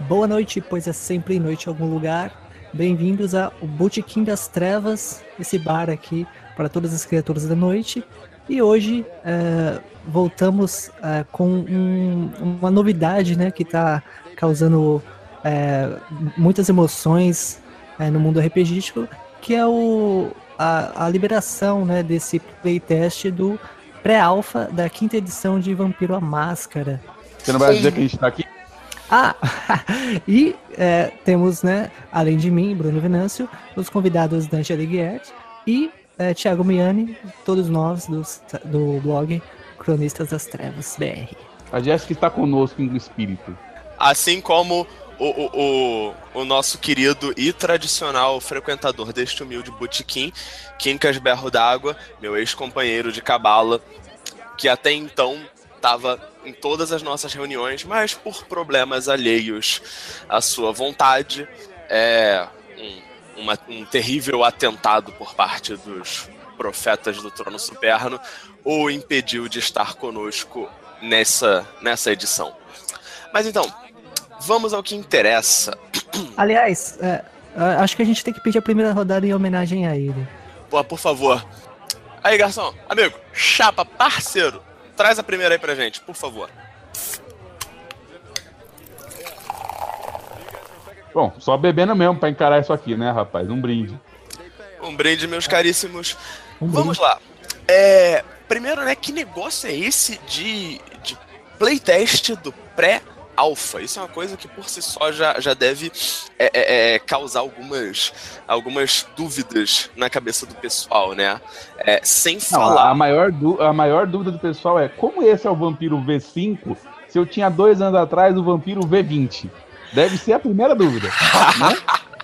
Boa noite, pois é sempre noite em algum lugar. Bem-vindos ao Botequim das Trevas, esse bar aqui para todas as criaturas da noite. E hoje é, voltamos é, com um, uma novidade né, que está causando é, muitas emoções é, no mundo RPGístico, que é o, a, a liberação né, desse playtest do pré-alpha da quinta edição de Vampiro a Máscara. Você não vai dizer que a gente está aqui? Ah, e é, temos, né, além de mim, Bruno Venâncio, os convidados Dante Alighieri e é, Thiago Miani, todos nós dos, do blog Cronistas das Trevas BR. A Jéssica está conosco em espírito. Assim como o, o, o, o, nosso querido e tradicional frequentador deste humilde botequim, Quincas Berro d'Água, meu ex-companheiro de cabala, que até então estava em todas as nossas reuniões, mas por problemas alheios à sua vontade, é um, uma, um terrível atentado por parte dos profetas do trono superno o impediu de estar conosco nessa, nessa edição. Mas então, vamos ao que interessa. Aliás, é, acho que a gente tem que pedir a primeira rodada em homenagem a ele. Pô, por favor. Aí, garçom, amigo, chapa, parceiro, traz a primeira aí pra gente, por favor. Bom, só bebendo mesmo pra encarar isso aqui, né, rapaz? Um brinde. Um brinde, meus caríssimos. Um Vamos lá. É, primeiro, né, que negócio é esse de, de playtest do pré alfa. Isso é uma coisa que por si só já, já deve é, é, é causar algumas, algumas dúvidas na cabeça do pessoal, né? É, sem falar. a, maior a maior dúvida do pessoal é como esse é o vampiro V5 se eu tinha dois anos atrás o vampiro V20? Deve ser a primeira dúvida. né?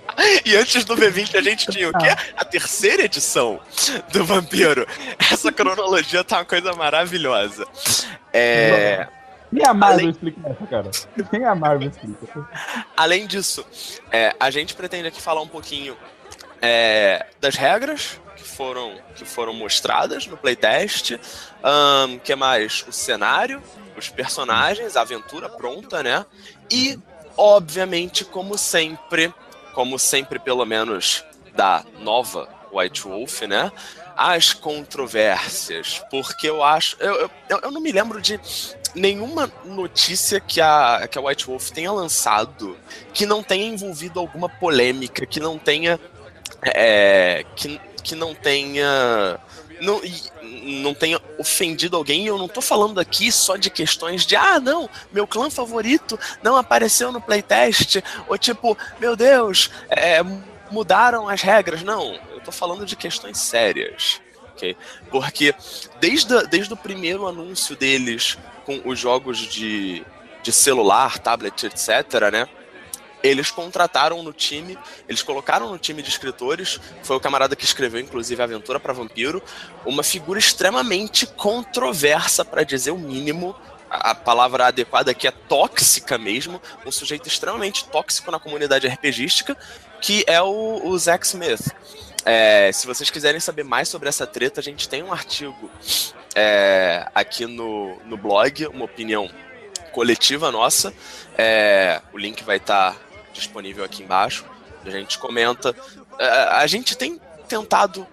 E antes do V20 a gente tinha o quê? A terceira edição do Vampiro. Essa cronologia tá uma coisa maravilhosa. É. Nem a Marvel Além... explica essa, cara. Nem a Marvel explica. Além disso, é, a gente pretende aqui falar um pouquinho é, das regras que foram, que foram mostradas no playtest. Um, que mais? O cenário, os personagens, a aventura pronta, né? E, obviamente, como sempre, como sempre, pelo menos da nova White Wolf, né? As controvérsias. Porque eu acho. Eu, eu, eu não me lembro de nenhuma notícia que a, que a White Wolf tenha lançado que não tenha envolvido alguma polêmica, que não tenha. É, que, que não tenha. Não, não tenha ofendido alguém, e eu não tô falando aqui só de questões de ah, não, meu clã favorito não apareceu no playtest, ou tipo, meu Deus, é, mudaram as regras. Não, tô falando de questões sérias. Porque desde, desde o primeiro anúncio deles com os jogos de, de celular, tablet, etc., né? Eles contrataram no time, eles colocaram no time de escritores, foi o camarada que escreveu, inclusive, Aventura para Vampiro, uma figura extremamente controversa, para dizer o mínimo, a palavra adequada aqui é tóxica mesmo, um sujeito extremamente tóxico na comunidade RPGística, que é o, o Zack Smith. É, se vocês quiserem saber mais sobre essa treta, a gente tem um artigo é, aqui no, no blog, uma opinião coletiva nossa. É, o link vai estar tá disponível aqui embaixo. A gente comenta. É, a gente tem tentado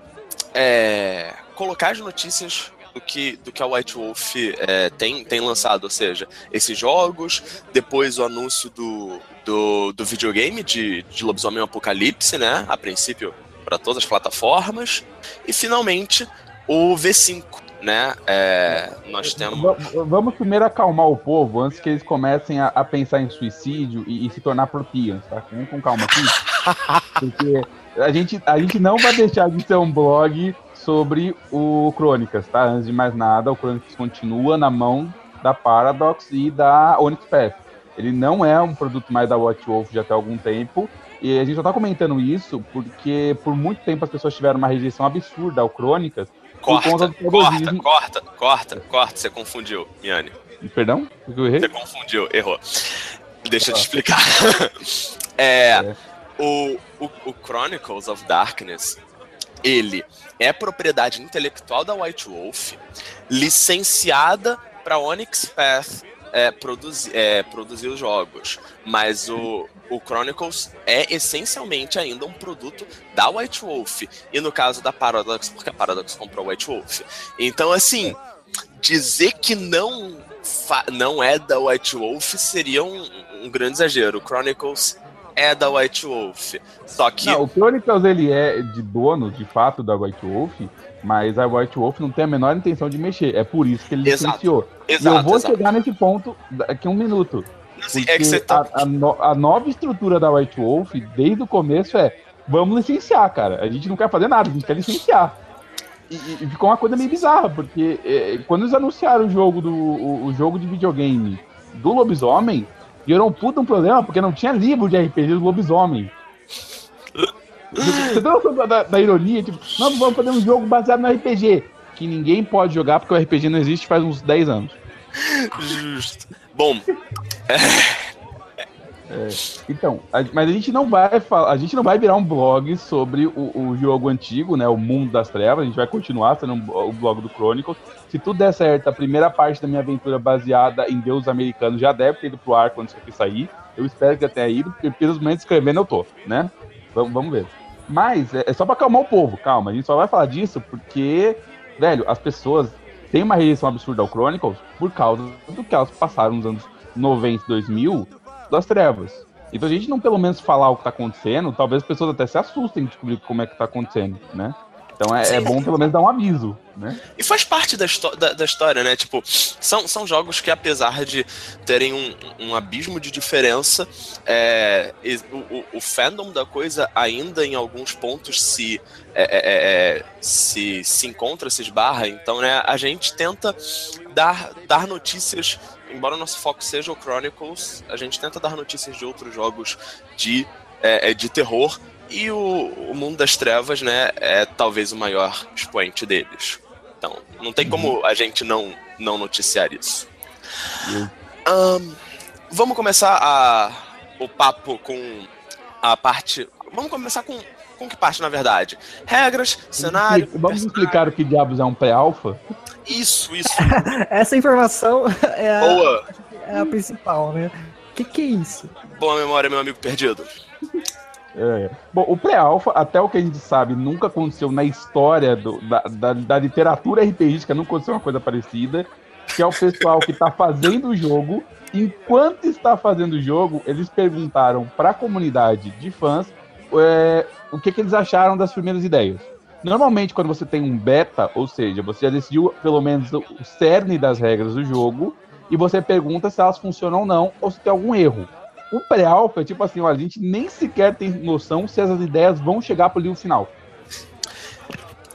é, colocar as notícias do que, do que a White Wolf é, tem, tem lançado, ou seja, esses jogos, depois o anúncio do, do, do videogame de, de Lobisomem Apocalipse, né? A princípio para todas as plataformas, e finalmente o V5, né? É, nós temos. Vamos primeiro acalmar o povo antes que eles comecem a, a pensar em suicídio e, e, se tornar propias, tá? Vamos com calma aqui. Porque a gente, a gente não vai deixar de ser um blog sobre o Crônicas, tá? Antes de mais nada, o Crônicas continua na mão da Paradox e da Onyx Path. Ele não é um produto mais da Watch Wolf já até algum tempo. E a gente só tá comentando isso porque por muito tempo as pessoas tiveram uma rejeição absurda ao Crônicas Corta, corta, corta, corta, corta, você confundiu, Miane. Perdão? Você confundiu, errou. Deixa eu te explicar. é, é. O, o, o, Chronicles of Darkness, ele é propriedade intelectual da White Wolf, licenciada para Onyx Path é, produzir, é, produzir os jogos. Mas o, o Chronicles é essencialmente ainda um produto da White Wolf. E no caso da Paradox, porque a Paradox comprou a White Wolf. Então, assim, dizer que não, não é da White Wolf seria um, um grande exagero. O Chronicles é da White Wolf. Só que. Não, o Chronicles ele é de dono, de fato, da White Wolf, mas a White Wolf não tem a menor intenção de mexer. É por isso que ele licenciou. Exato, e eu vou exato. chegar nesse ponto daqui a um minuto. Assim, é que tá... a, a, no, a nova estrutura da White Wolf, desde o começo, é vamos licenciar, cara. A gente não quer fazer nada, a gente quer licenciar. E, e ficou uma coisa meio bizarra, porque é, quando eles anunciaram o jogo do o, o, jogo de videogame do lobisomem, gerou um puta um problema, porque não tinha livro de RPG do lobisomem. Você noção da, da, ironia? Tipo, nós vamos fazer um jogo baseado no RPG, que ninguém pode jogar porque o RPG não existe faz uns 10 anos. Justo. Bom. É, então, a, mas a gente não vai falar, a gente não vai virar um blog sobre o, o, jogo antigo, né? O Mundo das Trevas. A gente vai continuar sendo um, o blog do Chronicles. Se tudo der certo, a primeira parte da minha aventura baseada em Deus americanos já deve ter ido pro ar quando isso aqui sair. Eu espero que já tenha ido, porque pelos momentos escrevendo eu tô, né? Vamos, vamos ver. Mas é, é só para acalmar o povo, calma. A gente só vai falar disso porque, velho, as pessoas têm uma rejeição absurda ao Chronicles por causa do que elas passaram nos anos 90, 2000 das trevas. Então a gente não pelo menos falar o que tá acontecendo, talvez as pessoas até se assustem de descobrir como é que tá acontecendo, né? Então é, é, bom pelo menos dar um aviso, né? E faz parte da, da, da, história, né? Tipo, são, são jogos que, apesar de terem um, um abismo de diferença, é, o, o, o, fandom da coisa ainda em alguns pontos se, é, é, é, é, se, se encontra, se esbarra. Então, né, a gente tenta dar, dar notícias embora o nosso foco seja o Chronicles, a gente tenta dar notícias de outros jogos de, de terror e o, o Mundo das Trevas, né, é talvez o maior expoente deles. Então, não tem como a gente não, não noticiar isso. Um, vamos começar a, o papo com a parte. Vamos começar com, com que parte, na verdade? Regras, cenário. Vamos explicar o que diabos é um pré-alpha? Isso, isso. Essa informação é a, Boa. é a principal, né? O que, que é isso? Boa memória, meu amigo perdido. É. Bom, o pré-alpha, até o que a gente sabe, nunca aconteceu na história do, da, da, da, literatura RPGística, nunca aconteceu uma coisa parecida, que é o pessoal que está fazendo o jogo. Enquanto está fazendo o jogo, eles perguntaram para a comunidade de fãs é, o que, que eles acharam das primeiras ideias. Normalmente, quando você tem um beta, ou seja, você já decidiu pelo menos o cerne das regras do jogo, e você pergunta se elas funcionam ou não, ou se tem algum erro. O pré-alpha é tipo assim, ó, a gente nem sequer tem noção se essas ideias vão chegar pro livro final.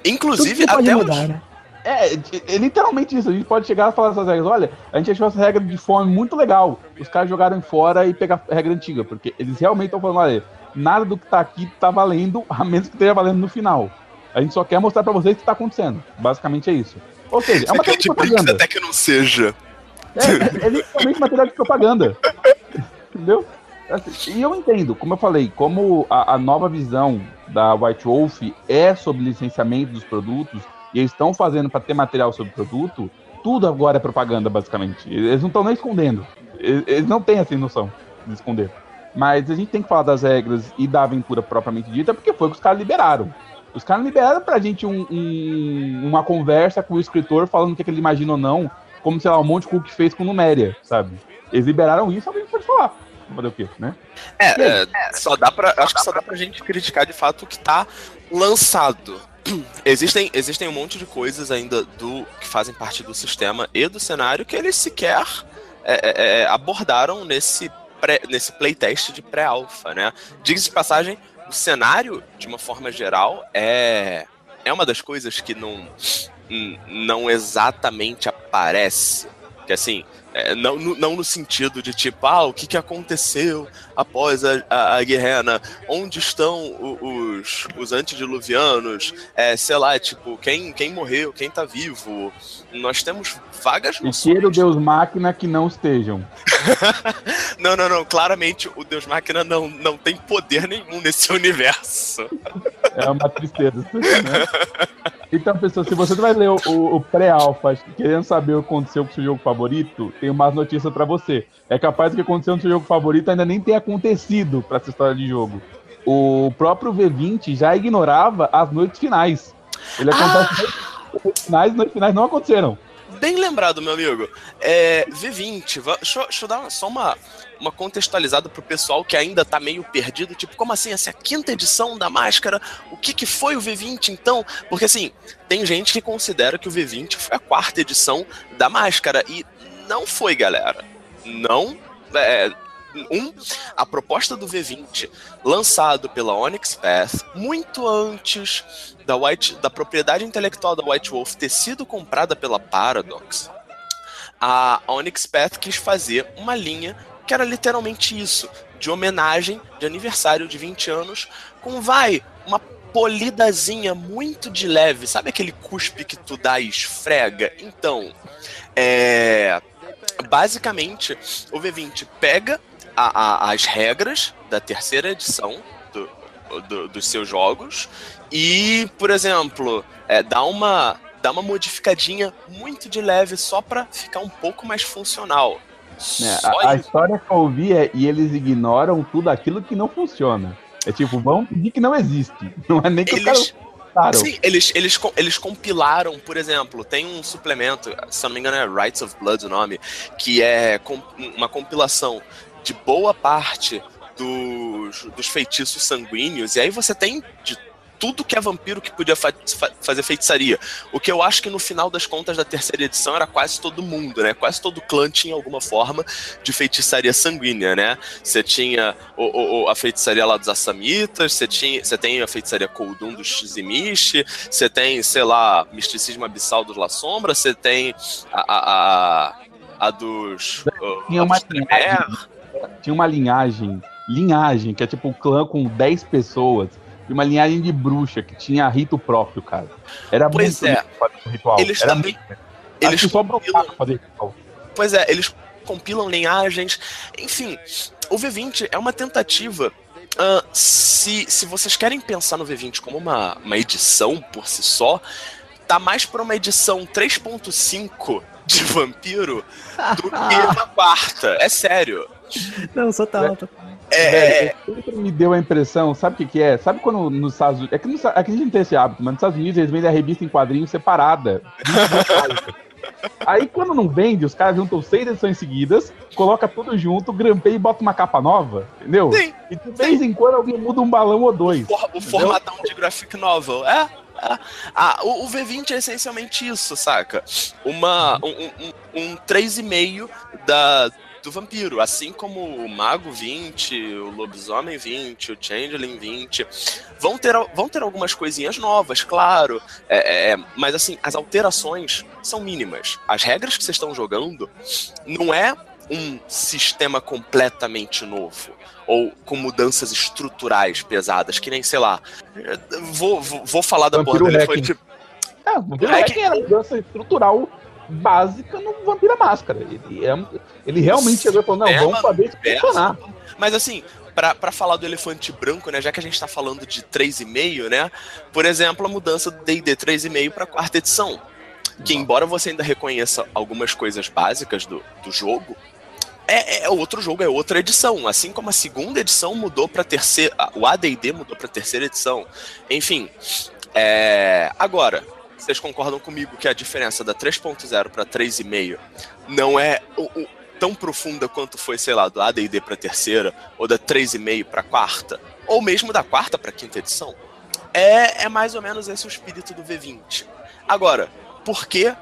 Inclusive, até mudar, hoje... né? É, é, literalmente isso. A gente pode chegar e falar essas regras. Olha, a gente achou essa regra de fome muito legal. Os caras jogaram fora e pegar a regra antiga. Porque eles realmente estão falando, olha, nada do que tá aqui tá valendo, a menos que esteja valendo no final. A gente só quer mostrar pra vocês o que tá acontecendo. Basicamente é isso. Ou seja, é uma de propaganda. Até que não seja. É, é, é literalmente material de propaganda. Entendeu? Assim, e eu entendo, como eu falei, como a, a, nova visão da White Wolf é sobre licenciamento dos produtos, e eles estão fazendo para ter material sobre o produto, tudo agora é propaganda, basicamente. Eles não estão nem escondendo. Eles, não têm essa noção de esconder. Mas a gente tem que falar das regras e da aventura propriamente dita, porque foi o que os caras liberaram. Os caras liberaram pra gente um, um, uma conversa com o escritor falando o que, que ele imagina ou não, como, sei lá, um monte de Cook fez com Numéria, sabe? Eles liberaram isso, alguém pode falar. Fazer o quê, né? É, é, só dá pra. Acho que só dá pra gente criticar de fato o que tá lançado. Existem, existem um monte de coisas ainda do que fazem parte do sistema e do cenário que eles sequer é, é, é abordaram nesse, pré, nesse playtest de pré-alpha, né? Diga-se de passagem, o cenário, de uma forma geral, é, é uma das coisas que não, não exatamente aparece. Que assim, é, não, no, não no sentido de tipo, ah, o que, que aconteceu após a, a, a guerrena? Onde estão os, os antediluvianos? É, sei lá, tipo, quem, quem morreu, quem tá vivo? Nós temos vagas noções. E o Deus Máquina que não estejam. não, não, não. Claramente o Deus Máquina não, não tem poder nenhum nesse universo. É uma tristeza. Né? Então, pessoal, se você vai ler o, o, o pré-alpha querendo saber o que aconteceu com o seu jogo favorito, tem umas notícias para você. É capaz que o que aconteceu no seu jogo favorito ainda nem tenha acontecido para essa história de jogo. O próprio V20 já ignorava as noites finais. Ele acontece ah! Noites finais, noites finais não aconteceram. Bem lembrado, meu amigo. É, V20, deixa, deixa eu dar só uma, uma contextualizada pro pessoal que ainda tá meio perdido, tipo, como assim, essa é a quinta edição da máscara? O que que foi o V20 então? Porque assim, tem gente que considera que o V20 foi a quarta edição da máscara e não foi, galera. Não, é, um, a proposta do V20, lançado pela Onyx Path, muito antes da, White, da propriedade intelectual da White Wolf ter sido comprada pela Paradox, a Onyx Path quis fazer uma linha que era literalmente isso, de homenagem de aniversário de 20 anos, com vai, uma polidazinha muito de leve, sabe aquele cuspe que tu dá e esfrega? Então, é. Basicamente, o V20 pega a, a, as regras da terceira edição do, do, dos seus jogos e, por exemplo, é, dá uma dá uma modificadinha muito de leve só para ficar um pouco mais funcional. É, a, a, história que eu ouvi é e eles ignoram tudo aquilo que não funciona. É tipo, vão pedir que não existe. Não é nem que eles... Claro. Sim, eles, eles, eles compilaram, por exemplo, tem um suplemento, se eu não me engano é Rights of Blood o nome, que é uma compilação de boa parte dos, dos feitiços sanguíneos, e aí você tem de tudo que é vampiro que podia fa fazer feitiçaria. O que eu acho que no final das contas da terceira edição era quase todo mundo, né? Quase todo clã tinha alguma forma de feitiçaria sanguínea, né? Você tinha o, o, a feitiçaria lá dos Assamitas, você, tinha, você tem a feitiçaria Koldun dos Shizimishi, você tem, sei lá, misticismo abissal dos La Sombra, você tem a, a, a, a dos. Tinha uma, linhagem, tinha uma linhagem, linhagem, que é tipo um clã com 10 pessoas de uma linhagem de bruxa que tinha rito próprio, cara. Era pois muito é. ritual. Eles Era também. Muito... Eles só compilam... fazer ritual. Pois é, eles compilam linhagens. Enfim, o V20 é uma tentativa. Uh, se, se vocês querem pensar no V20 como uma, uma edição por si só, tá mais para uma edição 3.5 de vampiro do que uma quarta. É sério. Não, só tá. É. É, é, sempre me deu a impressão, sabe o que, que é? Sabe quando nos Estados Unidos. É que nos, aqui a gente não tem esse hábito, mas nos Estados Unidos eles vendem a revista em quadrinhos separada. Aí quando não vende, os caras juntam seis edições seguidas, coloca tudo junto, grampeia e bota uma capa nova, entendeu? Sim. E de vez em quando alguém muda um balão ou dois. O, o formatão de graphic novel, é? é. Ah, o, o, V20 é essencialmente isso, saca? Uma, um, um, um 3,5 da, do vampiro, assim como o Mago 20, o Lobisomem 20, o Changeling 20. Vão ter, vão ter algumas coisinhas novas, claro, é, é, é, mas assim, as alterações são mínimas. As regras que vocês estão jogando não é um sistema completamente novo ou com mudanças estruturais pesadas, que nem, sei lá, vou, vou, vou falar da porra do elefante. É, o Vampiro era mudança estrutural básica no Vampira Máscara. Ele, é, ele realmente chegou e falou, não, é vamos fazer isso funcionar. Mas assim, para falar do elefante branco, né, já que a gente está falando de 3,5, né? Por exemplo, a mudança do D&D 3,5 para quarta edição. Que embora você ainda reconheça algumas coisas básicas do, do jogo, é, é, outro jogo, é outra edição. Assim como a segunda edição mudou para terceira, o AD&D mudou para terceira edição. Enfim, é, agora vocês concordam comigo que a diferença da 3.0 para 3,5 não é o, o, tão profunda quanto foi, sei lá, do AD&D para terceira ou da 3,5 para quarta, ou mesmo da quarta para quinta edição? É, é mais ou menos esse o espírito do V20. Agora, por que é,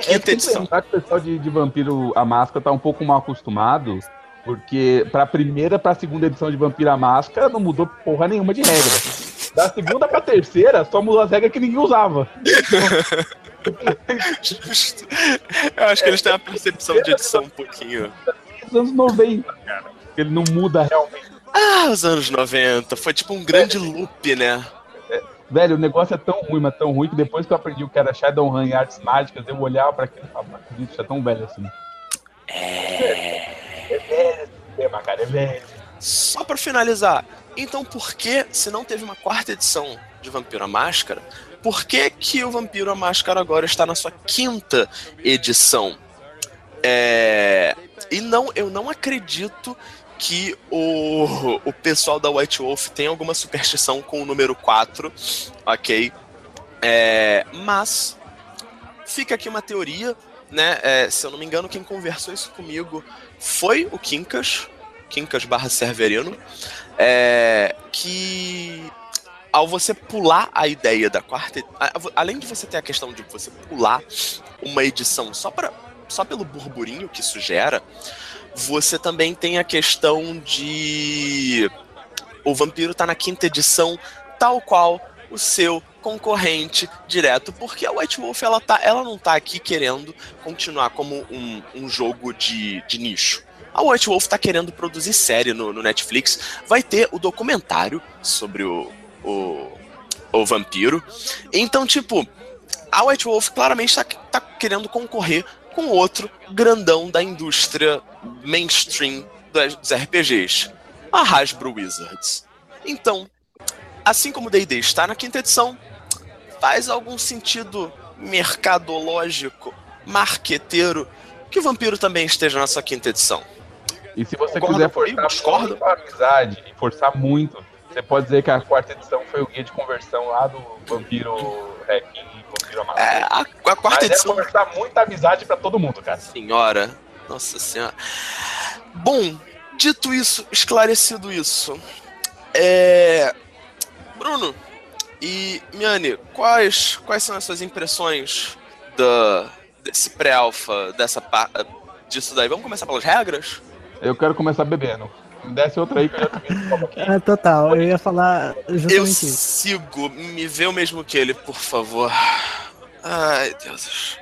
quinta é, edição? o pessoal de, de Vampiro a Máscara tá um pouco mal acostumado, porque para a primeira para a segunda edição de Vampiro a Máscara não mudou porra nenhuma de regra. Da segunda pra terceira, só mudou as regras que ninguém usava. Justo. Eu acho que eles têm uma percepção de edição um pouquinho. Os anos 90, cara. Ele não muda realmente. Ah, os anos 90. Foi tipo um grande loop, né? É, velho, o negócio é tão ruim, mas tão ruim que depois que eu aprendi o que era Shadowrun e artes mágicas, eu olhava pra aquilo e falava, isso é tão velho assim. É. É velho, é, cara, é velho. Só pra finalizar, Então por que, se não teve uma quarta edição de Vampiro à Máscara, por que, que o Vampiro à Máscara agora está na sua quinta edição? É... E não, eu não acredito que o, o pessoal da White Wolf tem alguma superstição com o número 4, ok? É, mas fica aqui uma teoria, né? É, se eu não me engano, quem conversou isso comigo foi o Quincas, Quincas barra Severino, é, que ao você pular a ideia da quarta, além de você ter a questão de você pular uma edição só para só pelo burburinho que isso gera, você também tem a questão de o vampiro tá na quinta edição tal qual o seu concorrente direto, porque a White Wolf ela, tá, ela não tá aqui querendo continuar como um, um jogo de, de nicho. A White Wolf tá querendo produzir série no, no Netflix. Vai ter o documentário sobre o, o, o vampiro. Então, tipo, a White Wolf claramente tá, tá querendo concorrer com outro grandão da indústria mainstream dos RPGs, a Hasbro Wizards. Então, assim como D&D está na quinta edição, faz algum sentido mercadológico, marqueteiro, que o Vampiro também esteja na sua quinta edição. E se você Concorda quiser forçar muito a amizade e forçar muito, você pode dizer que a quarta edição foi o guia de conversão lá do Vampiro Hacking é, a, a quarta Mas edição. É conversar muita amizade para todo mundo, cara. Senhora. Nossa senhora. Bom, dito isso, esclarecido isso. É. Bruno e Miane, quais, quais são as suas impressões da, desse pré-alfa, dessa disso daí? Vamos começar pelas regras? Eu quero começar bebendo. Me desce outra aí que eu já tomei aqui. É, total, eu ia falar justamente Eu sigo, me vê o mesmo que ele, por favor. Ai, Deus.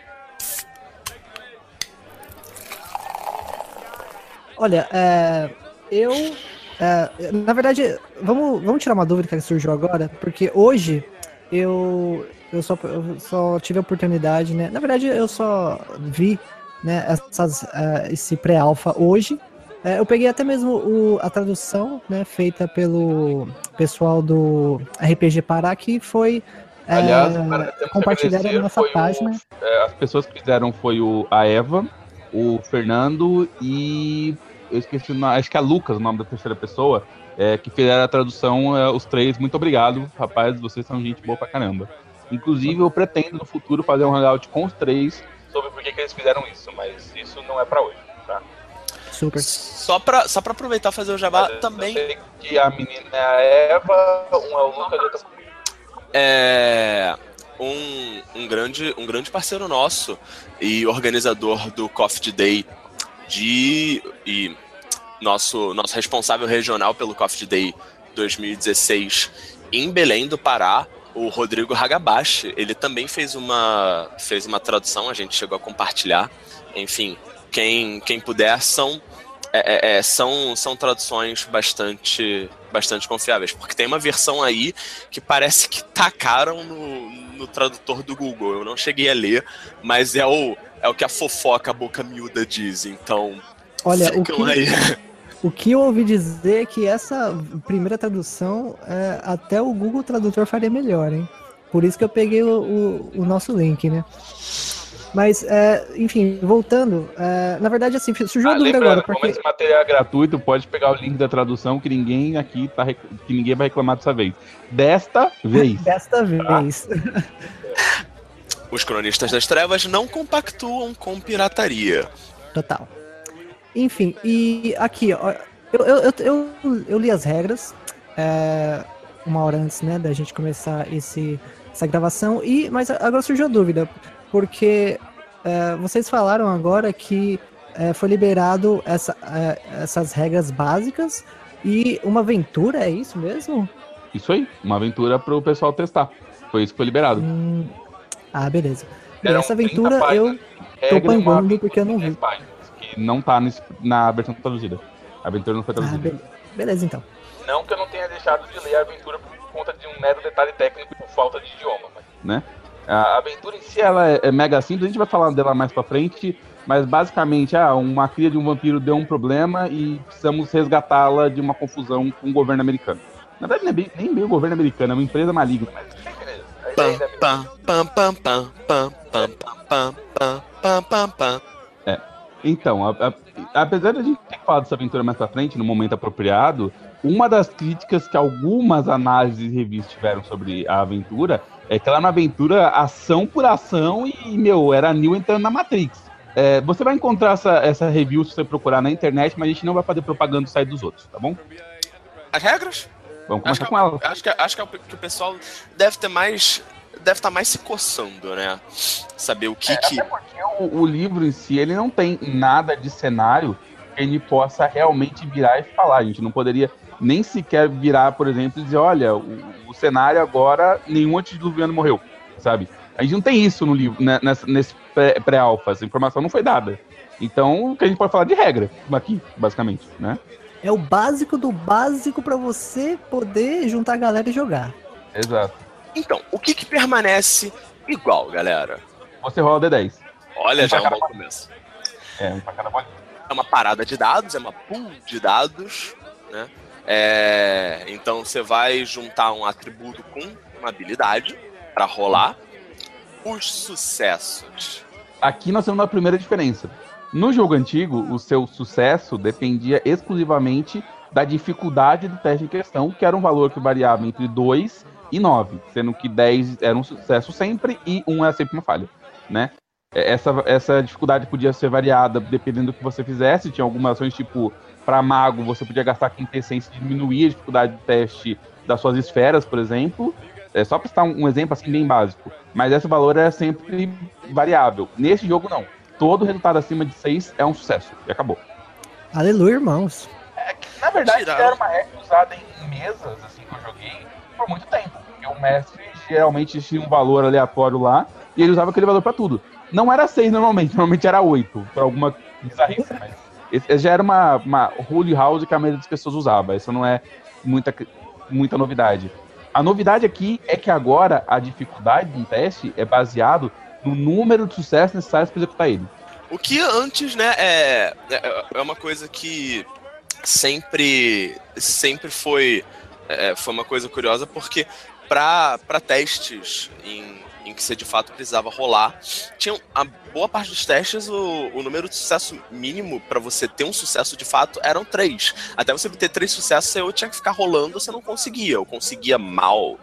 Olha, é, eu. É, na verdade, vamos, vamos tirar uma dúvida que surgiu agora, porque hoje eu, eu, só, eu só tive a oportunidade, né? Na verdade, eu só vi né, essas, uh, esse pré-alpha hoje. É, eu peguei até mesmo o, a tradução né, feita pelo pessoal do RPG Pará, que foi Aliás, é, compartilhada na nossa página. O, é, as pessoas que fizeram foi o, a Eva, o Fernando e eu esqueci acho que é Lucas, o nome da terceira pessoa, é, que fizeram a tradução, é, os três. Muito obrigado, rapaz, vocês são gente boa pra caramba. Inclusive, eu pretendo no futuro fazer um hangout com os três sobre por que, que eles fizeram isso, mas isso não é para hoje, tá? Super. Só pra, só pra aproveitar e fazer o jabá mas, também. Eu sei que a menina é a Eva, um é o Lucas e outra é um, um, grande, um grande parceiro nosso e organizador do Coffee Day de, e nosso, nosso responsável regional pelo Coffee Day 2016 em Belém do Pará, o Rodrigo Hagabashi. Ele também fez uma, fez uma tradução, a gente chegou a compartilhar. Enfim, quem, quem puder, são, é, é, é são, são traduções bastante bastante confiáveis, porque tem uma versão aí que parece que tacaram no, no tradutor do Google. Eu não cheguei a ler, mas é o, é o que a fofoca a boca miúda diz, então. Olha, o que, aí. o que eu ouvi dizer é que essa primeira tradução, é, até o Google Tradutor faria melhor, hein? Por isso que eu peguei o, o, o nosso link, né? Mas, é, enfim, voltando, é, na verdade, assim, surgiu ah, dúvida agora. Porque... Como esse material é gratuito, pode pegar o link da tradução que ninguém aqui tá rec... que ninguém vai reclamar dessa vez. Desta vez. Desta vez. Os cronistas das trevas não compactuam com pirataria. Total. Enfim, e aqui, ó, eu, eu, eu, eu, li as regras é, uma hora antes né, da gente começar esse, essa gravação, e mas agora surgiu a dúvida porque é, vocês falaram agora que é, foi liberado essa, é, essas regras básicas e uma aventura, é isso mesmo? Isso aí, uma aventura para o pessoal testar. Foi isso que foi liberado. Hum, ah, beleza. E essa aventura eu tô pangando porque eu não vi. Que não tá nesse, na versão traduzida. A aventura não foi traduzida. Ah, be beleza, então. Não que eu não tenha deixado de ler a aventura por conta de um mero detalhe técnico por falta de idioma, mas, né? A aventura em si ela é, é mega simples, a gente vai falar dela mais pra frente, mas basicamente, ah, uma cria de um vampiro deu um problema e precisamos resgatá-la de uma confusão com o governo americano. Na verdade, nem é nem bem o governo americano, é uma empresa maligna. Mas... Pam, pam, pam, pam, pam, pam, pam, pam, pam, pam, pam, pam. É. Então, a, a, apesar de a gente ter falado dessa aventura mais pra frente, no momento apropriado, uma das críticas que algumas análises e revistas tiveram sobre a aventura é que ela é uma aventura ação por ação e, meu, era Neo entrando na Matrix. É, você vai encontrar essa, essa review se você procurar na internet, mas a gente não vai fazer propaganda do site dos outros, tá bom? As regras? Vamos começar acho com ela. Acho, que, acho que, é o que o pessoal deve ter mais. Deve estar mais se coçando, né? Saber o que É, que. Até porque o, o livro em si, ele não tem nada de cenário que ele possa realmente virar e falar. A gente não poderia nem sequer virar, por exemplo, e dizer, olha, o, o cenário agora, nenhum antediluviano morreu, sabe? A gente não tem isso no livro, né, nessa- nesse pré- pré-alfa, essa informação não foi dada. Então, o que a gente pode falar de regra aqui, basicamente, né? É o básico do básico pra você poder juntar a galera e jogar. Exato. Então, o que que permanece igual, galera? Você rola D10. Olha, já é um bom começo. É, um pra cada bolinha. É uma parada de dados, é uma pool de dados, né? É, então você vai juntar um atributo com uma habilidade para rolar os sucessos. Aqui nós temos uma primeira diferença. No jogo antigo, o seu sucesso dependia exclusivamente da dificuldade do teste em questão, que era um valor que variava entre 2 e 9, sendo que 10 era um sucesso sempre e 1 era sempre uma falha, né? É, Essa, essa dificuldade podia ser variada dependendo do que você fizesse, tinha algumas ações tipo, para mago, você podia gastar quintessência e diminuir a dificuldade do teste das suas esferas, por exemplo, é só para citar um, um exemplo assim bem básico. Mas esse valor é sempre variável. Nesse jogo, não. Todo resultado acima de 6 é um sucesso. E acabou. Aleluia, irmãos. Na verdade, era uma regra usada em mesas, assim, que eu joguei, por muito tempo. Porque o mestre geralmente tinha um valor aleatório lá, e ele usava aquele valor pra tudo. Não era 6 normalmente, normalmente era 8, por alguma bizarrice, mas... Esse, já era uma, uma holy house que a maioria das pessoas usava. Isso não é muita, muita novidade. A novidade aqui é que agora a dificuldade do teste é baseado no número de sucessos necessários para executar ele. O que antes, né, é, é, é uma coisa que sempre, sempre foi, é, foi uma coisa curiosa, porque para testes em, em que você de fato precisava rolar, tinha a boa parte dos testes, o, o número de sucesso mínimo para você ter um sucesso de fato eram três. Até você ter três sucessos, eu tinha que ficar rolando, você não conseguia. Eu conseguia mal.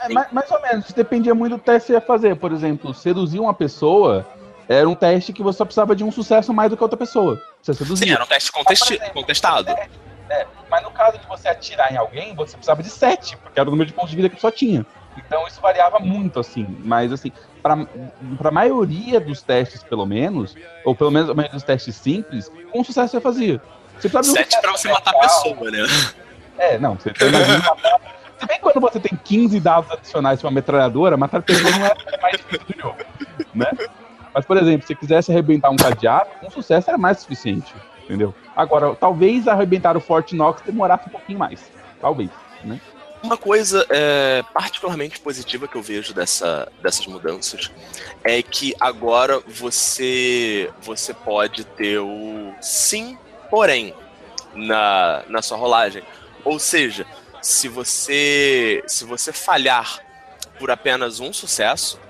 É, mais, mais ou menos, dependia muito do teste que você ia fazer. Por exemplo, seduzir uma pessoa era um teste que você só precisava de um sucesso mais do que outra pessoa. Você seduzia. Sim, era um teste contesti- contestado. É, mas no caso de você atirar em alguém, você precisava de sete, porque era o número de pontos de vida que só tinha. Então isso variava muito, assim. Mas, assim, para a maioria dos testes, pelo menos, ou pelo menos a maioria dos testes simples, um sucesso você fazia. Você de Sete pra você matar a pessoa, né? É, não, você tem Se bem que quando você tem 15 dados adicionais para uma metralhadora, matar pessoas não é mais difícil do jogo, né? Mas, por exemplo, se quisesse arrebentar um cadeado, um sucesso era mais suficiente, entendeu? Agora, talvez arrebentar o Fort Knox demorasse um pouquinho mais. Talvez, né? Uma coisa é, particularmente positiva que eu vejo dessa, dessas mudanças é que agora você você pode ter o sim, porém na, na sua rolagem. Ou seja, se você se você falhar por apenas um sucesso,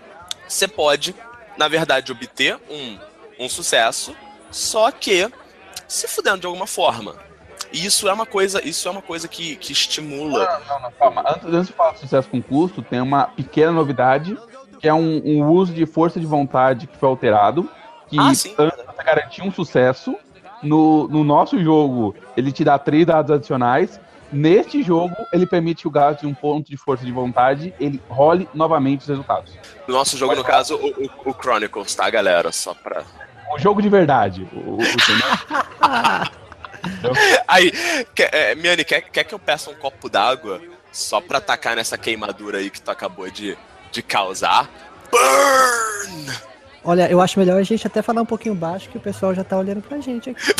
você pode, na verdade, obter um, um sucesso, só que se fudendo de alguma forma. E isso é uma coisa, isso é uma coisa que, que estimula. Não, não, não, calma. Antes, antes de falar de sucesso com custo, tem uma pequena novidade, que é um, um uso de força de vontade que foi alterado, que Ah, garantia um sucesso, no, no nosso jogo ele te dá três dados adicionais, neste jogo ele permite que o gasto de um ponto de força de vontade, ele role novamente os resultados. No nosso jogo, no caso, o, o- o Chronicles, tá, galera? Só pra. O jogo de verdade. O, o, o- Aí, quer, é, Miane, quer, quer que eu peça um copo d'água só pra atacar nessa queimadura aí que tu acabou de, de causar? Burn! Olha, eu acho melhor a gente até falar um pouquinho baixo que o pessoal já tá olhando pra gente aqui.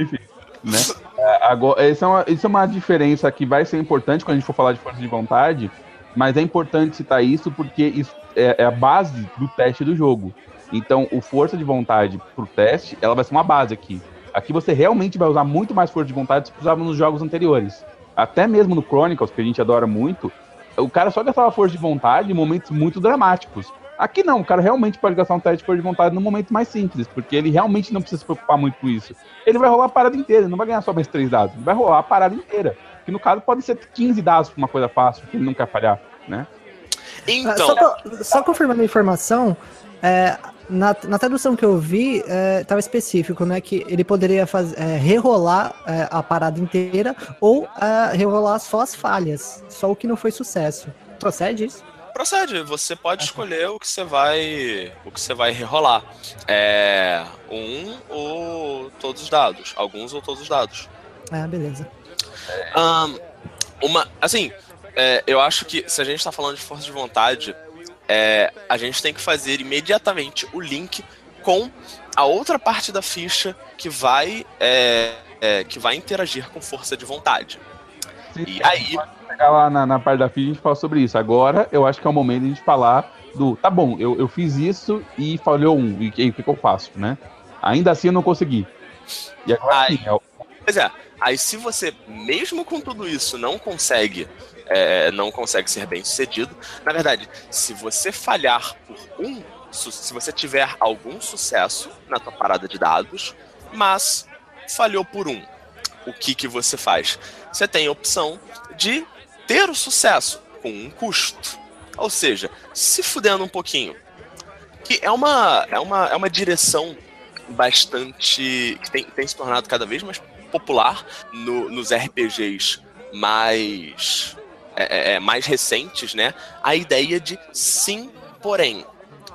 Enfim, né? É, Agora, isso é, uma, isso é uma diferença que vai ser importante quando a gente for falar de força de vontade, mas é importante citar isso porque isso é, é a base do teste do jogo. Então, o força de vontade pro teste, ela vai ser uma base aqui. Aqui você realmente vai usar muito mais força de vontade do que usava nos jogos anteriores. Até mesmo no Chronicles, que a gente adora muito, o cara só gastava força de vontade em momentos muito dramáticos. Aqui não, o cara realmente pode gastar um teste de força de vontade no momento mais simples, porque ele realmente não precisa se preocupar muito com isso. Ele vai rolar a parada inteira, não vai ganhar só mais três dados, ele vai rolar a parada inteira. Que no caso pode ser 15 dados pra uma coisa fácil, que ele não quer falhar, né? Então. Só, só confirmando a informação, é, na, na tradução que eu vi, estava é, específico, né? Que ele poderia fazer, é, rerolar é, a parada inteira ou é, rerolar só as falhas, só o que não foi sucesso. Procede isso? Procede, você pode escolher o que você vai. o que você vai rerolar. É. Um ou todos os dados. Alguns ou todos os dados. Ah, beleza. Um, uma. Assim, é, eu acho que se a gente está falando de força de vontade, é, a gente tem que fazer imediatamente o link com a outra parte da ficha que vai, é, é, que vai interagir com força de vontade. Sim, e aí. Chegar lá na, na, parte da ficha a gente fala sobre isso. Agora eu acho que é o momento de a gente falar do. Tá bom, eu, eu fiz isso e falhou um. E o que, que eu faço, né? Ainda assim eu não consegui. E agora aí, sim, é o... Pois é. Aí se você, mesmo com tudo isso, não consegue é, não consegue ser bem sucedido. Na verdade, se você falhar por um, se você tiver algum sucesso na tua parada de dados, mas falhou por um, o que que você faz? Você tem a opção de ter o sucesso com um custo. Ou seja, se fudendo um pouquinho. Que é uma, é uma, é uma direção bastante. que tem, tem se tornado cada vez mais popular no, nos RPGs mais é, é, é, mais recentes, né, a ideia de sim, porém,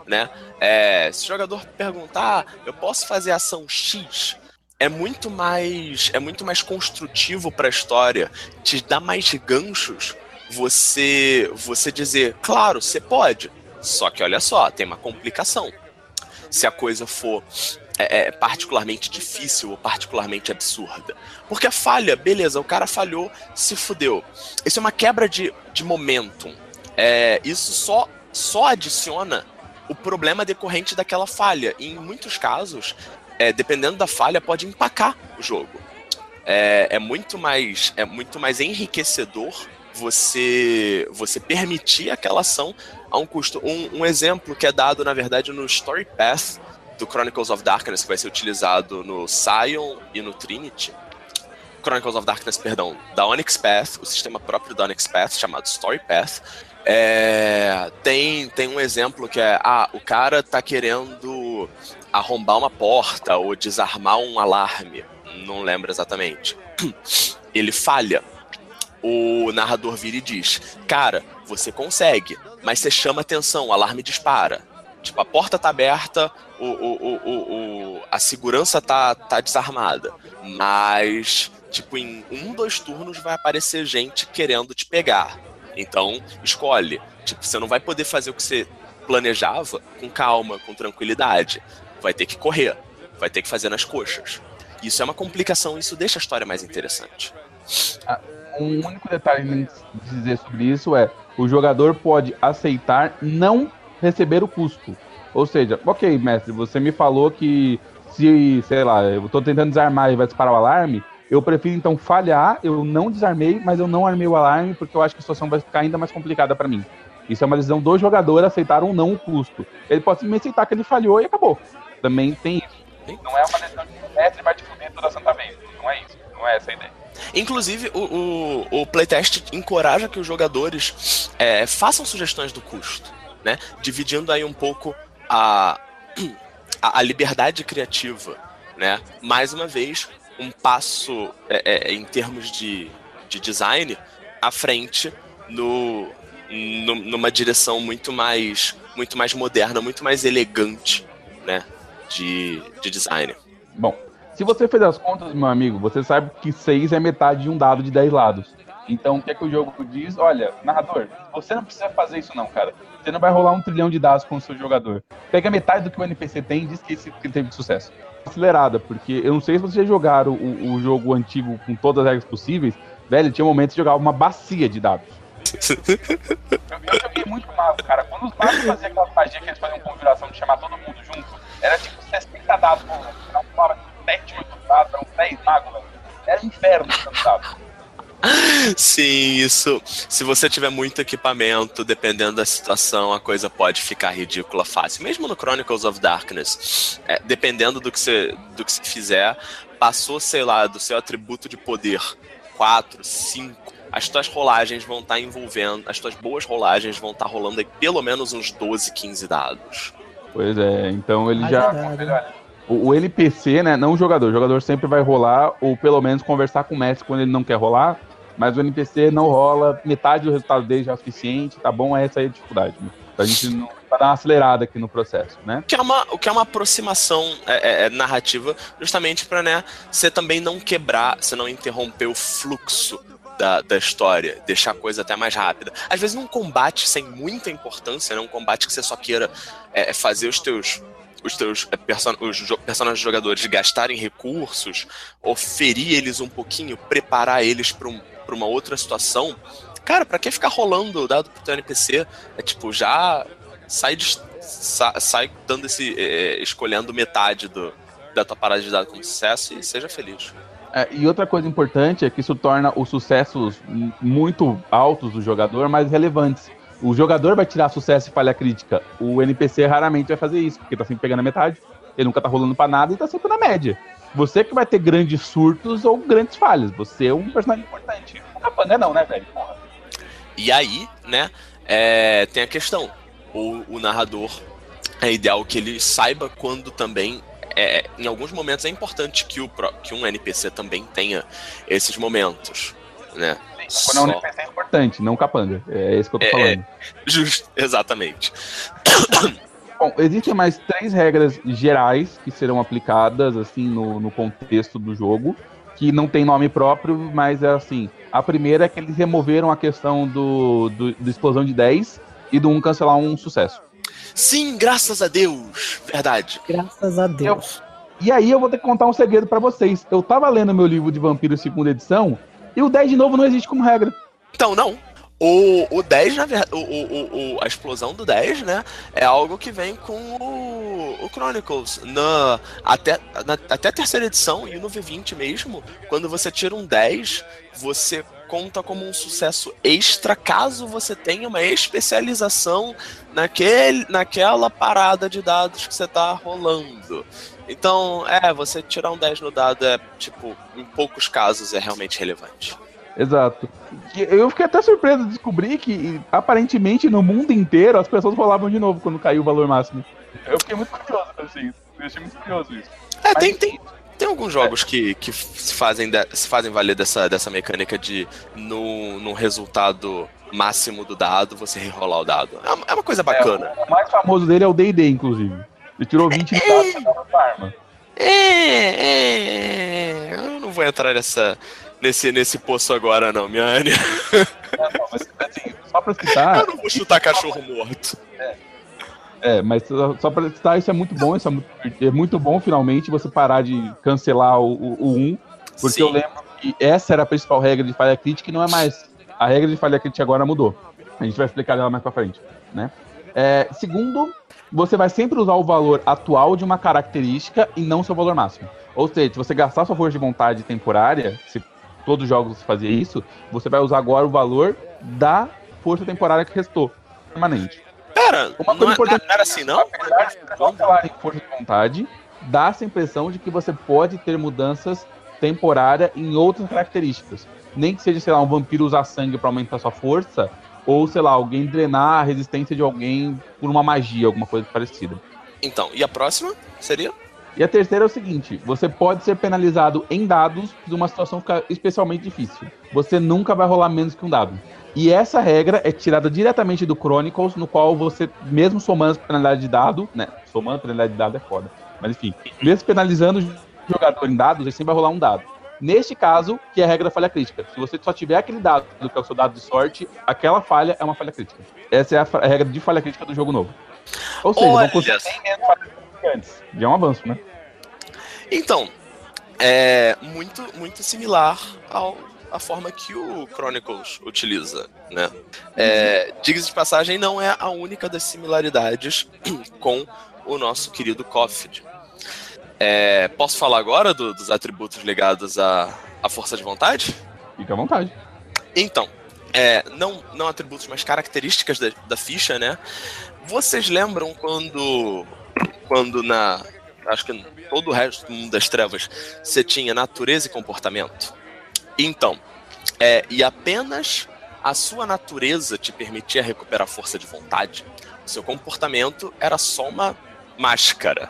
né? É, se o jogador perguntar, eu posso fazer ação X? É muito mais, é muito mais construtivo para a história, te dá mais ganchos. Você, você dizer, claro, você pode. Só que olha só, tem uma complicação. Se a coisa for é, é, particularmente difícil ou particularmente absurda. Porque a falha, beleza, o cara falhou, se fudeu. Isso é uma quebra de, de momentum. É, isso só, só adiciona o problema decorrente daquela falha. E em muitos casos, é, dependendo da falha, pode empacar o jogo. É, é, muito mais é muito mais enriquecedor você você permitir aquela ação a um custo. Um, um exemplo que é dado, na verdade, no Story Path do Chronicles of Darkness, que vai ser utilizado no Scion e no Trinity. Chronicles of Darkness, perdão, da Onyx Path, o sistema próprio da Onyx Path, chamado Story Path. É, tem, tem um exemplo que é: ah, o cara tá querendo arrombar uma porta ou desarmar um alarme. Não lembro exatamente. Ele falha. O narrador vira e diz: Cara, você consegue, mas você chama atenção, o alarme dispara. Tipo, a porta tá aberta, o, o, o, o, a segurança tá, tá desarmada. Mas, tipo, em um, dois turnos vai aparecer gente querendo te pegar. Então, escolhe. Tipo, você não vai poder fazer o que você planejava com calma, com tranquilidade. Vai ter que correr. Vai ter que fazer nas coxas. Isso é uma complicação, isso deixa a história mais interessante. Ah, um único detalhe a dizer sobre isso é: o jogador pode aceitar não receber o custo. Ou seja, ok, mestre, você me falou que se, sei lá, eu tô tentando desarmar e vai disparar o alarme, eu prefiro então falhar, eu não desarmei, mas eu não armei o alarme porque eu acho que a situação vai ficar ainda mais complicada para mim. Isso é uma decisão do jogador aceitar ou não o custo. Ele pode simplesmente aceitar que ele falhou e acabou. Também tem isso. Não é uma decisão de o mestre vai te fuder toda santa vez. Não é isso. Não é essa a ideia. Inclusive, o, o, o playtest encoraja que os jogadores é, façam sugestões do custo né? Dividindo aí um pouco a, a, a liberdade criativa, né? Mais uma vez, um passo é, é, em termos de, de design à frente no, no, numa direção muito mais muito mais moderna, muito mais elegante, né? De, de design. Bom, se você fez as contas, meu amigo, você sabe que 6 é metade de um dado de 10 lados. Então, o que é que o jogo diz? Olha, narrador, você não precisa fazer isso não, cara. Você não vai rolar um trilhão de dados com o seu jogador. Pega metade do que o NPC tem e diz que, esse, que ele teve de sucesso. Acelerada, porque eu não sei se vocês já jogaram o, o jogo antigo com todas as regras possíveis. Velho, tinha momentos de jogar uma bacia de dados. eu, eu joguei muito mago, cara. Quando os magos faziam aquela magia que eles faziam conjuração de chamar todo mundo junto, era tipo 60 dados por 7, 8 dados, eram 10 magos, velho. Era inferno tanto dado. Sim, isso. Se você tiver muito equipamento, dependendo da situação, a coisa pode ficar ridícula fácil. Mesmo no Chronicles of Darkness, é, dependendo do que, você, do que você fizer, passou, sei lá, do seu atributo de poder 4, 5, as tuas rolagens vão estar tá envolvendo, as tuas boas rolagens vão estar tá rolando aí pelo menos uns 12, 15 dados. Pois é, então ele já. O, o, NPC, né? Não o jogador. O jogador sempre vai rolar, ou pelo menos conversar com o mestre quando ele não quer rolar. Mas o NPC não rola, metade do resultado dele já é suficiente, tá bom? Essa é a dificuldade. Né? Pra gente não pra dar uma acelerada aqui no processo, né? O que é uma, o que é uma aproximação é, é, é narrativa, justamente para né, você também não quebrar, você não interromper o fluxo da, da história, deixar a coisa até mais rápida. Às vezes num combate sem muita importância, né, um combate que você só queira é, é fazer os teus os teus é, person os personagens jogadores gastarem recursos, oferir eles um pouquinho, preparar eles para um, uma outra situação. Cara, para que ficar rolando dado pro teu NPC? É tipo, já sai, de, sa, sai dando esse. É, escolhendo metade do, da tua parada de dado como sucesso e seja feliz. É, e outra coisa importante é que isso torna os sucessos muito altos do jogador mais relevantes. O jogador vai tirar sucesso e falha crítica. O NPC raramente vai fazer isso, porque tá sempre pegando a metade, ele nunca tá rolando para nada e tá sempre na média. Você que vai ter grandes surtos ou grandes falhas. Você é um personagem importante. O capanga não, né, velho? Porra. E aí, né, é, tem a questão. O, o narrador é ideal que ele saiba quando também é, em alguns momentos é importante que, o, que um NPC também tenha esses momentos, né? Quando é um NPC é importante, não capanga. É isso que eu tô é, falando. Justo, exatamente. Bom, existem mais três regras gerais que serão aplicadas, assim, no, no contexto do jogo, que não tem nome próprio, mas é assim. A primeira é que eles removeram a questão do, do, do explosão de 10 e do 1 cancelar um sucesso. Sim, graças a Deus. Verdade. Graças a Deus. Eu, e aí eu vou ter que contar um segredo para vocês. Eu tava lendo meu livro de vampiro segunda edição e o 10 de novo não existe como regra. Então, não. O, o 10, na verdade, o, o, o, a explosão do 10, né? É algo que vem com o, o Chronicles. Na, até, na, até a terceira edição e no V20 mesmo, quando você tira um 10, você conta como um sucesso extra caso você tenha uma especialização naquele, naquela parada de dados que você tá rolando. Então, é, você tirar um 10 no dado é, tipo, em poucos casos é realmente relevante. Exato. Eu fiquei até surpreso de descobrir que, aparentemente, no mundo inteiro, as pessoas rolavam de novo quando caiu o valor máximo. Eu fiquei muito curioso, assim. Eu achei muito curioso isso. É, Mas, tem, tem, tem alguns jogos que, que se, fazem de, se fazem valer dessa, dessa mecânica de no, no resultado máximo do dado você rerolar o dado. É, é uma coisa bacana. É, o mais famoso dele é o DD, inclusive. Ele tirou 20 de dado pra arma. É, é, eu não vou entrar nessa, nesse, nesse poço agora, não, minha. Não, não, mas assim, só pra citar. Eu não vou chutar cachorro morto. É. É, mas só pra citar, isso é muito bom, isso é muito, é muito bom finalmente você parar de cancelar o, o, o 1, porque Sim. eu lembro que essa era a principal regra de falha crítica e não é mais. A regra de falha crítica agora mudou. A gente vai explicar ela mais pra frente, né? É, segundo, você vai sempre usar o valor atual de uma característica e não seu valor máximo. Ou seja, se você gastar sua força de vontade temporária, se todos os jogos fazia isso, você vai usar agora o valor da força temporária que restou, permanente. Pera, uma coisa não, é- importante, não era assim, não? Apesar falar em força de vontade, dá essa impressão de que você pode ter mudanças temporárias em outras características. Nem que seja, sei lá, um vampiro usar sangue para aumentar sua força, ou, sei lá, alguém drenar a resistência de alguém por uma magia, alguma coisa parecida. Então, e a próxima seria? E a terceira é o seguinte: você pode ser penalizado em dados se uma situação ficar especialmente difícil. Você nunca vai rolar menos que um dado. E essa regra é tirada diretamente do Chronicles, no qual você, mesmo somando a penalidade de dado, né? Somando a penalidade de dado é foda. Mas enfim, mesmo penalizando o jogador em dados, ele sempre vai rolar um dado. Neste caso, que é a regra da falha crítica. Se você só tiver aquele dado, que é o seu dado de sorte, aquela falha é uma falha crítica. Essa é a, regra de falha crítica do jogo novo. Ou seja, Olha. não consegue nem menos falha crítica antes. Já é um avanço, né? Então, é muito, muito similar ao a forma que o Chronicles utiliza, né? É, Diga-se de passagem, não é a única das similaridades com o nosso querido Coffid. É, posso falar agora do, dos atributos ligados à, à força de vontade? Fica à vontade. Então, é, não, não atributos, mas características da, da ficha, né? Vocês lembram quando, quando na. Acho que todo o resto do mundo das trevas você tinha natureza e comportamento? Então, é, e apenas a sua natureza te permitia recuperar força de vontade. O seu comportamento era só uma máscara.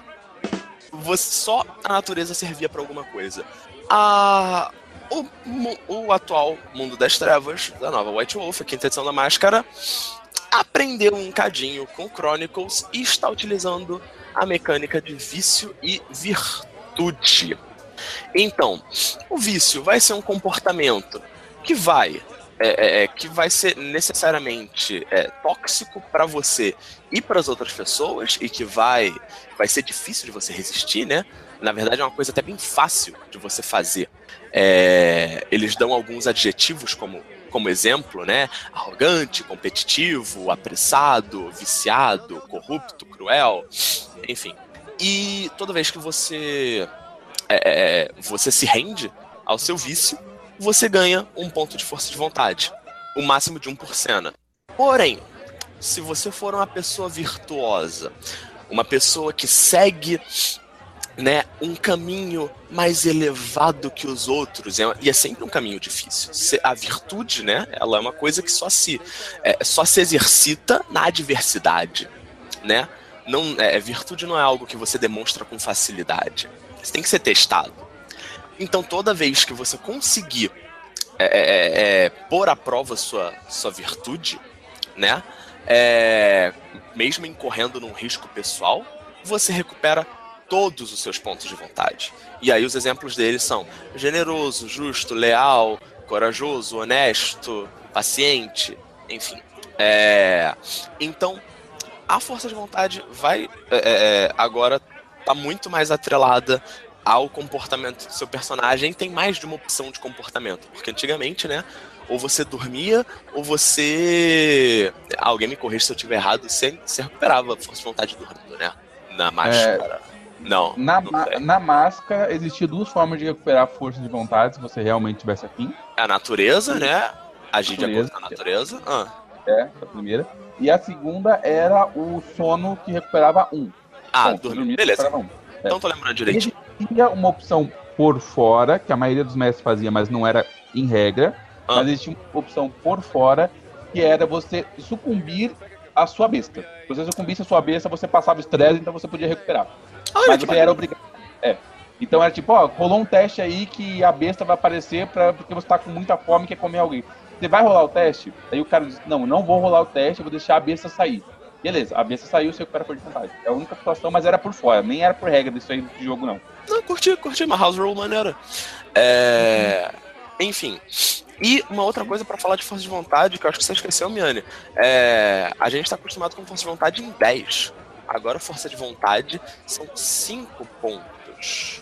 Você, só a natureza servia para alguma coisa. A, o, o, atual mundo das trevas, da nova White Wolf, a quinta edição da máscara, aprendeu um cadinho com Chronicles e está utilizando a mecânica de vício e virtude. Então, o vício vai ser um comportamento que vai é, é, é que vai ser necessariamente é, tóxico para você e para as outras pessoas e que vai vai ser difícil de você resistir, né? Na verdade, é uma coisa até bem fácil de você fazer. É, eles dão alguns adjetivos como como exemplo, né? Arrogante, competitivo, apressado, viciado, corrupto, cruel, enfim. E toda vez que você é, é, você se rende ao seu vício, você ganha um ponto de força de vontade, o máximo de um por cena. Porém, se você for uma pessoa virtuosa, uma pessoa que segue né, um caminho mais elevado que os outros, é, e é sempre um caminho difícil. A virtude, né, ela é uma coisa que só se, é, só se exercita na adversidade, né? Não, é, virtude não é algo que você demonstra com facilidade. Você tem que ser testado. Então, toda vez que você conseguir é, é, é, é pôr à prova sua, sua virtude, né? É, mesmo incorrendo num risco pessoal, você recupera todos os seus pontos de vontade. E aí os exemplos deles são generoso, justo, leal, corajoso, honesto, paciente, enfim. É... Então, a força de vontade vai é, é, é agora tá muito mais atrelada ao comportamento do seu personagem. Tem mais de uma opção de comportamento, porque antigamente, né? Ou você dormia, ou você. Alguém me corrija se eu estiver errado, você, você recuperava a força de vontade dormindo, né? Na máscara. É... Não. Na, não na máscara existia duas formas de recuperar a força de vontade se você realmente tivesse afim. A natureza, né? Agir de acordo com a natureza. Ah. É, a primeira. E a segunda era o sono que recuperava um. Ah, Bom, dormir. Beleza. Um. É. Então tô lembrando direito. Existia uma opção por fora, que a maioria dos mestres fazia, mas não era em regra. Ah. Mas existia uma opção por fora, que era você sucumbir à sua besta. Se você sucumbisse à sua besta, você passava estresse, então você podia recuperar. Olha, mas você era obrigado. É. Então era tipo, ó, rolou um teste aí que a besta vai aparecer pra, porque você tá com muita fome e quer comer alguém. Você vai rolar o teste? Aí o cara diz, não, não vou rolar o teste, eu vou deixar a besta sair. Beleza, a besta saiu, você recupera por de vontade. É a única situação, mas era por fora, nem era por regra disso aí de jogo, não. Não, curti, curti, uma house rule maneira. É... Enfim. E uma outra coisa para falar de força de vontade, que eu acho que você esqueceu, Miane. É... A gente tá acostumado com força de vontade em 10. Agora, força de vontade são 5 pontos.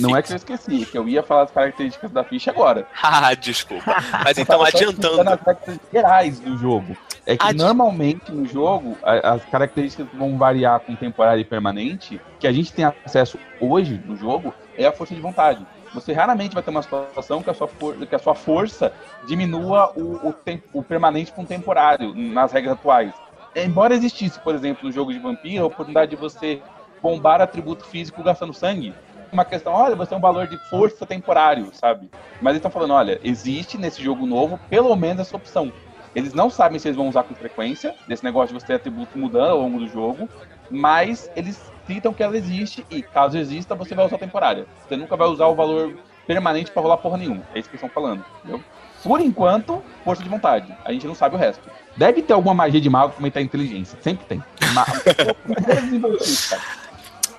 Não é que eu esqueci, que eu ia falar as características da ficha agora. ah, desculpa. Mas então, adiantando. As características gerais do jogo. É que Adi... normalmente no jogo, as características vão variar com temporário e permanente, que a gente tem acesso hoje no jogo, é a força de vontade. Você raramente vai ter uma situação que a sua, for que a sua força diminua o, o, o permanente com o temporário, nas regras atuais embora existisse, por exemplo, no jogo de vampiro, a oportunidade de você bombar atributo físico gastando sangue, uma questão, olha, você tem um valor de força temporário, sabe? Mas eles estão falando, olha, existe nesse jogo novo pelo menos essa opção. Eles não sabem se eles vão usar com frequência, desse negócio de você ter atributo mudando ao longo do jogo, mas eles citam que ela existe e, caso exista, você vai usar temporária. Você nunca vai usar o valor permanente para rolar porra nenhuma. É isso que eles estão falando, entendeu? Por enquanto, força de vontade. A gente não sabe o resto. Deve ter alguma magia de mago para aumentar a inteligência. Sempre tem.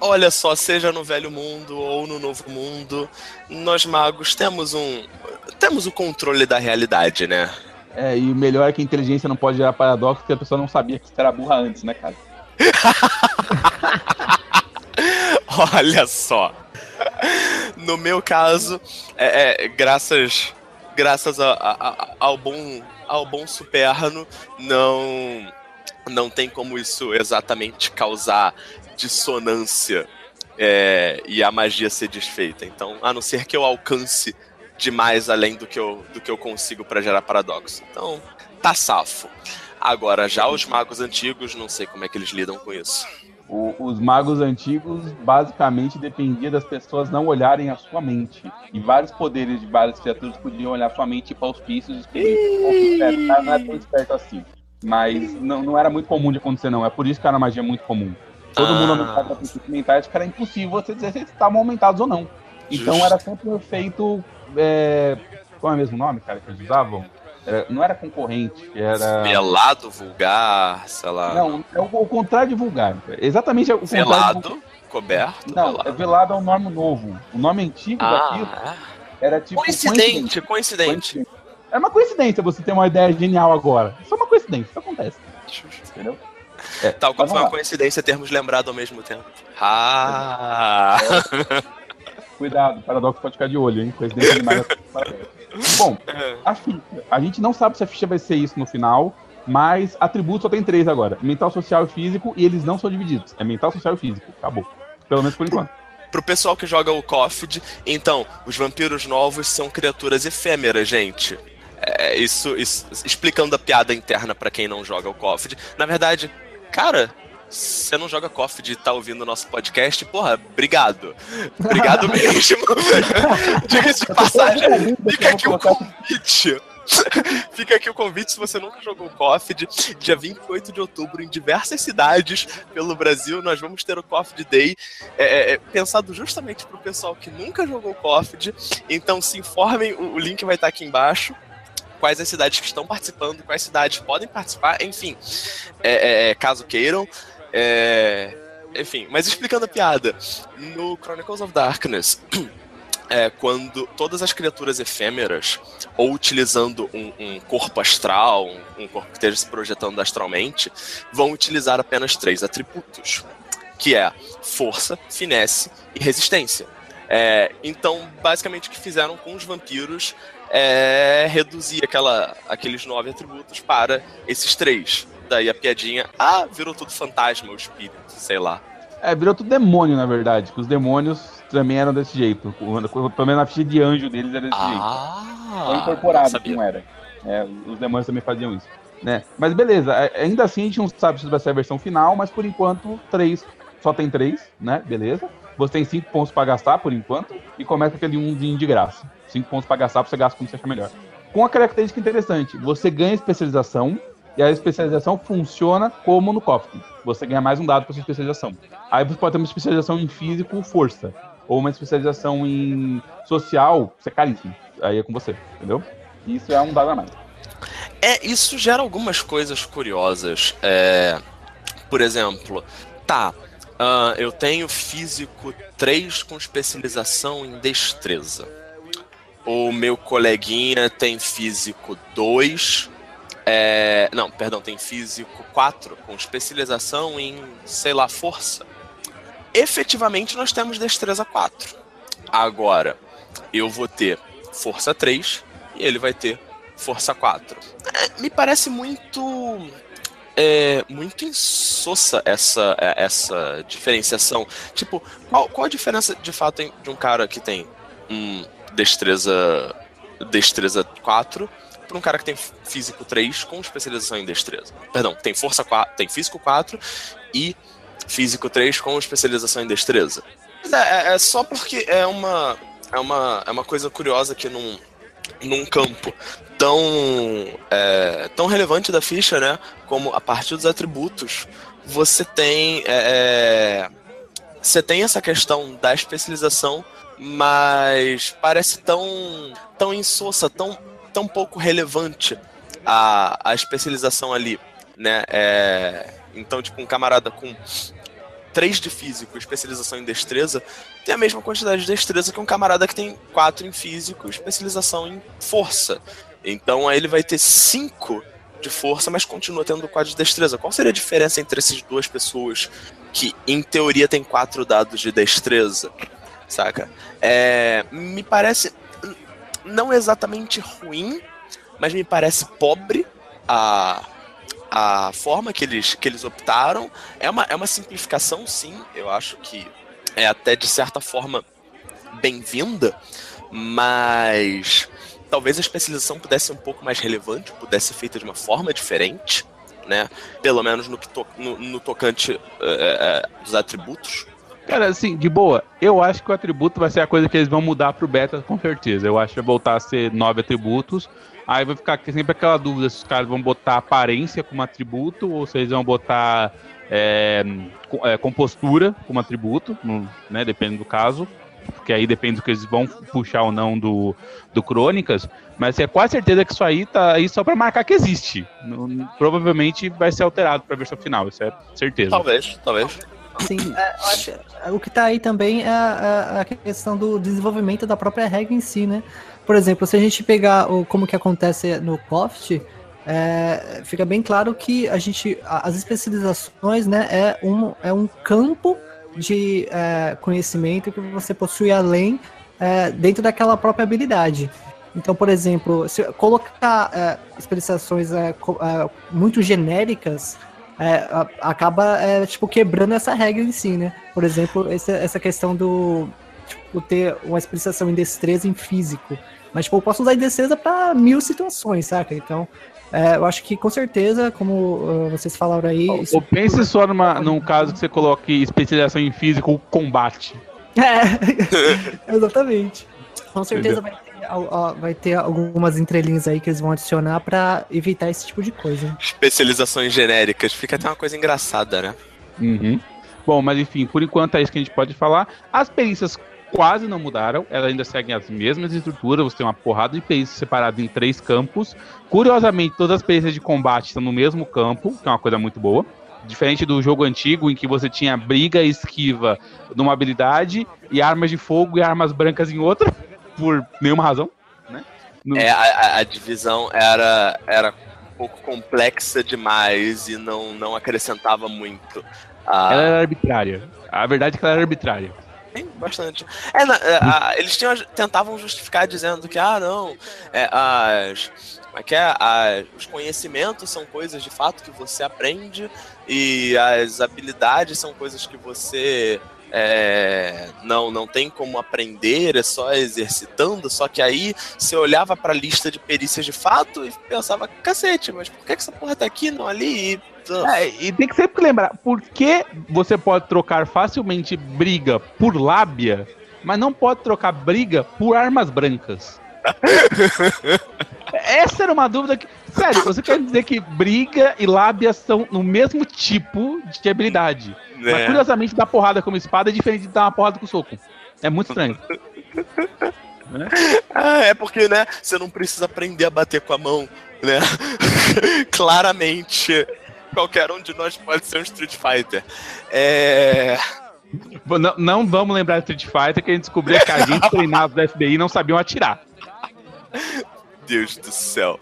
Olha só, seja no velho mundo ou no novo mundo, nós magos temos um temos o controle da realidade, né? É, e o melhor é que a inteligência não pode gerar paradoxo, porque a pessoa não sabia que você era burra antes, né, cara? Olha só. No meu caso, é, é graças graças a, a, ao bom ao bom superno, não não tem como isso exatamente causar dissonância é, e a magia ser desfeita. Então, a não ser que eu alcance demais além do que eu, do que eu consigo para gerar paradoxo. Então, tá safo. Agora, já os magos antigos, não sei como é que eles lidam com isso. O, os magos antigos basicamente dependia das pessoas não olharem a sua mente. E vários poderes de várias criaturas podiam olhar a sua mente para auspícios e descobrir não é tão esperto assim. Mas não, não era muito comum de acontecer, não. É por isso que a magia é muito comum. Todo ah. mundo aumentava princípios mentais, que era impossível você dizer se eles estavam aumentados ou não. Então Justo. era sempre feito. É... Qual é o mesmo nome, cara, que eles usavam? Era, não era concorrente, era. Velado, vulgar, sei lá. Não, é o, o contrário de vulgar. Exatamente o contrário. Velado, coberto. Não, velado. É velado é um nome novo. O nome antigo ah, daquilo é? era tipo. Coincidente, coincidente. coincidente. É uma coincidência você ter uma ideia genial agora. Isso é uma coincidência, isso acontece. Entendeu? É, Tal como foi uma coincidência termos lembrado ao mesmo tempo. Ah! É. Cuidado, o paradoxo pode ficar de olho, hein? Coincidência demais. Bom, a ficha. A gente não sabe se a ficha vai ser isso no final, mas atributos só tem três agora: mental, social e físico, e eles não são divididos. É mental, social e físico. Acabou. Pelo menos por enquanto. Pro pessoal que joga o COFD, então, os vampiros novos são criaturas efêmeras, gente. É, isso, isso, explicando a piada interna para quem não joga o COFD. Na verdade, cara, você não joga COFD e tá ouvindo o nosso podcast, porra, obrigado. Obrigado mesmo. Diga-se de passagem, fica aqui o convite. Fica aqui o convite se você nunca jogou COFD. Dia 28 de outubro, em diversas cidades pelo Brasil, nós vamos ter o COFD Day é, é, é pensado justamente para o pessoal que nunca jogou COFD. Então se informem, o, o link vai estar aqui embaixo quais as cidades que estão participando, quais cidades podem participar, enfim, é, é, caso queiram. É, enfim, mas explicando a piada, no Chronicles of Darkness, é, quando todas as criaturas efêmeras, ou utilizando um, um corpo astral, um, um, corpo que esteja se projetando astralmente, vão utilizar apenas três atributos, que é força, finesse e resistência. É, então, basicamente, o que fizeram com os vampiros é reduzir aquela, aqueles nove atributos para esses três daí a piadinha, ah, virou tudo fantasma, o espírito, sei lá. É, virou tudo demônio, na verdade, que os demônios também eram desse jeito. Pelo menos na ficha de anjo deles era desse ah, jeito. Foi incorporado, não era. É, os demônios também faziam isso. Né? Mas beleza, é, ainda assim a gente não sabe se vai ser a versão final, mas por enquanto, três, só tem três, né? Beleza. Você tem cinco pontos para gastar por enquanto, e começa aquele umzinho de graça. Cinco pontos para gastar, pra você gastar como você achar melhor. Com uma característica interessante, você ganha especialização e a especialização funciona como no COFT. Você ganha mais um dado para sua especialização. Aí você pode ter uma especialização em físico, força. Ou uma especialização em social, você é caríssimo. Aí é com você, entendeu? Isso é um dado a mais. É, isso gera algumas coisas curiosas. É, por exemplo, tá, uh, eu tenho físico 3 com especialização em destreza. O meu coleguinha tem físico 2 é, não, perdão, tem físico 4 com especialização em, sei lá, força. Efetivamente nós temos destreza 4. Agora, eu vou ter força 3 e ele vai ter força 4. É, me parece muito é muito insossa essa, é, essa diferenciação. Tipo, qual, qual a diferença de fato de um cara que tem um destreza destreza 4 para um cara que tem físico 3 com especialização em destreza. Perdão, tem força 4, tem físico 4 e físico 3 com especialização em destreza. É, é, é, só porque é uma, é uma, é uma coisa curiosa que num, num campo tão, é, tão relevante da ficha, né? Como a partir dos atributos, você tem, é, é você tem essa questão da especialização, mas parece tão, tão insossa, tão tão pouco relevante a, a especialização ali, né? É, então, tipo, um camarada com 3 de físico especialização em destreza tem a mesma quantidade de destreza que um camarada que tem 4 em físico especialização em força. Então aí ele vai ter 5 de força, mas continua tendo 4 de destreza. Qual seria a diferença entre essas duas pessoas que, em teoria, tem 4 dados de destreza? Saca? É, me parece não exatamente ruim, mas me parece pobre a, a forma que eles, que eles optaram. É uma, é uma simplificação, sim. Eu acho que é até de certa forma bem-vinda, mas talvez a especialização pudesse ser um pouco mais relevante, pudesse ser feita de uma forma diferente, né? Pelo menos no, que to no, no tocante uh, dos atributos. Cara, assim, de boa, eu acho que o atributo vai ser a coisa que eles vão mudar pro beta com certeza. Eu acho que vai voltar a ser nove atributos. Aí vai ficar sempre aquela dúvida se os caras vão botar aparência como atributo ou se eles vão botar é, é, compostura como atributo, né? Depende do caso porque aí depende do que eles vão puxar ou não do, do Crônicas, mas é quase certeza que isso aí tá aí só para marcar que existe. provavelmente vai ser alterado para a versão final, isso é certeza. Talvez, talvez. Sim, é, acho, o que está aí também é a, a, questão do desenvolvimento da própria regra em si, né? Por exemplo, se a gente pegar o, como que acontece no Coft, é, fica bem claro que a gente, as especializações, né, é um, é um campo de é, conhecimento que você possui além é, dentro daquela própria habilidade. Então, por exemplo, se colocar é, especializações é, é, muito genéricas é, acaba tipo quebrando essa regra em si, né? Por exemplo, essa, essa questão do tipo, ter uma especialização em destreza em físico. Mas tipo, eu posso usar em destreza para mil situações, saca? Então, é, eu acho que com certeza, como uh, vocês falaram aí. Ou, ou pense só numa, num caso que você coloque especialização em físico ou combate. É, exatamente. Com certeza vai ter, vai ter, algumas entrelinhas aí que eles vão adicionar para evitar esse tipo de coisa. Especializações genéricas, fica até uma coisa engraçada, né? Uhum. Bom, mas enfim, por enquanto é isso que a gente pode falar. As perícias quase não mudaram, elas ainda seguem as mesmas estruturas, você tem uma porrada de perícias separadas em três campos. Curiosamente, todas as perícias de combate estão no mesmo campo, que é uma coisa muito boa. Diferente do jogo antigo, em que você tinha briga e esquiva numa habilidade, e armas de fogo e armas brancas em outra, por nenhuma razão. Né? No... É, a, a, divisão era, era um pouco complexa demais e não, não acrescentava muito. A... Ela era arbitrária. A verdade é que ela era arbitrária. Tem bastante. É, na, é, a, eles tinham, tentavam justificar dizendo que, ah, não, é, as, é que é, a, os conhecimentos são coisas de fato que você aprende e as habilidades são coisas que você é, não não tem como aprender, é só exercitando. Só que aí você olhava para a lista de perícias de fato e pensava, cacete, mas por que essa porra tá aqui, não ali? E é, e tem que sempre lembrar, por que você pode trocar facilmente briga por lábia, mas não pode trocar briga por armas brancas? Essa era uma dúvida que. Sério, você quer dizer que briga e lábia são no mesmo tipo de habilidade. É. Mas curiosamente, dar porrada como espada é diferente de dar uma porrada com soco. É muito estranho. né? ah, é porque, né, você não precisa aprender a bater com a mão, né? Claramente qualquer um de nós pode ser um Street Fighter. É. Não, não vamos lembrar de Street Fighter que a gente descobriu que a gente treinava do FBI não sabiam atirar. Deus do céu.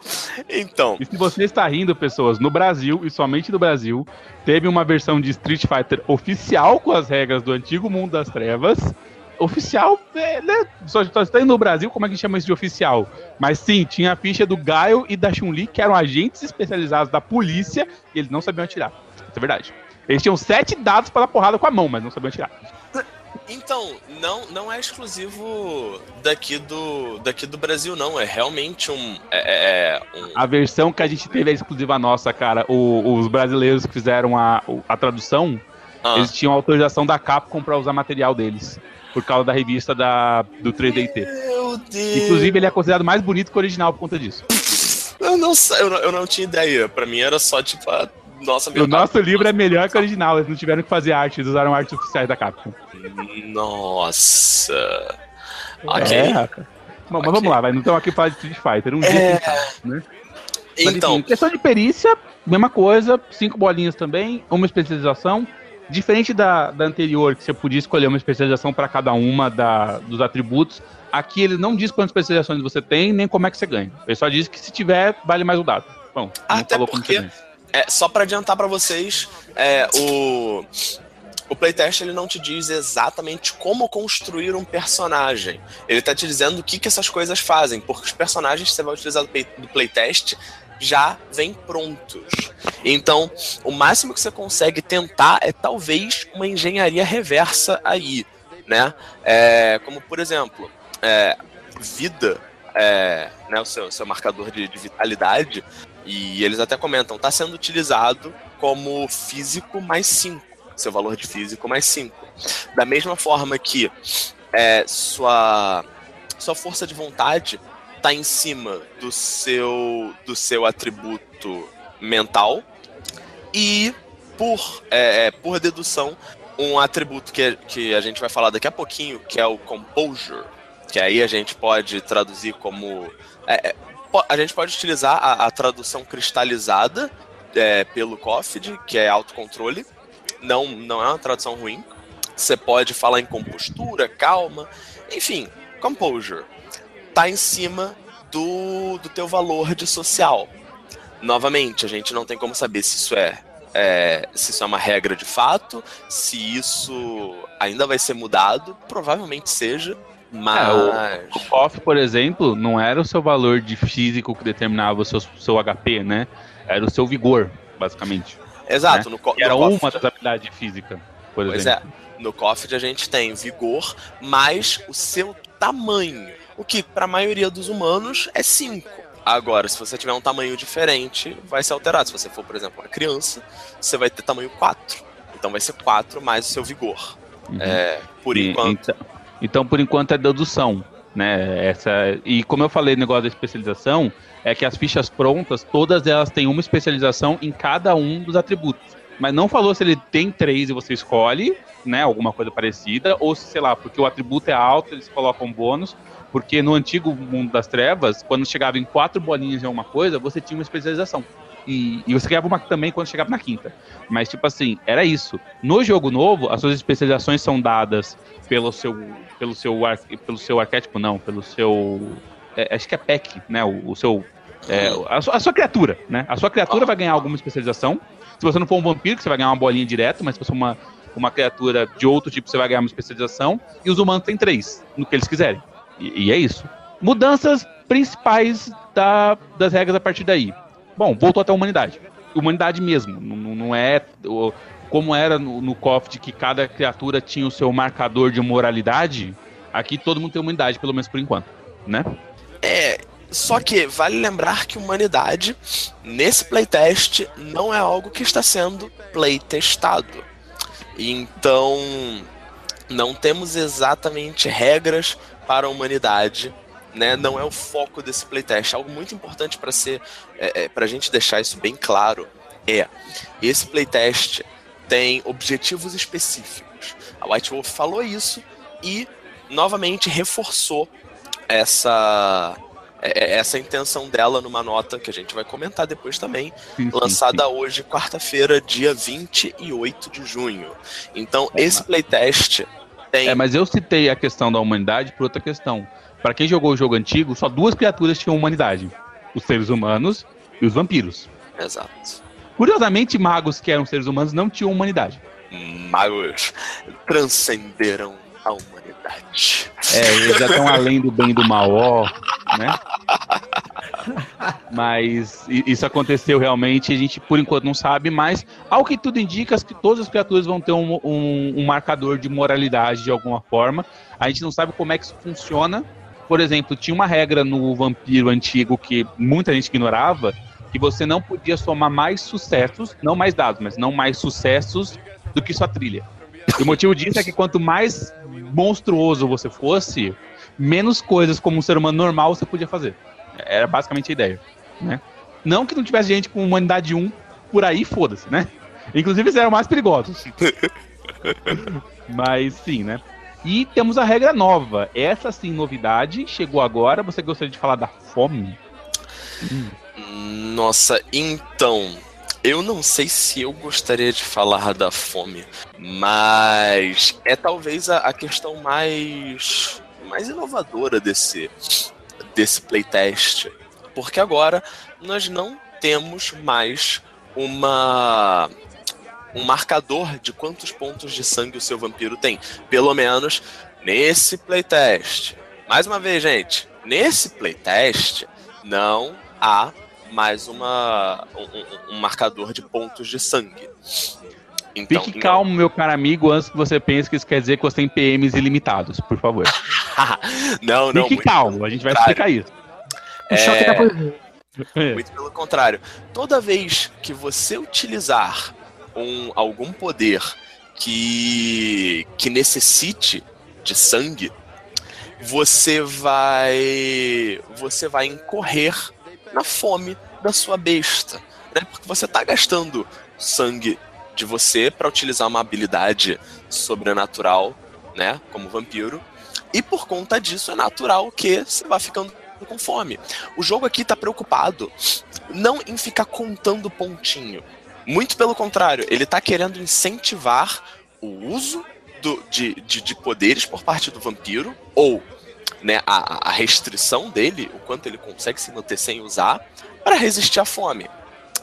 Então. E se você está rindo, pessoas, no Brasil, e somente no Brasil, teve uma versão de Street Fighter oficial com as regras do antigo mundo das trevas oficial, é, né? Só, está no Brasil, como é que chama isso de oficial? Mas sim, tinha a ficha do Gaio e da Chun-Li, que eram agentes especializados da polícia, e eles não sabiam atirar. Isso é verdade. Eles tinham sete dados para dar porrada com a mão, mas não sabiam atirar. Então, não, não é exclusivo daqui do, daqui do Brasil, não. É realmente um, é, é um... A versão que a gente teve é exclusiva nossa, cara. O, os brasileiros que fizeram a, a tradução, ah. eles tinham autorização da Capcom para usar material deles por causa da revista da, do 3DT. Meu Deus! Inclusive, ele é considerado mais bonito que o original por conta disso. Eu não sei, eu não, eu não tinha ideia. Pra mim era só tipo a nossa O nosso livro é melhor que o original, eles não tiveram que fazer arte, eles usaram artes oficiais da Capcom. Nossa. Ok. É, Bom, okay. mas vamos lá, vai. não estamos aqui para Street Fighter. Um dia é... né? Então. Mas, enfim, questão de perícia, mesma coisa, cinco bolinhas também, uma especialização. Diferente da, da anterior, que você podia escolher uma especialização para cada uma da, dos atributos, aqui ele não diz quantas especializações você tem, nem como é que você ganha. Ele só diz que se tiver, vale mais o dado. Bom, Até porque, é, só para adiantar para vocês, é, o, o playtest ele não te diz exatamente como construir um personagem. Ele tá te dizendo o que, que essas coisas fazem, porque os personagens que você vai utilizar do playtest já vêm prontos. Então, o máximo que você consegue tentar é talvez uma engenharia reversa aí. né? É, como, por exemplo, é, vida, é, né, o seu, seu marcador de, de vitalidade, e eles até comentam, está sendo utilizado como físico mais 5, seu valor de físico mais 5. Da mesma forma que é, sua, sua força de vontade está em cima do seu, do seu atributo mental e por, é, é, por dedução um atributo que, que a gente vai falar daqui a pouquinho, que é o Composure, que aí a gente pode traduzir como. É, é a gente pode utilizar a, a tradução cristalizada é, pelo COFID, que é autocontrole. Não, não é uma tradução ruim. Você pode falar em compostura, calma, enfim, composure. Tá em cima do, do teu valor de social. Novamente, a gente não tem como saber se isso é é, se isso é uma regra de fato, se isso ainda vai ser mudado, provavelmente seja. Mas. É, o, o KOF, por exemplo, não era o seu valor de físico que determinava o seu, seu HP, né? Era o seu vigor, basicamente. Exato. Né? No, era no uma das habilidades físicas, por pois exemplo. é. No KOF a gente tem vigor mais o seu tamanho. O que, para a maioria dos humanos, é 5. Agora, se você tiver um tamanho diferente, vai ser alterado. Se você for, por exemplo, uma criança, você vai ter tamanho 4. Então vai ser 4 mais o seu vigor. Uhum. É, por e, enquanto. Então, então, por enquanto é dedução. Né, essa, e como eu falei no negócio da especialização, é que as fichas prontas, todas elas têm uma especialização em cada um dos atributos. Mas não falou se ele tem três e você escolhe, né, alguma coisa parecida, ou se, sei lá, porque o atributo é alto, eles colocam bônus, porque no antigo mundo das trevas, quando chegava em quatro bolinhas em alguma coisa, você tinha uma especialização. E, e, você ganhava uma também quando chegava na quinta. Mas, tipo assim, era isso. No jogo novo, as suas especializações são dadas pelo seu, pelo seu, ar, pelo seu arquétipo, não, pelo seu. É, acho que é PEC, né? O, o seu. É, a, sua, a, sua, criatura, né? A sua criatura vai ganhar alguma especialização. Se você não for um vampiro, você vai ganhar uma bolinha direto, mas se você for uma, uma criatura de outro tipo, você vai ganhar uma especialização. E os humanos têm três, no que eles quiserem. E, e é isso. Mudanças principais da, das regras a partir daí. Bom, voltou até a humanidade. Humanidade mesmo. Não, não é como era no, no de que cada criatura tinha o seu marcador de moralidade. Aqui todo mundo tem humanidade, pelo menos por enquanto, né? É, só que vale lembrar que humanidade, nesse playtest, não é algo que está sendo playtestado. Então, não temos exatamente regras para a humanidade. Né, não é o foco desse playtest. Algo muito importante para ser, é, é, para a gente deixar isso bem claro é esse playtest tem objetivos específicos. A White Wolf falou isso e novamente reforçou essa é, é, essa intenção dela numa nota que a gente vai comentar depois também, sim, lançada sim, sim. hoje, quarta-feira, dia 28 de junho. Então, esse playtest tem. É, mas eu citei a questão da humanidade por outra questão. Para quem jogou o jogo antigo, só duas criaturas tinham humanidade: os seres humanos e os vampiros. Exato. Curiosamente, magos que eram seres humanos não tinham humanidade. Magos transcenderam a humanidade. É, eles já estão além do bem e do mal, ó, né? Mas isso aconteceu realmente, a gente por enquanto não sabe, mas ao que tudo indica, que todas as criaturas vão ter um, um, um marcador de moralidade de alguma forma. A gente não sabe como é que isso funciona. Por exemplo, tinha uma regra no vampiro antigo que muita gente ignorava, que você não podia somar mais sucessos, não mais dados, mas não mais sucessos do que sua trilha. E o motivo disso é que quanto mais monstruoso você fosse, menos coisas como um ser humano normal você podia fazer. Era basicamente a ideia, né? Não que não tivesse gente com humanidade 1 por aí, foda-se, né? Inclusive eles eram mais perigosos. Mas sim, né? E temos a regra nova. Essa sim, novidade, chegou agora. Você gostaria de falar da fome? Hum. Nossa, então. Eu não sei se eu gostaria de falar da fome, mas é talvez a, a questão mais, mais inovadora desse, desse playtest. Porque agora nós não temos mais uma um marcador de quantos pontos de sangue o seu vampiro tem. Pelo menos nesse playtest. Mais uma vez, gente, nesse playtest não há mais uma, um, um marcador de pontos de sangue. Então, Fique calmo, meu caro amigo, antes que você pense que isso quer dizer que você tem PMs ilimitados, por favor. não, não. Fique calmo, a gente vai explicar isso. O é... choque. É. Muito pelo contrário. Toda vez que você utilizar um, algum poder que, que necessite de sangue, você vai você vai incorrer na fome da sua besta, né? Porque você está gastando sangue de você para utilizar uma habilidade sobrenatural, né, como vampiro. E por conta disso é natural que você vá ficando com fome. O jogo aqui está preocupado não em ficar contando pontinho. Muito pelo contrário, ele está querendo incentivar o uso do, de, de, de, poderes por parte do vampiro, ou né, a, a restrição dele, o quanto ele consegue se manter sem usar, para resistir à fome.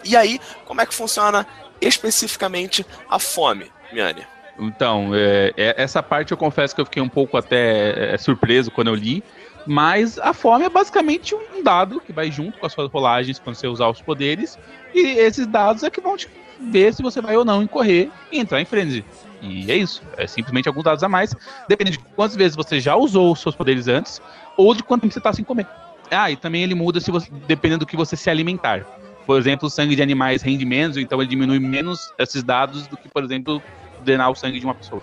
E aí, como é que funciona especificamente a fome, Miane? Então, é, é, essa parte eu confesso que eu fiquei um pouco até é, surpreso quando eu li, mas a fome é basicamente um dado que vai junto com as suas rolagens quando você usar os poderes, e esses dados é que vão te ver se você vai ou não incorrer e entrar em frenzy. E é isso, é simplesmente alguns dados a mais, dependendo de quantas vezes você já usou os seus poderes antes, ou de quanto tempo você está sem comer. Ah, e também ele muda se você, dependendo do que você se alimentar. Por exemplo, o sangue de animais rende menos, então ele diminui menos esses dados do que, por exemplo, drenar o sangue de uma pessoa.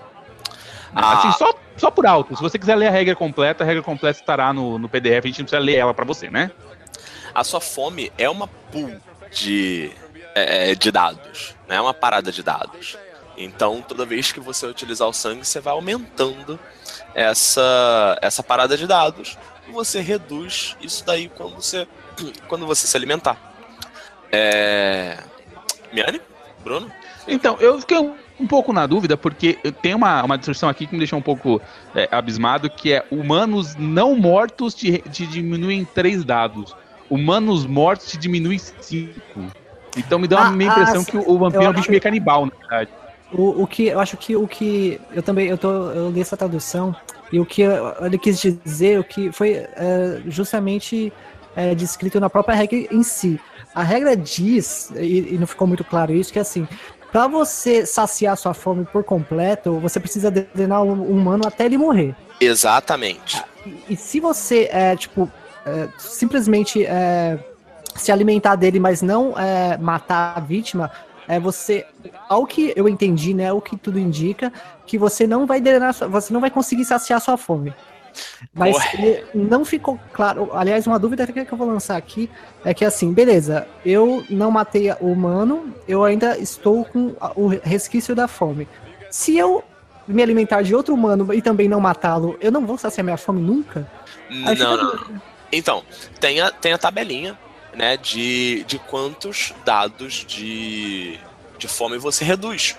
Ah. Assim, só, só por alto. Se você quiser ler a regra completa, a regra completa estará no, no PDF, a gente não precisa ler ela para você, né? A sua fome é uma pool de, é, é, de dados, não é uma parada de dados. Então, toda vez que você utilizar o sangue, você vai aumentando essa, essa parada de dados e você reduz isso daí quando você, quando você se alimentar. É... Miane? Bruno? Então, eu fiquei um, pouco na dúvida, porque tem uma, uma descrição aqui que me deixou um pouco é, abismado, que é humanos não mortos te, te diminuem três dados. Humanos mortos te diminuem cinco. Então me dá uma ah, impressão ah, que o, o vampiro é um bicho meio canibal, na verdade. O, o que eu acho que o que eu também eu tô eu li essa tradução e o que ele quis dizer o que foi é, justamente é, descrito na própria regra em si a regra diz, e, e não ficou muito claro isso, que é assim, para você saciar sua fome por completo, você precisa drenar o humano até ele morrer. Exatamente. E, e se você, é, tipo, é, simplesmente é, se alimentar dele, mas não é, matar a vítima, é você, ao que eu entendi, né, o que tudo indica, que você não vai drenar, você não vai conseguir saciar sua fome. Mas não ficou claro. Aliás, uma dúvida que eu vou lançar aqui é que assim, beleza, eu não matei o humano, eu ainda estou com o resquício da fome. Se eu me alimentar de outro humano e também não matá-lo, eu não vou saciar minha fome nunca? Não, não. Então, tem a, tem a tabelinha, né, de, de quantos dados de, de fome você reduz.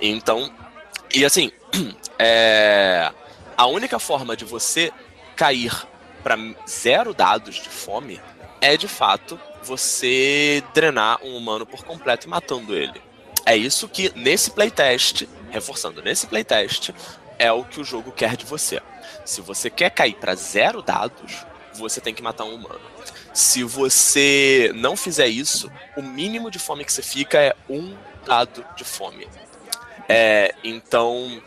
Então, e assim, é a única forma de você cair para zero dados de fome é de fato você drenar um humano por completo e matando ele. É isso que nesse playtest, reforçando, nesse playtest, é o que o jogo quer de você. Se você quer cair para zero dados, você tem que matar um humano. Se você não fizer isso, o mínimo de fome que você fica é um dado de fome. É, então,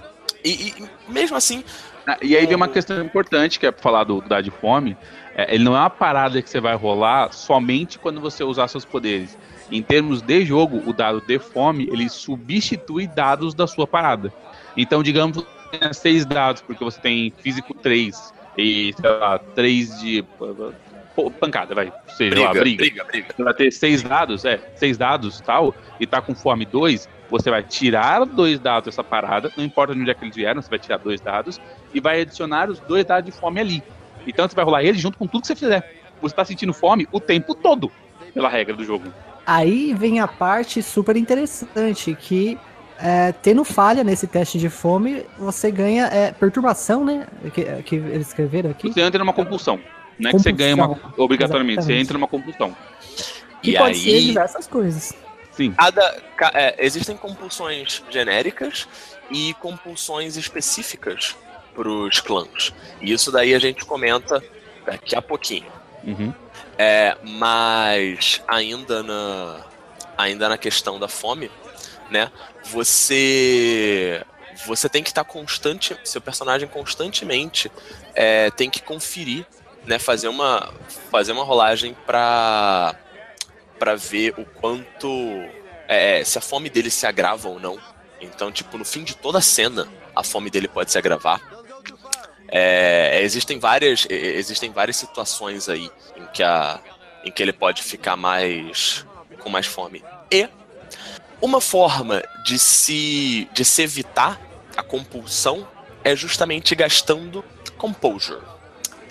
e, e mesmo assim, ah, e aí vem uma questão importante que é falar do dado de fome. É, ele não é uma parada que você vai rolar somente quando você usar seus poderes. Em termos de jogo, o dado de fome ele substitui dados da sua parada. Então, digamos que tem seis dados, porque você tem físico 3 e, sei lá, 3 de pancada, vai. Seja briga, lá, briga. briga, briga. Você vai ter seis dados, é, seis dados tal, e tá com fome 2, você vai tirar dois dados dessa parada, não importa de onde é que eles vieram, você vai tirar dois dados e vai adicionar os dois dados de fome ali. Então você vai rolar eles junto com tudo que você fizer. Você está sentindo fome o tempo todo, pela regra do jogo. Aí vem a parte super interessante, que é, tendo falha nesse teste de fome, você ganha é, perturbação, né? Que, que eles escreveram aqui. Você entra numa compulsão. Não é que você ganha uma, obrigatoriamente, Exatamente. você entra numa compulsão. E, e pode aí... ser diversas coisas. Sim. Cada, é, existem compulsões genéricas e compulsões específicas para os clãs. E isso daí a gente comenta daqui a pouquinho. Uhum. É, mas ainda na, ainda na questão da fome, né? Você você tem que estar tá constante, seu personagem constantemente é, tem que conferir, né? Fazer uma fazer uma rolagem para para ver o quanto é, se a fome dele se agrava ou não. Então, tipo, no fim de toda a cena, a fome dele pode se agravar. É, existem várias existem várias situações aí em que a em que ele pode ficar mais com mais fome. E uma forma de se, de se evitar a compulsão é justamente gastando composure.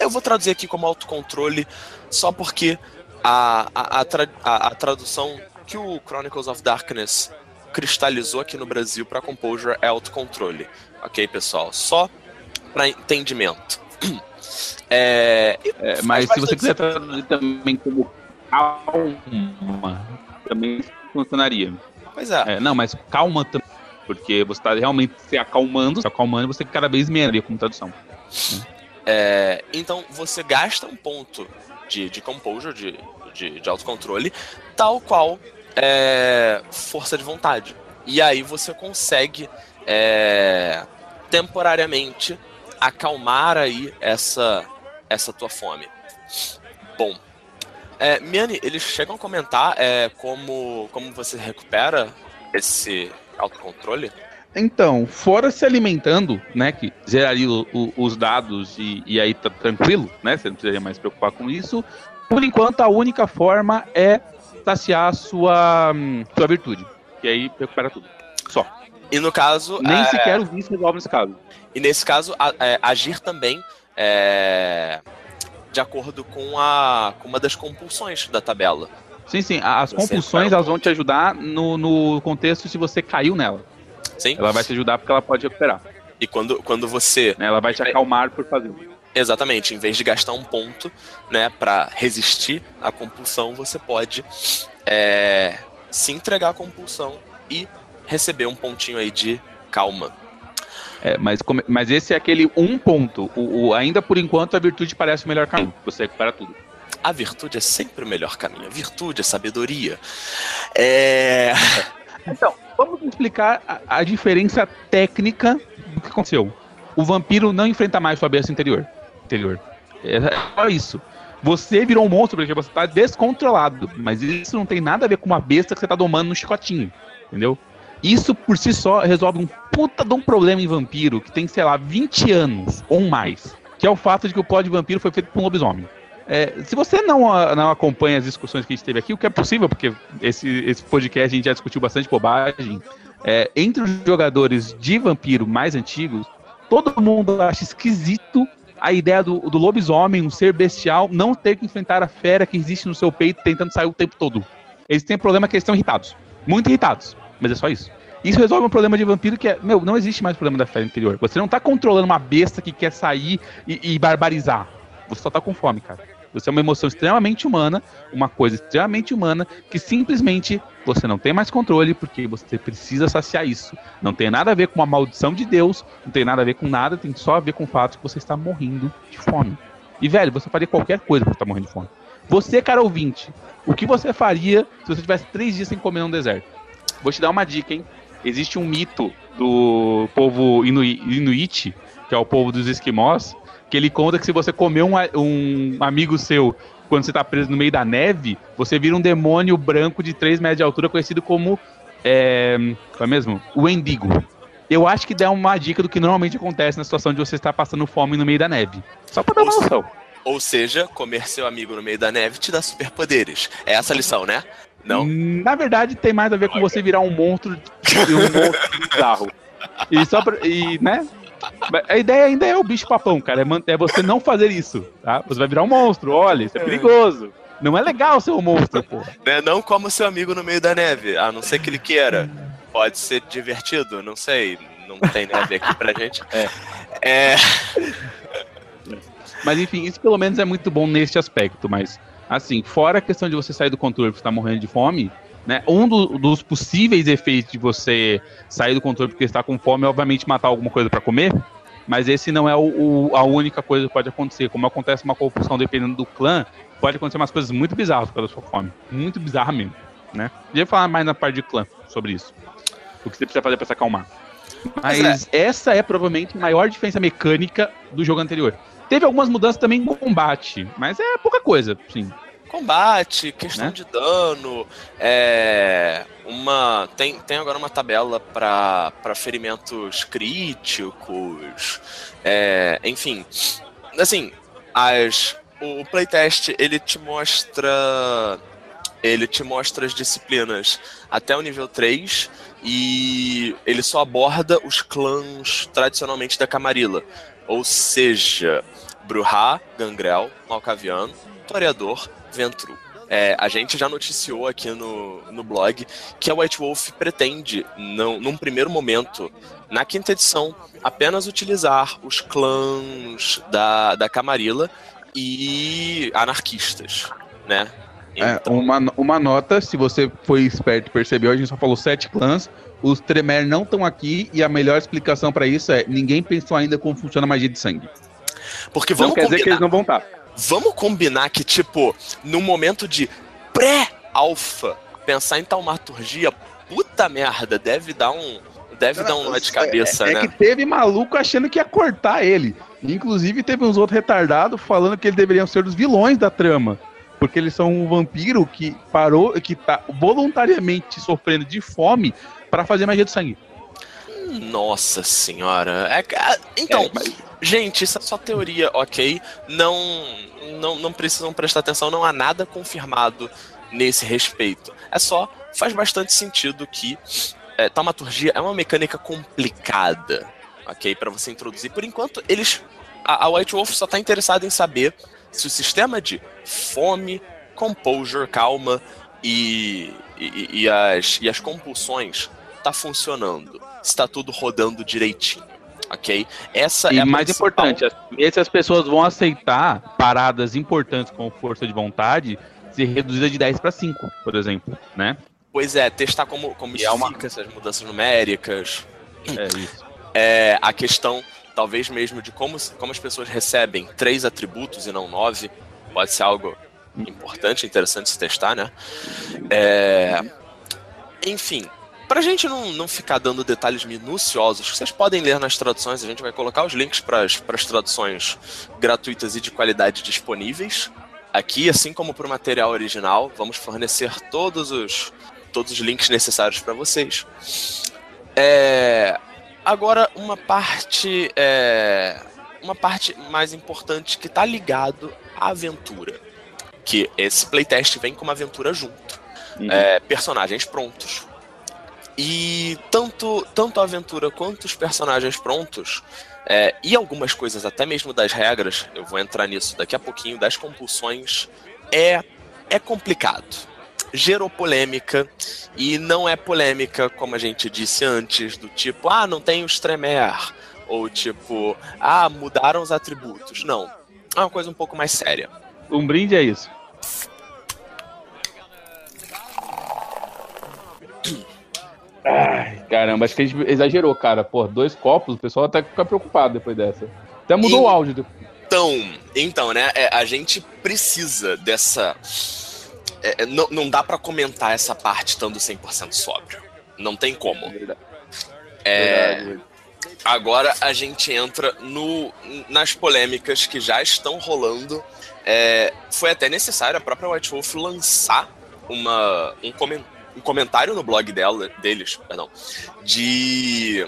Eu vou traduzir aqui como autocontrole só porque a, a, a, tra, a, a tradução que o Chronicles of Darkness cristalizou aqui no Brasil para composure é autocontrole. Ok, pessoal? Só para entendimento. É, é, mas se você quiser traduzir também como calma, também funcionaria. Pois é. é não, mas calma também. Porque você está realmente se acalmando, se acalmando, você cada vez menos como tradução. É, então você gasta um ponto de, de composure, de, de, de autocontrole, tal qual é, força de vontade. E aí você consegue é, temporariamente acalmar aí essa, essa tua fome. Bom, é, Miane, eles chegam a comentar é, como, como você recupera esse autocontrole? Então, fora se alimentando, né, que geraria o, o, os dados e, e, aí tá tranquilo, né, você não precisaria mais se preocupar com isso. Por enquanto, a única forma é saciar sua, hum, sua virtude. E aí recupera tudo. Só. E no caso. Nem é... sequer o vício resolve nesse caso. E nesse caso, a, é, agir também é, de acordo com, a, com uma das compulsões da tabela. Sim, sim. As você compulsões elas vão te ajudar no, no contexto se você caiu nela. Sim. Ela vai te ajudar porque ela pode recuperar. E quando, quando você. Né, ela vai te acalmar por fazer. Exatamente. Em vez de gastar um ponto, né, para resistir à compulsão, você pode é, se entregar à compulsão e receber um pontinho aí de calma. É, mas, mas esse é aquele um ponto. O, o, ainda por enquanto a virtude parece o melhor caminho. Você recupera tudo. A virtude é sempre o melhor caminho. A virtude é sabedoria. É. Então, vamos explicar a, a diferença técnica do que aconteceu. O vampiro não enfrenta mais sua besta interior. interior. É só isso. Você virou um monstro porque você está descontrolado. Mas isso não tem nada a ver com uma besta que você está domando no chicotinho. Entendeu? Isso por si só resolve um puta de um problema em vampiro que tem, sei lá, 20 anos ou mais. Que é o fato de que o plot de vampiro foi feito por um lobisomem. É, se você não, não acompanha as discussões que a gente teve aqui, o que é possível, porque esse, esse podcast a gente já discutiu bastante bobagem, é, entre os jogadores de vampiro mais antigos, todo mundo acha esquisito a ideia do, do lobisomem, um ser bestial, não ter que enfrentar a fera que existe no seu peito tentando sair o tempo todo. Eles têm problema que eles estão irritados. Muito irritados. Mas é só isso. Isso resolve um problema de vampiro que é, meu, não existe mais problema da fé interior. Você não tá controlando uma besta que quer sair e, e barbarizar. Você só tá com fome, cara. Você é uma emoção extremamente humana, uma coisa extremamente humana, que simplesmente você não tem mais controle porque você precisa saciar isso. Não tem nada a ver com uma maldição de Deus, não tem nada a ver com nada, tem só a ver com o fato que você está morrendo de fome. E, velho, você faria qualquer coisa pra estar morrendo de fome. Você, cara ouvinte, o que você faria se você tivesse três dias sem comer no deserto? Vou te dar uma dica, hein? Existe um mito do povo Inuit, que é o povo dos esquimós, que ele conta que se você comer um, um amigo seu quando você está preso no meio da neve, você vira um demônio branco de 3 metros de altura, conhecido como. É, é mesmo? O Endigo. Eu acho que dá uma dica do que normalmente acontece na situação de você estar passando fome no meio da neve. Só pra dar uma noção. Ou seja, comer seu amigo no meio da neve te dá superpoderes. É essa a lição, né? Não? Na verdade, tem mais a ver com você virar um monstro, um monstro bizarro. E só pra, e, né? A ideia ainda é o bicho papão, cara. É, é você não fazer isso, tá? Você vai virar um monstro, olha, isso é perigoso. Não é legal ser um monstro, porra. Né, não como seu amigo no meio da neve, a não ser que ele queira. Pode ser divertido, não sei. Não tem neve aqui pra gente. É. é... Mas enfim, isso pelo menos é muito bom neste aspecto, mas Assim, fora a questão de você sair do controle porque está morrendo de fome, né? Um do, dos possíveis efeitos de você sair do controle porque está com fome é, obviamente, matar alguma coisa para comer. Mas esse não é o, o, a única coisa que pode acontecer. Como acontece uma corrupção dependendo do clã, pode acontecer umas coisas muito bizarras por causa da sua fome. Muito bizarra mesmo, né? Devia falar mais na parte de clã sobre isso. o que você precisa fazer para se acalmar. Mas é. essa é provavelmente a maior diferença mecânica do jogo anterior. Teve algumas mudanças também em combate, mas é pouca coisa, sim. Combate, questão né? de dano, é, uma tem, tem agora uma tabela para ferimentos críticos, é, enfim, assim, as, o playtest ele te mostra ele te mostra as disciplinas até o nível 3 e ele só aborda os clãs tradicionalmente da Camarilla. Ou seja, Bruhá, Gangrel, Malcaviano, Toreador, Ventru. É, a gente já noticiou aqui no, no blog que a White Wolf pretende, não, num primeiro momento, na quinta edição, apenas utilizar os clãs da, da Camarilla e anarquistas, né? É, então... É, uma, uma nota, se você foi esperto e percebeu, a gente só falou sete clãs, os Tremer não estão aqui e a melhor explicação para isso é ninguém pensou ainda como funciona a magia de sangue. Porque vamos não quer combinar, dizer que eles não vão estar. Vamos combinar que, tipo, no momento de pré-alfa, pensar em taumaturgia, puta merda, deve dar um. Deve dar um nó de cabeça, é, né? É que teve maluco achando que ia cortar ele. Inclusive, teve uns outros retardados falando que eles deveriam ser os vilões da trama. Porque eles são um vampiro que parou, que tá voluntariamente sofrendo de fome para fazer magia de sangue. Nossa senhora. É, então, é, mas... gente, isso é só teoria, ok? Não, não, não precisam prestar atenção, não há nada confirmado nesse respeito. É só, faz bastante sentido que é, taumaturgia é uma mecânica complicada, ok? Para você introduzir. Por enquanto, eles. A, a White Wolf só está interessada em saber se o sistema de fome, composure, calma e, e, e as, e as compulsões está funcionando, está tudo rodando direitinho. Ok? Essa e é a mais principal... importante, essas pessoas vão aceitar paradas importantes com força de vontade ser reduzida de 10 para 5, por exemplo, né? Pois é, testar como, como isso é uma... fica, essas mudanças numéricas. É isso. É, a questão, talvez mesmo, de como, como as pessoas recebem três atributos e não nove, pode ser algo importante, interessante se testar, né? É... Enfim, Pra gente não, não ficar dando detalhes minuciosos, vocês podem ler nas traduções, a gente vai colocar os links para as traduções gratuitas e de qualidade disponíveis. Aqui, assim como para o material original, vamos fornecer todos os, todos os links necessários para vocês. É, agora, uma parte, é, uma parte mais importante que está ligado à aventura. Que esse playtest vem com uma aventura junto. Uhum. É, personagens prontos. E tanto, tanto a aventura quanto os personagens prontos, é, e algumas coisas até mesmo das regras, eu vou entrar nisso daqui a pouquinho, das compulsões, é, é complicado. Gerou polêmica, e não é polêmica, como a gente disse antes, do tipo, ah, não tem os tremer, ou tipo, ah, mudaram os atributos. Não. É uma coisa um pouco mais séria. Um brinde é isso. Ai, caramba, acho que a gente exagerou, cara. Pô, dois copos, o pessoal até fica preocupado depois dessa. Até mudou e... o áudio. Então, então, né? É, a gente precisa dessa. É, é não, não dá para comentar essa parte estando 100% sóbrio. Não tem como. É, agora a gente entra no, nas polêmicas que já estão rolando. É, foi até necessário a própria White Wolf lançar uma, um comentário um comentário no blog dela, deles, perdão, de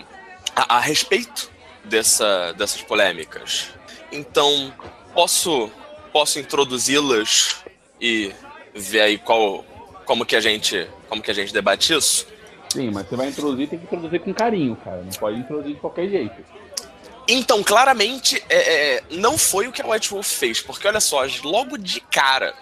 a, a respeito dessa, dessas polêmicas. Então, posso posso introduzi-las e ver aí qual como que a gente como que a gente debate isso? Sim, mas você vai introduzir, tem que introduzir com carinho, cara. Não pode introduzir de qualquer jeito. Então, claramente, é, é, não foi o que a White Wolf fez, porque olha só, logo de cara,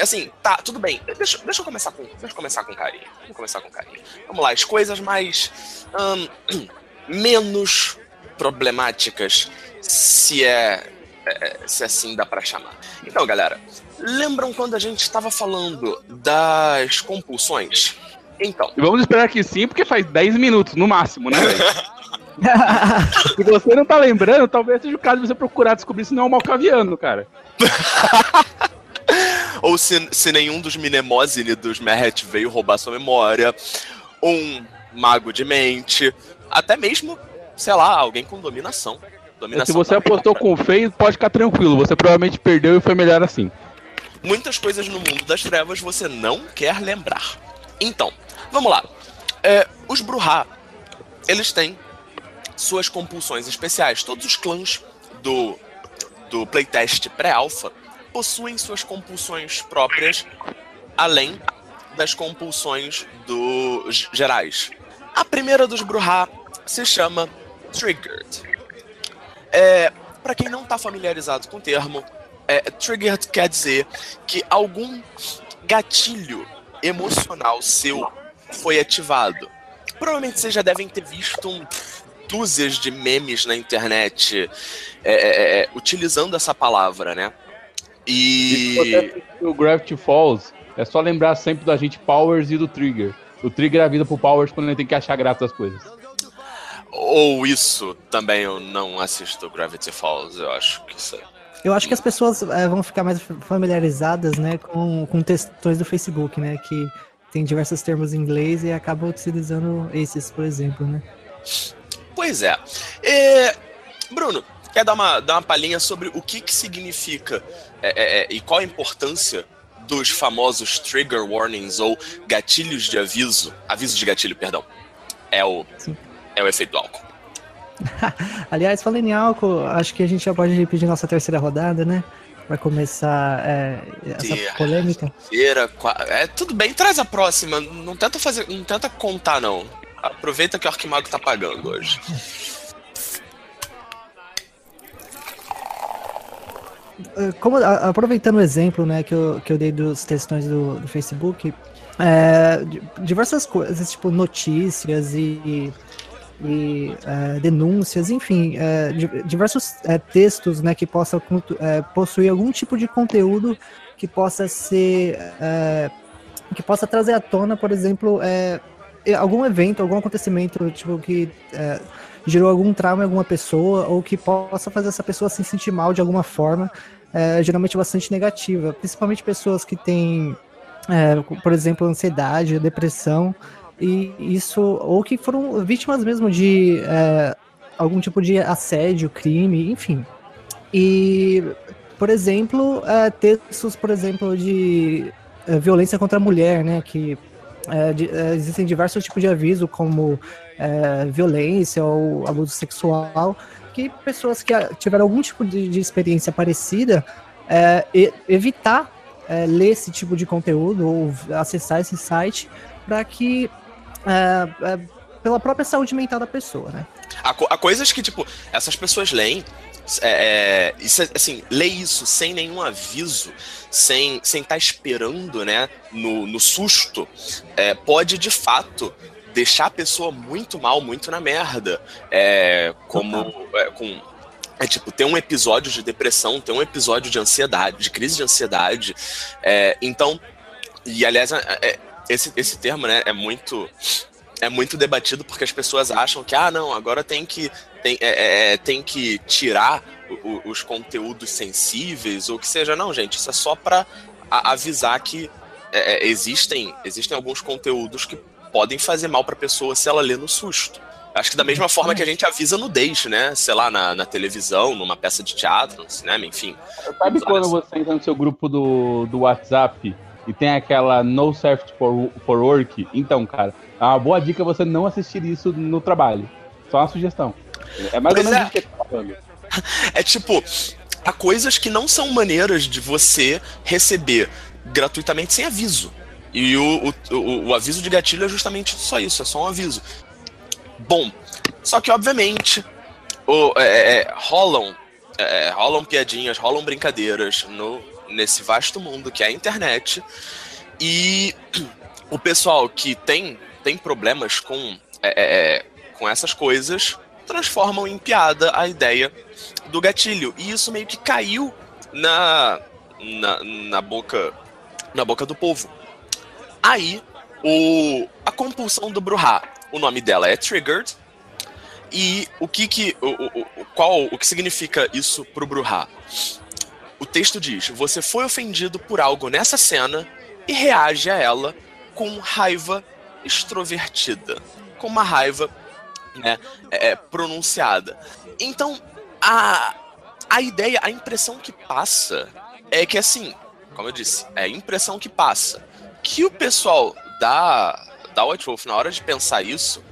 Assim, tá, tudo bem. Deixa, deixa, eu começar com. Deixa eu começar com carinho. Vamos começar com carinho. Vamos lá, as coisas mais. Um, menos problemáticas, se é, é, se assim dá para chamar. Então, galera, lembram quando a gente estava falando das compulsões? Então. Vamos esperar que sim, porque faz 10 minutos no máximo, né? se você não tá lembrando, talvez seja o caso de você procurar descobrir se não é um malcaviano, cara. Ou se, se nenhum dos Mnemosine dos Meret veio roubar sua memória. Um mago de mente, até mesmo, sei lá, alguém com dominação. dominação Se você apostou com o feio, pode ficar tranquilo. Você provavelmente perdeu e foi melhor assim. Muitas coisas no mundo das trevas você não quer lembrar. Então, vamos lá. É, os Bruhá, eles têm suas compulsões especiais. Todos os clãs do, do playtest pré-alpha possuem suas compulsões próprias, além das compulsões dos gerais. A primeira dos Bruhá se chama Triggered. É, Para quem não está familiarizado com o termo, é, Triggered quer dizer que algum gatilho emocional seu foi ativado. Provavelmente vocês já devem ter visto um, dúzias de memes na internet é, é, é utilizando essa palavra, né? E. o Gravity Falls, é só lembrar sempre do agente Powers e do Trigger. O Trigger avisa pro Powers quando ele tem que achar graça das coisas. Ou isso também eu não assisto Gravity Falls, eu acho que isso Eu acho que as pessoas é, vão ficar mais familiarizadas, né, com, com textões do Facebook, né, que tem diversos termos em inglês e acabam utilizando esses, por exemplo, né. Pois é. E, Bruno, quer dar uma, dar uma palhinha sobre o que, que significa é, é, é, e qual a importância dos famosos trigger warnings ou gatilhos de aviso? Aviso de gatilho, perdão. É o, é o efeito do álcool. Aliás, falando em álcool, acho que a gente já pode pedir nossa terceira rodada, né? Vai começar é, essa polêmica. Terceira, é, tudo bem, traz a próxima. Não tenta fazer, não tenta contar não. Aproveita que o Arquimago tá pagando hoje. como, aproveitando o exemplo né, que, eu, que eu dei dos textões do, do Facebook, é, diversas coisas, tipo notícias e, e é, denúncias, enfim, é, diversos textos né, que possam possuir algum tipo de conteúdo que possa ser. que possa trazer à tona, por exemplo, algum evento, algum acontecimento tipo, que gerou algum trauma em alguma pessoa ou que possa fazer essa pessoa se sentir mal de alguma forma, é, geralmente bastante negativa. Principalmente pessoas que têm, é, por exemplo, ansiedade, depressão, e isso, ou que foram vítimas mesmo de é, algum tipo de assédio, crime, enfim. E, por exemplo, é, textos, por exemplo, de é, violência contra a mulher, né, que é, de, é, existem diversos tipos de aviso, como é, violência ou abuso sexual, que pessoas que tiveram algum tipo de, de experiência parecida é, evitar é, ler esse tipo de conteúdo ou acessar esse site para que é, pela própria saúde mental da pessoa, né? Há, há coisas que tipo essas pessoas leem é, é, isso, assim, ler isso sem nenhum aviso, sem sem estar tá esperando, né, no, no susto, é, pode de fato deixar a pessoa muito mal, muito na merda. É, como é, com é tipo, tem um episódio de depressão, tem um episódio de ansiedade, de crise de ansiedade. É, então, e aliás, é, é esse, esse termo né, é muito é muito debatido porque as pessoas acham que, ah, não, agora tem que, tem, é, é, tem que tirar o, os conteúdos sensíveis, ou que seja. Não, gente, isso é só para avisar que é, existem, existem alguns conteúdos que podem fazer mal para a pessoa se ela lê no susto. Acho que da mesma forma que a gente avisa no deixe, né? Sei lá, na, na, televisão, numa peça de teatro, no cinema, enfim. Sabe quando você entra no seu grupo do, do WhatsApp e tem aquela No Soft for, for Work? Então, cara, é uma boa dica você não assistir isso no trabalho. Só uma sugestão. É mais pois ou menos é. isso que ele tá falando. É tipo, há coisas que não são maneiras de você receber gratuitamente sem aviso. E o, o, o, aviso de gatilho é justamente só isso, é só um aviso. Bom, só que obviamente o, é, é, rolam, é, rolam piadinhas, rolam brincadeiras no, nesse vasto mundo que é a internet. E o pessoal que tem tem problemas com, é, é, é, com essas coisas transformam em piada a ideia do gatilho. E isso meio que caiu na, na, na boca na boca do povo. Aí, o, a compulsão do Bruhá, o nome dela é Triggered. E o que que o, o, qual o que significa isso pro Bruhá? O texto diz: "Você foi ofendido por algo nessa cena e reage a ela com raiva extrovertida, com uma raiva né, é, é, pronunciada. Então, a, a ideia, a impressão que passa é que, assim, como eu disse, é a impressão que passa que o pessoal da, da White Wolf, na hora de pensar isso,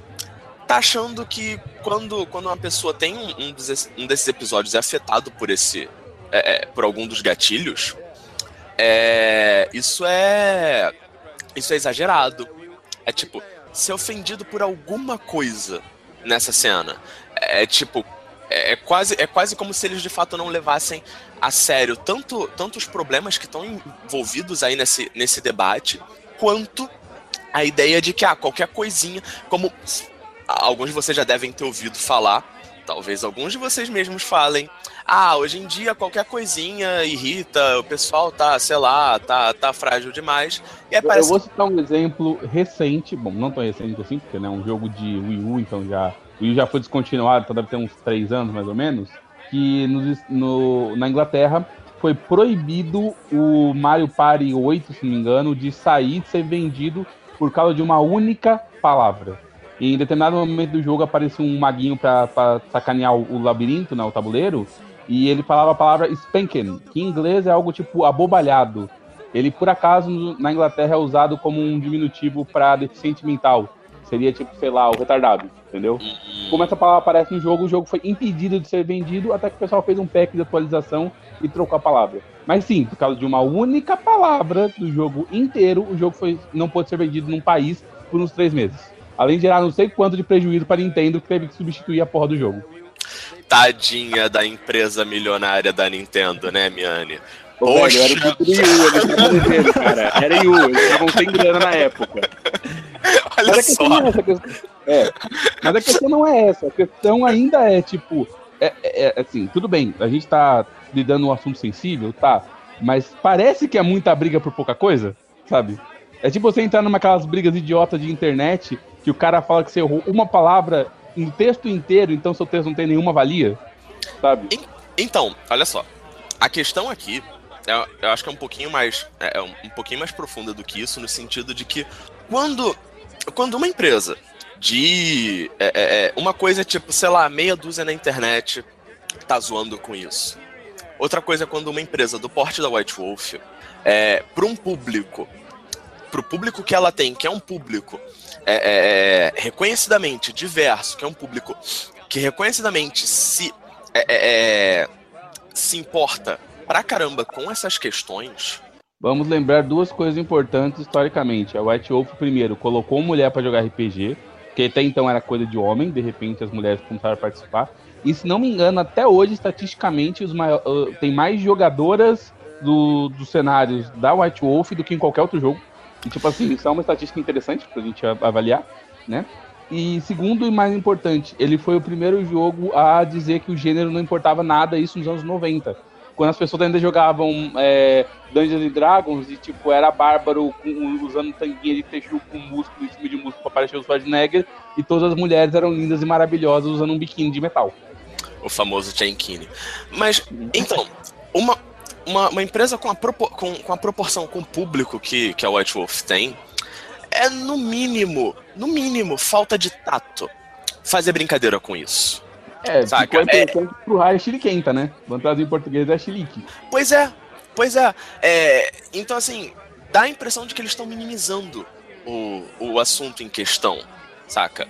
tá achando que quando, quando uma pessoa tem um, um, desses, um desses episódios é afetado por esse. É, é, por algum dos gatilhos, é, isso é. Isso é exagerado. É tipo, ser ofendido por alguma coisa nessa cena. É tipo. É, é quase, é quase como se eles de fato não levassem a sério tanto, tanto os problemas que estão envolvidos aí nesse, nesse debate, quanto a ideia de que ah, qualquer coisinha, como alguns de vocês já devem ter ouvido falar, talvez alguns de vocês mesmos falem. Ah, hoje em dia qualquer coisinha irrita, o pessoal tá, sei lá, tá, tá frágil demais. E parece... Eu vou citar um exemplo recente, bom, não tão recente assim, porque é né, um jogo de Wii U, então já. U já foi descontinuado, então deve ter uns três anos mais ou menos. Que no, no, na Inglaterra foi proibido o Mario Party 8, se não me engano, de sair de ser vendido por causa de uma única palavra. E em determinado momento do jogo apareceu um maguinho para sacanear o, o, labirinto, né, o tabuleiro, e ele falava a palavra spanking, que em inglês é algo tipo abobalhado. Ele, por acaso, na Inglaterra é usado como um diminutivo para deficiente mental. Seria tipo, sei lá, o retardado, entendeu? Como essa palavra aparece no jogo, o jogo foi impedido de ser vendido até que o pessoal fez um pack de atualização e trocou a palavra. Mas sim, por causa de uma única palavra do jogo inteiro, o jogo foi, não pôde ser vendido num país por uns três meses. Além de gerar não sei quanto de prejuízo para a Nintendo, que teve que substituir a porra do jogo. Tadinha da empresa milionária da Nintendo, né, Miane? Ô, Poxa. Velho, era o Yu, eles cara. Era Yu, eles estavam sem grana na época. Olha mas só. A questão, é essa, é, mas a questão não é essa. A questão ainda é, tipo, é, é, é assim, tudo bem, a gente tá lidando um assunto sensível, tá? Mas parece que é muita briga por pouca coisa, sabe? É tipo você entrar numa aquelas brigas idiotas de internet que o cara fala que você errou uma palavra no texto inteiro, então seu texto não tem nenhuma valia, sabe? Então, olha só. A questão aqui, eu, eu acho que é um pouquinho mais, é, é um pouquinho mais profunda do que isso, no sentido de que quando, quando uma empresa de é, é, é uma coisa tipo, sei lá, meia dúzia na internet tá zoando com isso. Outra coisa é quando uma empresa do porte da White Wolf, é, para um público, para o público que ela tem, que é um público é, é, é, reconhecidamente diverso, que é um público que reconhecidamente se, é, é, se importa pra caramba com essas questões. Vamos lembrar duas coisas importantes historicamente. A White Wolf, primeiro, colocou mulher para jogar RPG, que até então era coisa de homem, de repente as mulheres começaram a participar. E se não me engano, até hoje, estatisticamente, os uh, tem mais jogadoras do, dos cenários da White Wolf do que em qualquer outro jogo. E, tipo assim, isso é uma estatística interessante pra gente avaliar, né? E segundo e mais importante, ele foi o primeiro jogo a dizer que o gênero não importava nada, isso nos anos 90. Quando as pessoas ainda jogavam é, Dungeons and Dragons e, tipo, era bárbaro com, usando tanguinha de teixu com músculo em cima de músculo pra parecer o Schwarzenegger, e todas as mulheres eram lindas e maravilhosas usando um biquíni de metal. O famoso Chankini. Mas, então, uma, uma, uma empresa com a, propor, com, com a proporção com o público que, que a White Wolf tem, é no mínimo, no mínimo, falta de tato fazer brincadeira com isso. É, Saca? ficou interessante é... pro raio chiliquenta, né? Vamos trazer em português é chilique. Pois é, pois é. é. Então, assim, dá a impressão de que eles estão minimizando o, o assunto em questão, saca?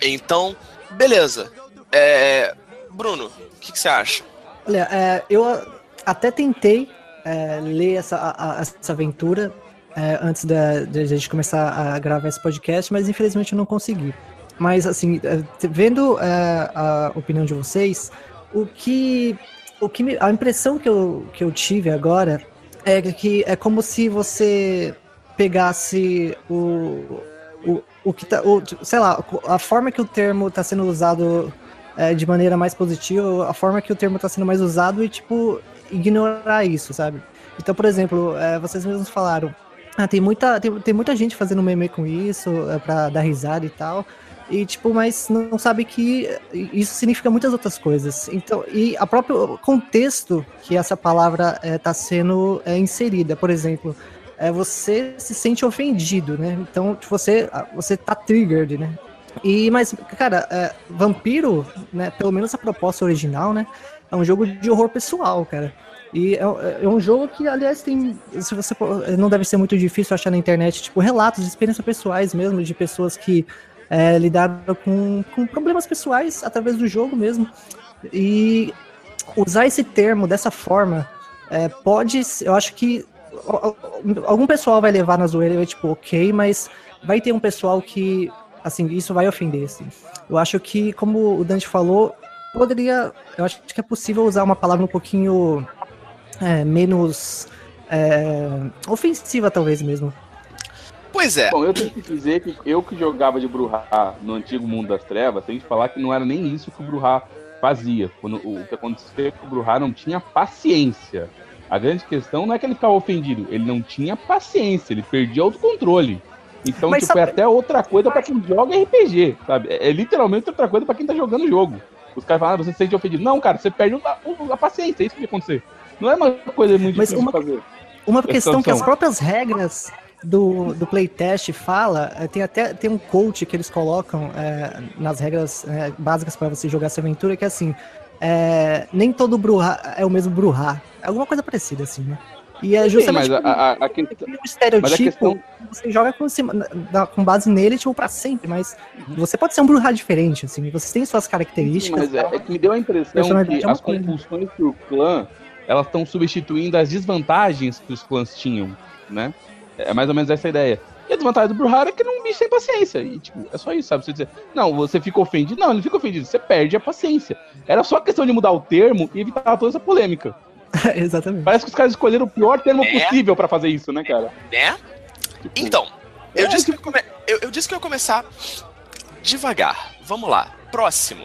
Então, beleza. É, Bruno, o que, que, você acha? Olha, é, eu até tentei é, ler essa, a, essa aventura é, antes da, de a gente começar a gravar esse podcast, mas infelizmente eu não consegui. Mas, assim, é, vendo é, a opinião de vocês, o que, o que me, a impressão que eu, que eu tive agora é que é como se você pegasse o, o, o que tá, o, sei lá, a forma que o termo está sendo usado é, de maneira mais positiva, a forma que o termo está sendo mais usado e, tipo, ignorar isso, sabe? Então, por exemplo, é, vocês mesmos falaram, ah, tem muita, tem, tem muita gente fazendo meme com isso, é, dar risada e tal. E, tipo, mas não sabe que isso significa muitas outras coisas. Então, e a próprio contexto que essa palavra está é, sendo é, inserida, por exemplo, é, você se sente ofendido, né? Então, você, você tá triggered, né? E, mas, cara, é, Vampiro, né, pelo menos a proposta original, né, é um jogo de horror pessoal, cara. E é, é, um jogo que, aliás, tem. Se você não deve ser muito difícil achar na internet, tipo, relatos de experiências pessoais mesmo, de pessoas que é, lidaram com, com problemas pessoais através do jogo mesmo. E usar esse termo dessa forma é, pode. Eu acho que algum pessoal vai levar na zoeira e vai tipo, ok, mas vai ter um pessoal que, assim, isso vai ofender, assim. Eu acho que, como o Dante falou, poderia. Eu acho que é possível usar uma palavra um pouquinho é, menos é, ofensiva, talvez mesmo. Pois é. Bom, eu tenho que dizer que eu que jogava de Bruhá no antigo mundo das trevas, tenho que falar que não era nem isso que o Bruhá fazia. Quando, o que aconteceu é que o Bruhá não tinha paciência. A grande questão não é que ele ficava ofendido, ele não tinha paciência, ele perdia autocontrole. Então, Mas tipo, é sabe... é até outra coisa para quem joga RPG, sabe? É, é literalmente outra coisa para quem tá jogando o jogo. Os caras falam, ah, você se sente ofendido. Não, cara, você perde a, a, paciência, é isso que vai acontecer. Não é uma coisa muito Mas difícil uma, fazer. Uma questão que as próprias regras do, do playtest fala, é, tem até tem um coach que eles colocam é, nas regras é, básicas para você jogar essa aventura, que é assim, é, nem todo Bruhá é o mesmo Bruhá. Alguma coisa parecida, assim, né? E é justamente Sim, mas a, a, a, um estereotipo, questão... você joga com, com, base nele, tipo, pra sempre, mas uhum. você pode ser um Bruhá diferente, assim, você tem suas características. Sim, mas é, é, que me deu a impressão que é as compulsões pro clã, elas estão substituindo as desvantagens que os clãs tinham, né? É mais ou menos essa a ideia. E a desvantagem do Bruhara é que ele é um bicho sem paciência. E, tipo, é só isso, sabe? Você dizer, não, você fica ofendido. Não, ele fica ofendido, você perde a paciência. Era só questão de mudar o termo e evitar toda essa polêmica. Exatamente. Parece que os caras escolheram o pior termo é. possível para fazer isso, né, cara? Né? Tipo, então, eu, é, disse que eu, come... eu, eu, disse que eu ia começar devagar. Vamos lá. Próximo.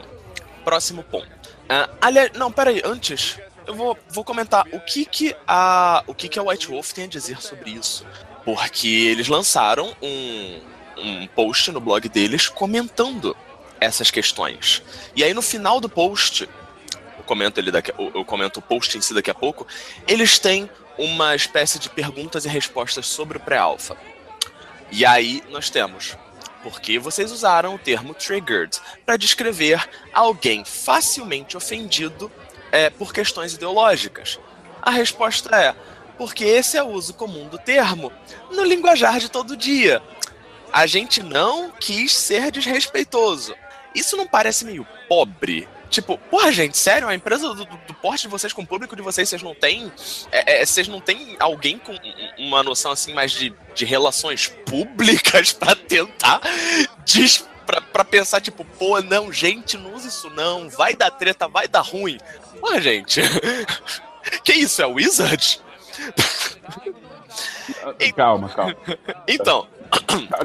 Próximo ponto. Uh, aliás, não, peraí, antes. Eu vou, vou comentar o que que a o que que a White Wolf tem a dizer sobre isso. Porque eles lançaram um, um post no blog deles comentando essas questões. E aí no final do post, eu comento, ele daqui, eu comento o post em si daqui a pouco, eles têm uma espécie de perguntas e respostas sobre o pré-alpha. E aí nós temos porque vocês usaram o termo triggered para descrever alguém facilmente ofendido é, por questões ideológicas. A resposta é porque esse é o uso comum do termo no linguajar de todo dia. A gente não quis ser desrespeitoso. Isso não parece meio pobre? Tipo, porra, gente, sério, a empresa do, do, porte de vocês com o público de vocês, vocês não têm. É, é, vocês não têm alguém com uma noção assim mais de, de relações públicas para tentar des, pra, pra pensar, tipo, pô, não, gente, não usa isso não, vai dar treta, vai dar ruim. Porra, gente. que isso, é Wizard? Calma, calma. Então.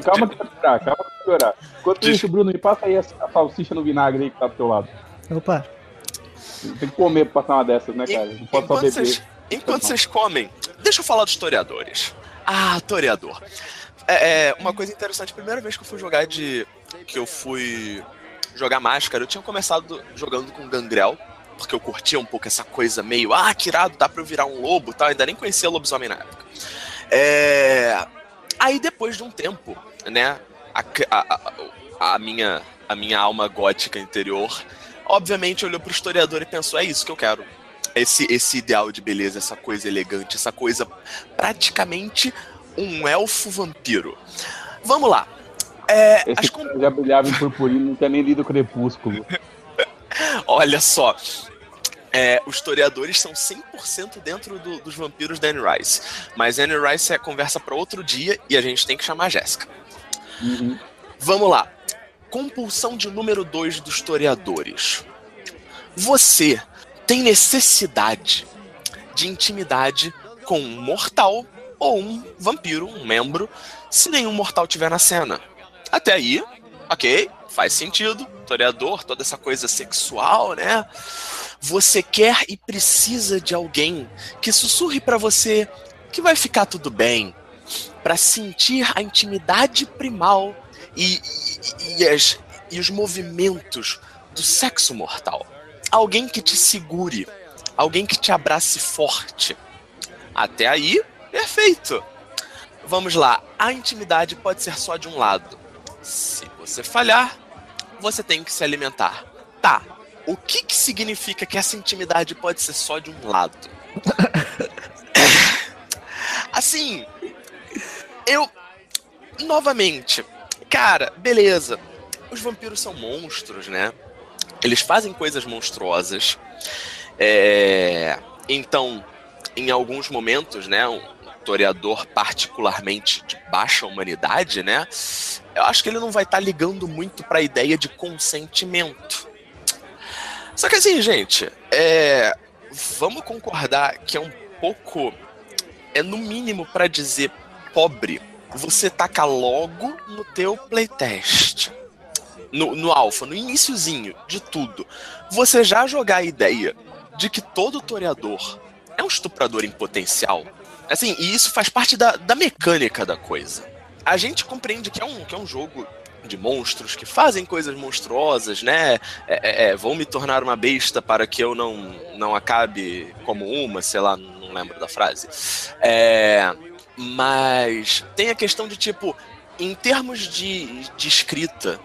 Calma que vai piorar, calma que vai piorar. Enquanto isso, Bruno, me passa aí a, salsicha no vinagre aí que tá do teu lado. Opa. Tem que comer pra passar uma dessas, né, cara? Não pode enquanto só beber. enquanto vocês comem, deixa eu falar dos historiadores. Ah, toreador. É, é, uma coisa interessante, a primeira vez que eu fui jogar de. que eu fui jogar máscara, eu tinha começado jogando com Gangrel, porque eu curtia um pouco essa coisa meio, ah, que irado, dá pra eu virar um lobo tal. Ainda nem conhecia lobisomem na época. É... Aí depois de um tempo, né, a, a, a, minha, a minha alma gótica interior, obviamente olhou pro historiador e pensou, é isso que eu quero. Esse, esse ideal de beleza, essa coisa elegante, essa coisa praticamente um elfo vampiro. Vamos lá. É, Esse as... já brilhava em purpurina, não tinha nem lido Crepúsculo. Olha só. É, os historiadores são 100% dentro do, dos vampiros da Anne Rice. Mas Anne Rice é conversa para outro dia e a gente tem que chamar a Jéssica. Uhum. Vamos lá. Compulsão de número 2 dos historiadores. Você tem necessidade de intimidade com um mortal ou um vampiro, um membro, se nenhum mortal tiver na cena. Até aí, ok, faz sentido, historiador, toda essa coisa sexual, né? Você quer e precisa de alguém que sussurre para você que vai ficar tudo bem, para sentir a intimidade primal e, e, e, as, e os movimentos do sexo mortal. Alguém que te segure, alguém que te abrace forte. Até aí, perfeito. Vamos lá, a intimidade pode ser só de um lado. Se você falhar, você tem que se alimentar. Tá. O que, que significa que essa intimidade pode ser só de um lado? assim, eu. Novamente, cara, beleza. Os vampiros são monstros, né? Eles fazem coisas monstruosas. É, então, em alguns momentos, né, historiador particularmente de baixa humanidade, né, eu acho que ele não vai estar tá ligando muito para a ideia de consentimento. Só que assim, gente, é, vamos concordar que é um pouco, é no mínimo para dizer pobre, você taca logo no teu playtest no, no alfa, no iníciozinho de tudo, você já jogar a ideia de que todo toreador é um estuprador em potencial, assim, e isso faz parte da, da mecânica da coisa. A gente compreende que é um, que é um jogo de monstros que fazem coisas monstruosas, né? É, é, é vão me tornar uma besta para que eu não, não acabe como uma, sei lá, não lembro da frase. É, mas tem a questão de tipo, em termos de, de escrita,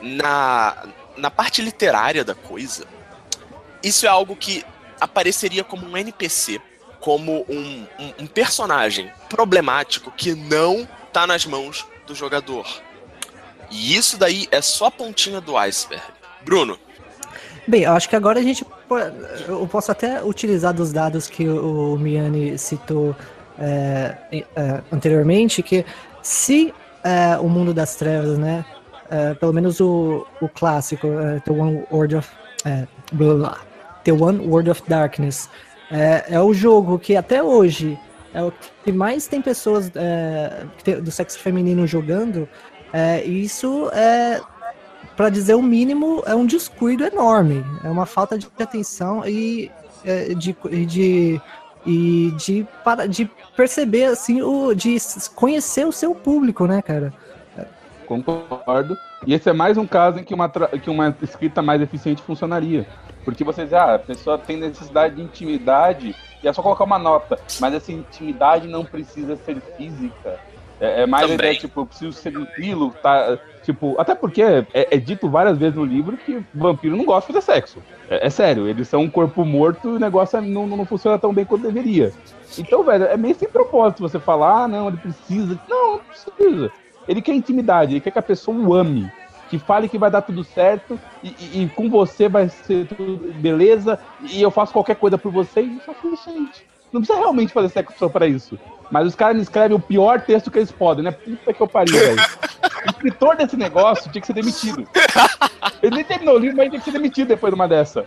na, na parte literária da coisa, isso é algo que apareceria como um NPC, como um, um, um personagem problemático que não tá nas mãos do jogador. E isso daí é só a pontinha do iceberg. Bruno. Bem, eu acho que agora a gente. Eu posso até utilizar dos dados que o Miani citou é, é, anteriormente, que se é, o mundo das trevas, né, uh, pelo menos o, o clássico, uh, The One World of blá, The One World of Darkness, é, é o jogo que até hoje é o que mais tem pessoas é, do sexo feminino jogando. É, isso é, para dizer o mínimo, é um descuido enorme. É uma falta de atenção e é, de, de e de, para, de perceber assim o de conhecer o seu público, né, cara? Concordo. E esse é mais um caso em que uma, que uma escrita mais eficiente funcionaria. Porque você diz, ah, a pessoa tem necessidade de intimidade e é só colocar uma nota. Mas essa intimidade não precisa ser física. É, é mais Também. a ideia, tipo, eu preciso seduzilo, tá? Tipo, até porque é, é, dito várias vezes no livro que vampiro não gosta de fazer sexo. É, é sério, eles são um corpo morto e o negócio não, não funciona tão bem quanto deveria. Então, velho, é meio sem propósito você falar, ah, não, ele precisa. Não, não precisa. Ele quer intimidade, ele quer que a pessoa o ame. Que fale que vai dar tudo certo e, e, e com você vai ser tudo beleza e eu faço qualquer coisa por você e só que, gente, não precisa realmente fazer sexo para isso. Mas os caras me escrevem o pior texto que eles podem, né? Puta que eu pariu, velho. O escritor desse negócio tinha que ser demitido. Ele nem terminou o livro, mas tinha que ser demitido depois de uma dessa.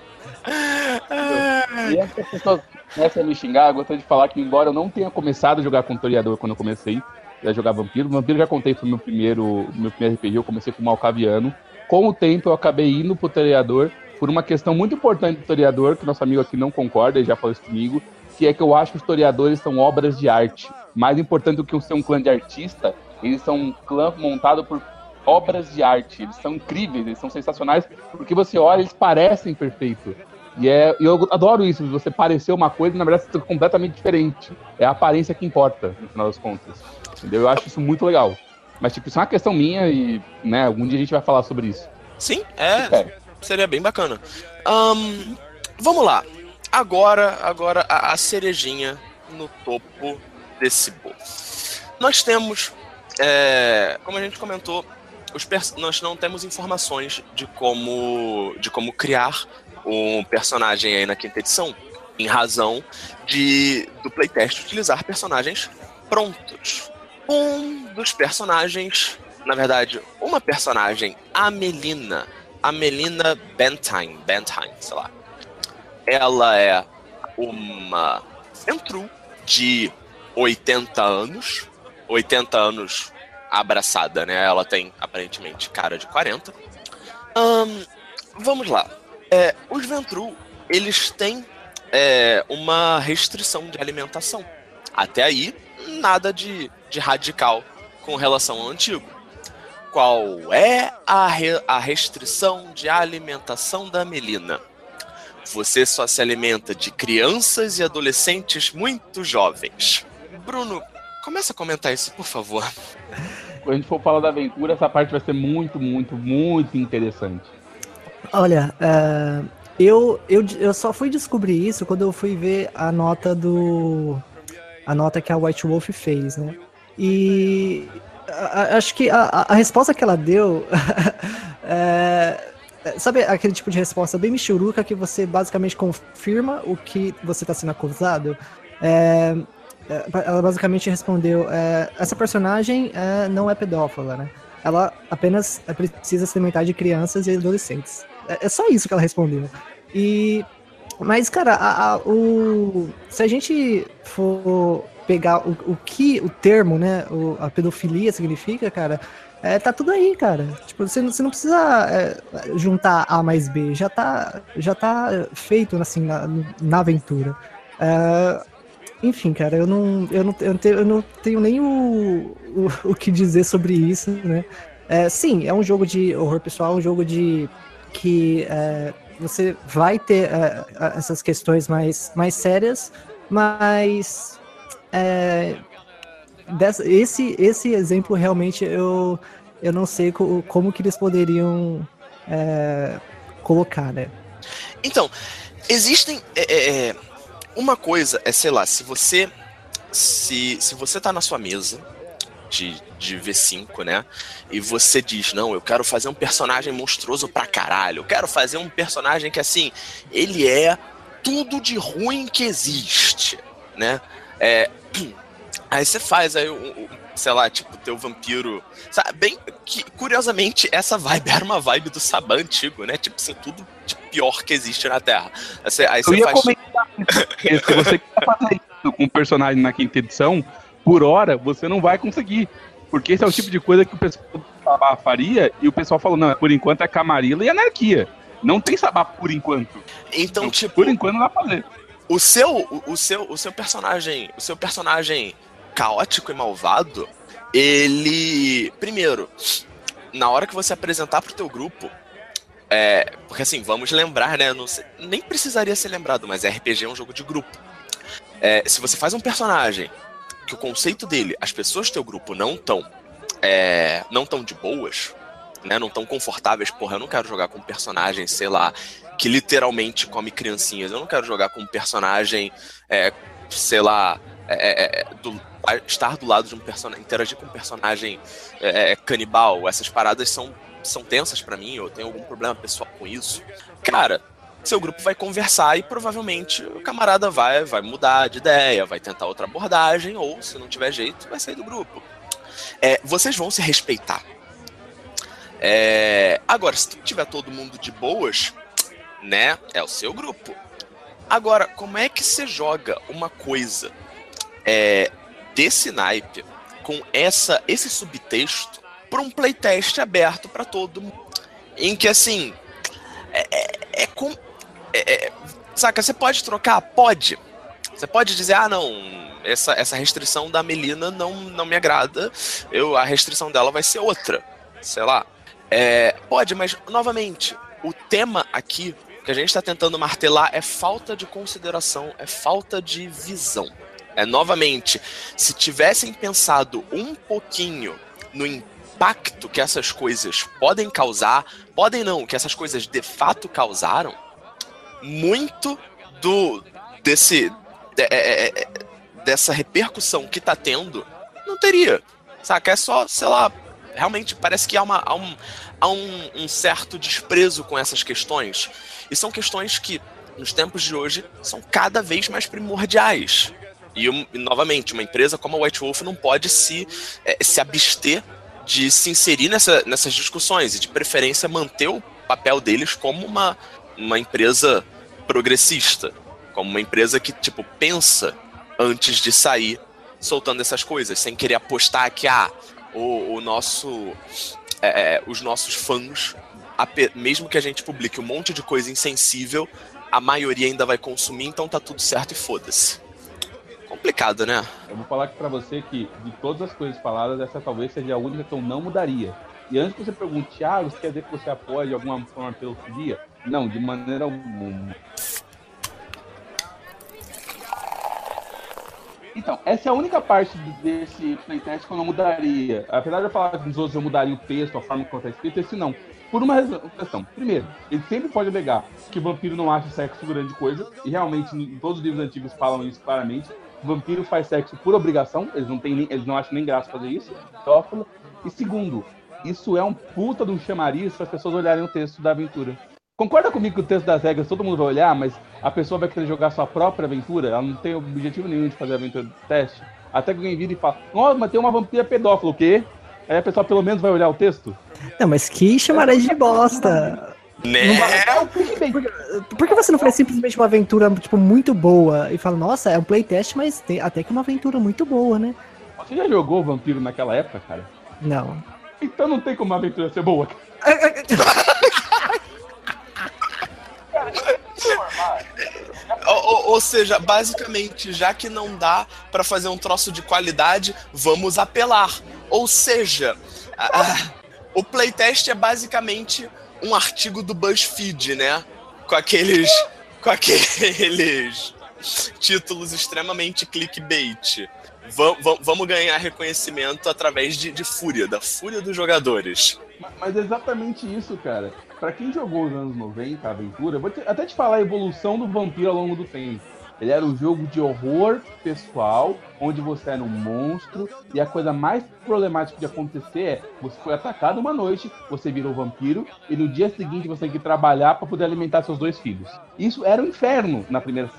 E antes que as pessoas comecem a me xingar, eu gostaria de falar que, embora eu não tenha começado a jogar com Toriador quando eu comecei, a jogar Vampiro. Vampiro já contei, foi meu primeiro, meu primeiro RPG, eu comecei com o Malcaviano. Com o tempo eu acabei indo pro Toreador por uma questão muito importante do Toreador, que nosso amigo aqui não concorda, ele já falou isso comigo, que é que eu acho que os historiadores são obras de arte. Mais importante do que ser um clã de artista, eles são um clã montado por obras de arte. Eles são incríveis, eles são sensacionais, porque você olha, eles parecem perfeitos. E é, eu adoro isso, você parecer uma coisa, na verdade, você é completamente diferente. É a aparência que importa, no final das contas. Entendeu? Eu acho isso muito legal. Mas, tipo, isso é uma questão minha e, né, algum dia a gente vai falar sobre isso. Sim, é. Seria bem bacana. Um, vamos lá. Agora, agora a, a, cerejinha no topo desse bolo. Nós temos, é, como a gente comentou, nós não temos informações de como, de como criar um personagem aí na quinta edição, em razão de do playtest utilizar personagens prontos um dos personagens, na verdade, uma personagem, a Melina, a Melina Bentine, Bentine, sei lá. Ela é uma Ventru de 80 anos, 80 anos abraçada, né? Ela tem aparentemente cara de 40. Um, vamos lá. É, os Ventru, eles têm é, uma restrição de alimentação. Até aí, nada de, de radical com relação ao antigo. Qual é a, re, a restrição de alimentação da Melina? Você só se alimenta de crianças e adolescentes muito jovens. Bruno, começa a comentar isso, por favor. quando a gente for falar da aventura, essa parte vai ser muito, muito, muito interessante. Olha, uh, eu, eu, eu só fui descobrir isso quando eu fui ver a nota do. A nota que a White Wolf fez, né? E acho que a, a resposta que ela deu. é, sabe aquele tipo de resposta bem michuruca que você basicamente confirma o que você está sendo acusado? É, é, ela basicamente respondeu: é, essa personagem é, não é pedófila, né? Ela apenas precisa se alimentar de crianças e adolescentes. É, é, só isso que ela respondeu. E, mas, cara, a, a, o, se a gente for pegar o, o que o termo, né, o, a pedofilia significa, cara, é, tá tudo aí, cara. Tipo, você, você não precisa é, juntar A mais B, já tá, já tá feito assim na, na aventura. É, enfim, cara, eu não, eu não, eu não, tenho, eu não tenho nem o, o, o, que dizer sobre isso, né? É, sim, é um jogo de horror pessoal, um jogo de que é, você vai ter é, essas questões mais, mais sérias, mas é, dessa, esse, esse exemplo realmente eu, eu não sei co, como que eles poderiam é, colocar, né? Então, existem é, é, uma coisa é, sei lá, se você se, se você tá na sua mesa de, de V5, né? E você diz, não, eu quero fazer um personagem monstruoso pra caralho. Eu quero fazer um personagem que, assim, ele é tudo de ruim que existe, né? É, aí você faz aí, um, sei lá, tipo, teu vampiro. Sabe, bem que, curiosamente, essa vibe era uma vibe do Saban antigo, né? Tipo, assim, tudo de pior que existe na Terra. Aí, aí eu ia faz... comentar se você quer fazer isso com um personagem na quinta edição, por hora, você não vai conseguir. Porque esse é o tipo de coisa que o pessoal faria e o pessoal falou, não, por enquanto é Camarilla e anarquia. Não tem sabá por enquanto. Então, então tipo. Por enquanto não pra fazer. O seu, o, o, seu, o seu personagem. O seu personagem caótico e malvado, ele. Primeiro, na hora que você apresentar pro teu grupo, é, porque assim, vamos lembrar, né? Sei, nem precisaria ser lembrado, mas RPG é um jogo de grupo. É, se você faz um personagem que o conceito dele, as pessoas do teu grupo não estão é, não tão de boas, né? Não tão confortáveis, porra, eu não quero jogar com um personagem, sei lá, que literalmente come criancinhas. Eu não quero jogar com um personagem, é, sei lá, é, é, é do, estar do lado de um personagem, interagir com um personagem é, canibal. Essas paradas são, são tensas para mim, eu tenho algum problema pessoal com isso. Cara, seu grupo vai conversar e provavelmente o camarada vai, vai mudar de ideia, vai tentar outra abordagem, ou se não tiver jeito, vai sair do grupo. É, vocês vão se respeitar. É, agora, se tiver todo mundo de boas, né, é o seu grupo. Agora, como é que você joga uma coisa é, desse naipe com essa esse subtexto para um playtest aberto para todo mundo? Em que assim é, é, é é, é, saca, você pode trocar? Pode. Você pode dizer, ah, não, essa, essa restrição da Melina não, não me agrada, eu, a restrição dela vai ser outra, sei lá. É, pode, mas, novamente, o tema aqui que a gente está tentando martelar é falta de consideração, é falta de visão. É, novamente, se tivessem pensado um pouquinho no impacto que essas coisas podem causar, podem não, que essas coisas de fato causaram, muito do desse de, é, é, é, dessa repercussão que tá tendo não teria. Saca? É só, sei lá, realmente parece que há, uma, há, um, há um, um certo desprezo com essas questões. E são questões que, nos tempos de hoje, são cada vez mais primordiais. E, e novamente, uma empresa como a White Wolf não pode se, é, se abster de se inserir nessa, nessas discussões e, de preferência, manter o papel deles como uma, uma empresa progressista, como uma empresa que, tipo, pensa antes de sair soltando essas coisas, sem querer apostar que, ah, o, o nosso. É, é os nossos fãs, mesmo que a gente publique um monte de coisa insensível, a maioria ainda vai consumir, então tá tudo certo e foda-se. Complicado, né? Eu vou falar aqui pra você que, de todas as coisas faladas, essa talvez seja a única que eu não mudaria. E antes que você pergunte, ah, você quer dizer que você apoia de alguma forma pelo pedofilia? Não, de maneira alguma. Então, essa é a única parte desse playtest que eu não mudaria. Apesar de eu falar que nos outros eu mudaria o texto, a forma como está escrito, esse não. Por uma questão. Primeiro, ele sempre pode alegar que vampiro não acha sexo grande coisa, e realmente todos os livros antigos falam isso claramente. Vampiro faz sexo por obrigação, eles não, tem, eles não acham nem graça fazer isso. E segundo, isso é um puta de um chamariz para as pessoas olharem o texto da aventura. Concorda comigo que o texto das regras todo mundo vai olhar, mas a pessoa vai querer jogar sua própria aventura? Ela não tem objetivo nenhum de fazer a aventura do teste? Até que alguém vira e fala: Nossa, mas tem uma vampira pedófila, o quê? Aí a pessoa pelo menos vai olhar o texto? Não, mas que chamarés de bosta! Né? Não, por, por, que você não faz simplesmente uma aventura tipo, muito boa e fala, nossa, é um playtest, mas tem até que uma aventura muito boa, né? Você já jogou Vampiro naquela época, cara? Não. Então não tem como uma aventura ser boa. ou, ou, seja, basicamente, já que não dá para fazer um troço de qualidade, vamos apelar. Ou seja, a, a, o playtest é basicamente um artigo do BuzzFeed, né? Com aqueles. Com aqueles títulos extremamente clickbait. vamos ganhar reconhecimento através de, de fúria, da fúria dos jogadores. Mas é exatamente isso, cara. Para quem jogou os anos 90, a aventura, vou te, até te falar a evolução do vampiro ao longo do tempo. Ele era um jogo de horror pessoal, onde você era um monstro, e a coisa mais problemática de acontecer é você foi atacado uma noite, você virou vampiro, e no dia seguinte você tem que trabalhar para poder alimentar seus dois filhos. Isso era um inferno na primeira,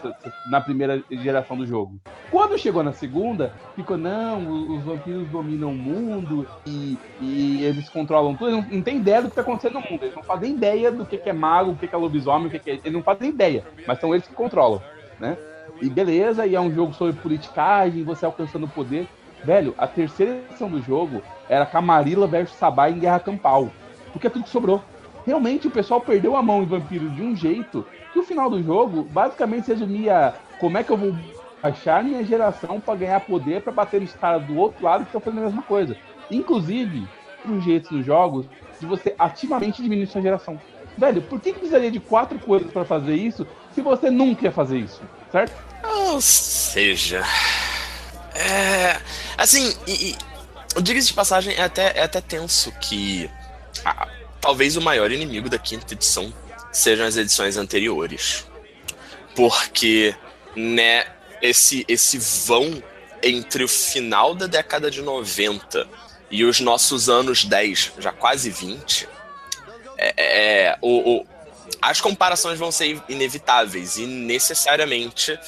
na primeira geração do jogo. Quando chegou na segunda, ficou, não, os vampiros dominam o mundo e, e eles controlam tudo, eles não, não têm ideia do que está acontecendo no mundo, eles não fazem ideia do que, que é mago, o que, que é lobisomem, o que, que é. Eles não fazem ideia, mas são eles que controlam né? E beleza, e é um jogo sobre politicagem, você alcançando poder. Velho, a terceira edição do jogo era Camarilla versus Sabá em Guerra Campal. Porque é tudo que sobrou. Realmente o pessoal perdeu a mão em Vampiro de um jeito que o final do jogo basicamente resumia como é que eu vou achar minha geração para ganhar poder para bater nos caras do outro lado que estão fazendo a mesma coisa. Inclusive, um jeito nos jogos de você ativamente diminuir sua geração. Velho, por que, que precisaria de quatro coisas para fazer isso se você nunca ia fazer isso, certo? Ou seja. É. Assim, e, e diga-se de passagem, é até, é até tenso que talvez o maior inimigo da quinta edição sejam as edições anteriores. Porque, né, esse, esse vão entre o final da década de 90 e os nossos anos 10, já quase 20, é, é, o, o, as comparações vão ser inevitáveis e necessariamente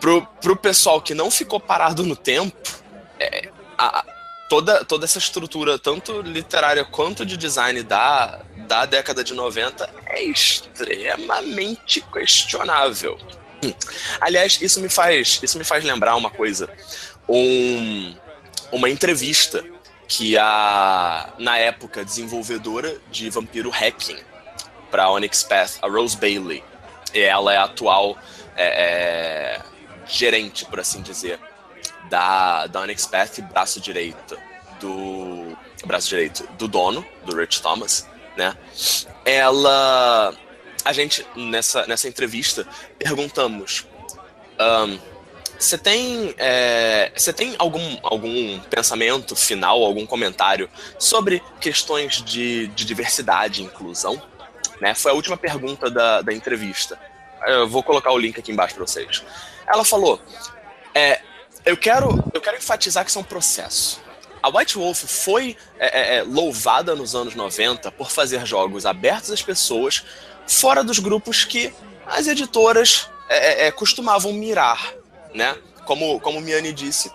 pro, pro pessoal que não ficou parado no tempo, é, a, toda, toda essa estrutura, tanto literária quanto de design da, da década de 90, é extremamente questionável. Hum. Aliás, isso me faz, isso me faz lembrar uma coisa. Um, uma entrevista que a, na época, desenvolvedora de Vampiro Hacking para Onyx Path, a Rose Bailey, e ela é a atual é, é, gerente, por assim dizer, da, da Onyx Path braço direito do braço direito do dono, do Rich Thomas, né? Ela a gente nessa nessa entrevista perguntamos você tem, é, você tem algum, algum pensamento final, algum comentário sobre questões de, de diversidade e inclusão? Né? Foi a última pergunta da, da entrevista. Eu vou colocar o link aqui embaixo para vocês. Ela falou: é, eu, quero, eu quero enfatizar que isso é um processo. A White Wolf foi é, é, é louvada nos anos 90 por fazer jogos abertos às pessoas fora dos grupos que as editoras é, é, costumavam mirar né? Como, como Miane disse,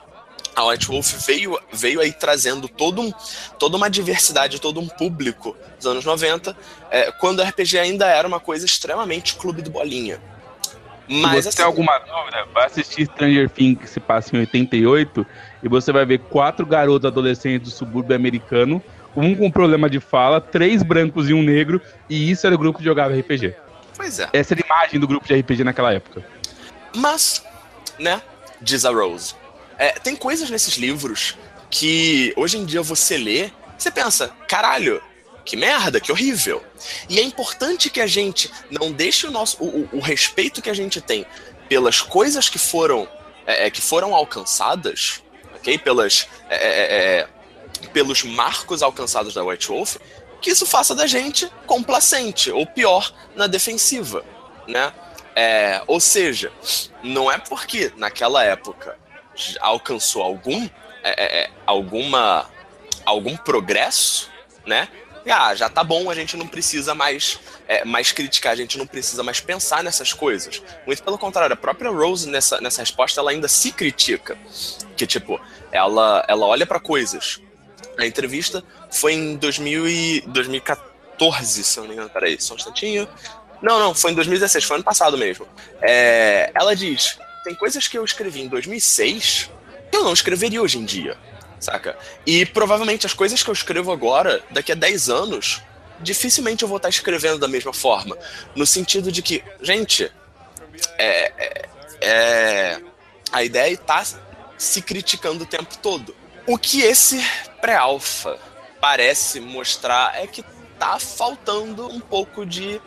a White Wolf veio, veio aí trazendo todo um, toda uma diversidade, todo um público dos anos 90, é, quando o RPG ainda era uma coisa extremamente clube do bolinha. Mas, Se você assim, tem alguma dúvida, vai assistir Stranger Things que se passa em 88 e você vai ver quatro garotos adolescentes do subúrbio americano, um com problema de fala, três brancos e um negro, e isso era o grupo que jogava RPG. Pois é. Essa era a imagem do grupo de RPG naquela época. Mas né? Diz a Rose. É, tem coisas nesses livros que hoje em dia você lê, você pensa, caralho, que merda, que horrível. E é importante que a gente não deixe o nosso o, o, respeito que a gente tem pelas coisas que foram é, é, que foram alcançadas, ok? Pelas, é, é, é, pelos marcos alcançados da White Wolf, que isso faça da gente complacente, ou pior, na defensiva, né? É, ou seja, não é porque naquela época alcançou algum, é, é, alguma, algum progresso, né? Ah, já tá bom, a gente não precisa mais, é, mais criticar, a gente não precisa mais pensar nessas coisas. Muito pelo contrário, a própria Rose nessa, nessa resposta ela ainda se critica. Que tipo, ela, ela olha para coisas. A entrevista foi em 2000 e 2014, se eu não me engano. Peraí, só um instantinho. Não, não, foi em 2016, foi ano passado mesmo. É, ela diz: tem coisas que eu escrevi em 2006 que eu não escreveria hoje em dia, saca? E provavelmente as coisas que eu escrevo agora, daqui a 10 anos, dificilmente eu vou estar escrevendo da mesma forma. No sentido de que, gente, é, é, é a ideia está se criticando o tempo todo. O que esse pré-alpha parece mostrar é que tá faltando um pouco de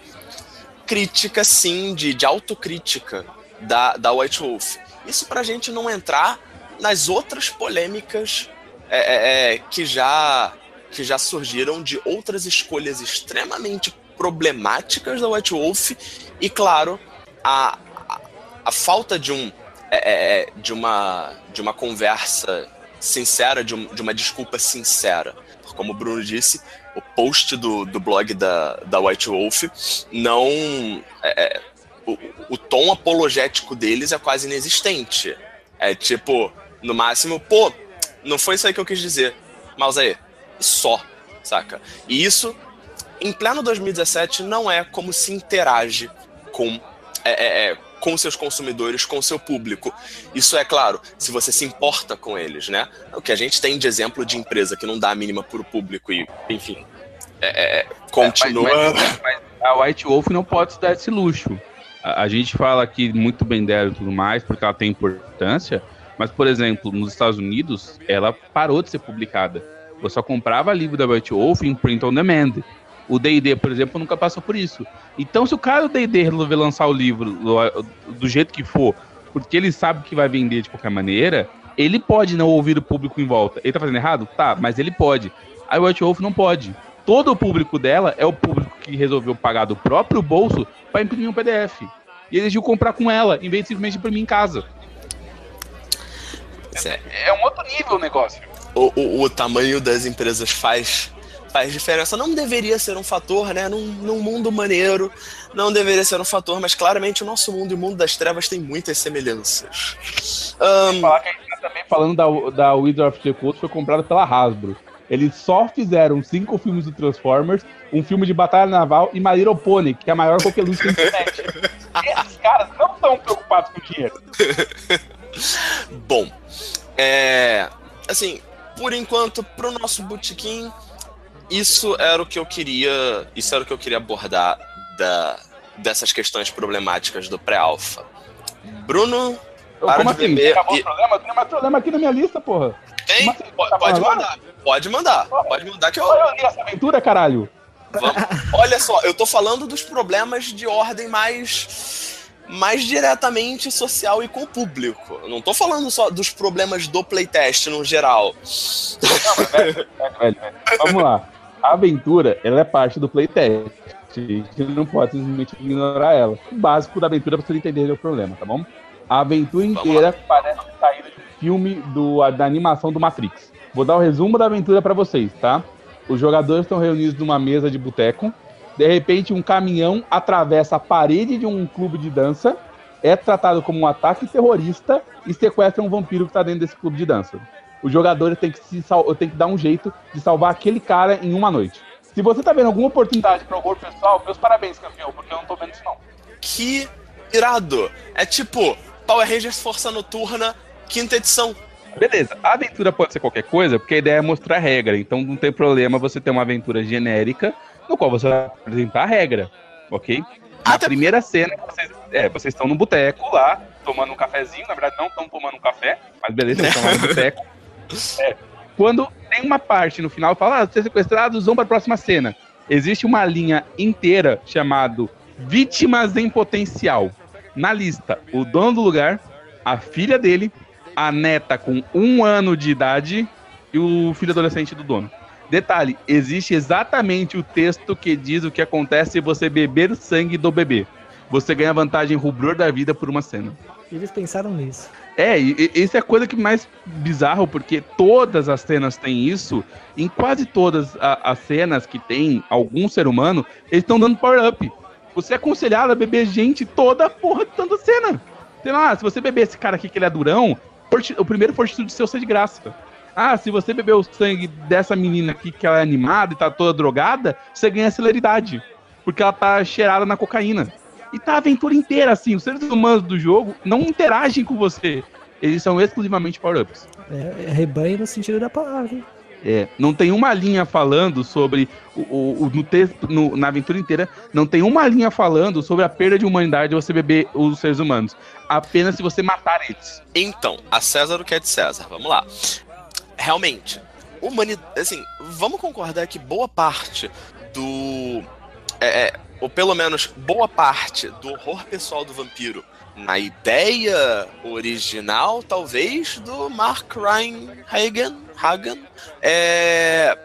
crítica, sim, de, de autocrítica da, da White Wolf. Isso pra gente não entrar nas outras polêmicas é, é, é, que, já, que já surgiram de outras escolhas extremamente problemáticas da White Wolf e, claro, a, a, a falta de um é, é, é, de uma de uma conversa sincera, de, um, de uma desculpa sincera. Como o Bruno disse, o post do, do blog da, da White Wolf não. O, o tom apologético deles é quase inexistente. É tipo, no máximo, pô, não foi isso aí que eu quis dizer. Mas aí, só, saca? E isso, em pleno 2017, não é como se interage com é, é, é com seus consumidores, com seu público. Isso é claro, se você se importa com eles, né? O que a gente tem de exemplo de empresa que não dá a mínima para o público e, enfim, é, é continua. É, mas, mas, mas, a White Wolf não pode se dar esse luxo. A, a gente fala aqui muito bem dela e tudo mais, porque ela tem importância, mas, por exemplo, nos Estados Unidos, ela parou de ser publicada. Eu só comprava livro da White Wolf em print on demand. O D&D, por exemplo, nunca passou por isso. Então, se o cara do D&D resolver lançar o livro do jeito que for, porque ele sabe que vai vender de qualquer maneira, ele pode não ouvir o público em volta. Ele tá fazendo errado? Tá, mas ele pode. A White Wolf não pode. Todo o público dela é o público que resolveu pagar do próprio bolso para imprimir um PDF. E exigiu comprar com ela, em vez de simplesmente imprimir em casa. É, é um outro nível o negócio. O, o, o tamanho das empresas faz faz diferença. Não deveria ser um fator, né? Num, num mundo maneiro, não deveria ser um fator, mas claramente o nosso mundo e o mundo das trevas tem muitas semelhanças. Um... Falar que a gente tá também falando da, da Wizard of the Coast foi comprada pela Hasbro. Eles só fizeram cinco filmes do Transformers, um filme de batalha naval e My Little Pony, que é a maior coqueluche da internet. Esses caras não estão preocupados com dinheiro. Bom, é, assim, por enquanto, pro nosso botequim, isso era o que eu queria, isso era o que eu queria abordar da, dessas questões problemáticas do pré-alfa. Bruno, para Como de assim? beber. Acabou e... o problema? Tem mais problema aqui na minha lista, porra. Tem? Pode, tá pode mandar. Pode mandar. Pode mandar que eu. Olha essa aventura, caralho. Vamos. Olha só, eu tô falando dos problemas de ordem mais mais diretamente social e com o público. Eu não tô falando só dos problemas do playtest no geral. Não, velho, velho, velho. Vamos lá a aventura, ela é parte do playtest. A gente não pode simplesmente ignorar ela. O básico da aventura pra você entender o problema, tá bom? A aventura inteira parece um filme do, da animação do Matrix. Vou dar o um resumo da aventura para vocês, tá? Os jogadores estão reunidos numa mesa de boteco. De repente, um caminhão atravessa a parede de um clube de dança, é tratado como um ataque terrorista e sequestra um vampiro que está dentro desse clube de dança o jogador tem que, se tem que dar um jeito de salvar aquele cara em uma noite. Se você tá vendo alguma oportunidade para horror pessoal, meus parabéns, campeão, porque eu não tô vendo isso não. Que irado! É tipo Power Rangers Força Noturna, quinta edição. Beleza, a aventura pode ser qualquer coisa, porque a ideia é mostrar a regra. Então não tem problema você ter uma aventura genérica no qual você vai apresentar a regra, ok? Na Até... primeira cena, vocês, é, vocês estão no boteco lá, tomando um cafezinho. Na verdade, não estão tomando um café, mas beleza, vocês estão lá no boteco. É. Quando tem uma parte no final, fala, ah, ser sequestrados, vão para a próxima cena. Existe uma linha inteira chamado Vítimas em Potencial. Na lista, o dono do lugar, a filha dele, a neta com um ano de idade e o filho adolescente do dono. Detalhe, existe exatamente o texto que diz o que acontece se você beber sangue do bebê. Você ganha vantagem rubror da vida por uma cena. Eles pensaram nisso. É, e, e isso é a coisa que mais bizarro, porque todas as cenas têm isso. Em quase todas a, as cenas que tem algum ser humano, eles estão dando power-up. Você é aconselhado a beber gente toda a porra de tanta cena. Sei lá, se você beber esse cara aqui que ele é durão, o primeiro fortitude seu ser de graça. Ah, se você beber o sangue dessa menina aqui que ela é animada e tá toda drogada, você ganha celeridade. Porque ela tá cheirada na cocaína. E tá a aventura inteira assim. Os seres humanos do jogo não interagem com você. Eles são exclusivamente power-ups. É, é rebanho no sentido da palavra. É, não tem uma linha falando sobre o, o, o no texto, no, na aventura inteira, não tem uma linha falando sobre a perda de humanidade de você beber os seres humanos. Apenas se você matar eles. Então, a César o que é de César. Vamos lá realmente, humanidade. Assim, vamos concordar que boa parte do. É, é, ou pelo menos boa parte do horror pessoal do vampiro na ideia original, talvez, do Mark Ryan Hagen, Hagen é,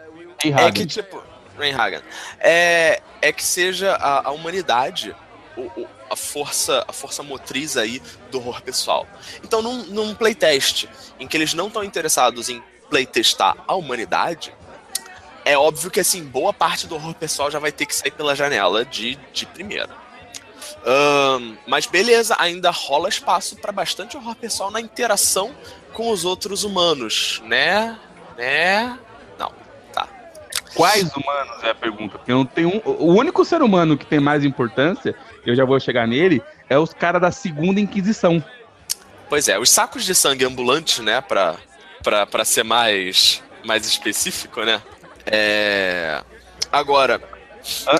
é que tipo Hagen, é, é que seja a, a humanidade o, o, a força a força motriz aí do horror pessoal. Então, num, num playtest em que eles não estão interessados em playtestar a humanidade, é óbvio que assim, boa parte do horror pessoal já vai ter que sair pela janela de, de primeira. Um, mas beleza, ainda rola espaço para bastante horror pessoal na interação com os outros humanos, né? Né? Não, tá. Quais humanos é a pergunta? Porque não tem um, o único ser humano que tem mais importância, eu já vou chegar nele, é os caras da segunda Inquisição. Pois é, os sacos de sangue ambulantes, né, pra, para ser mais, mais específico, né? É... Agora.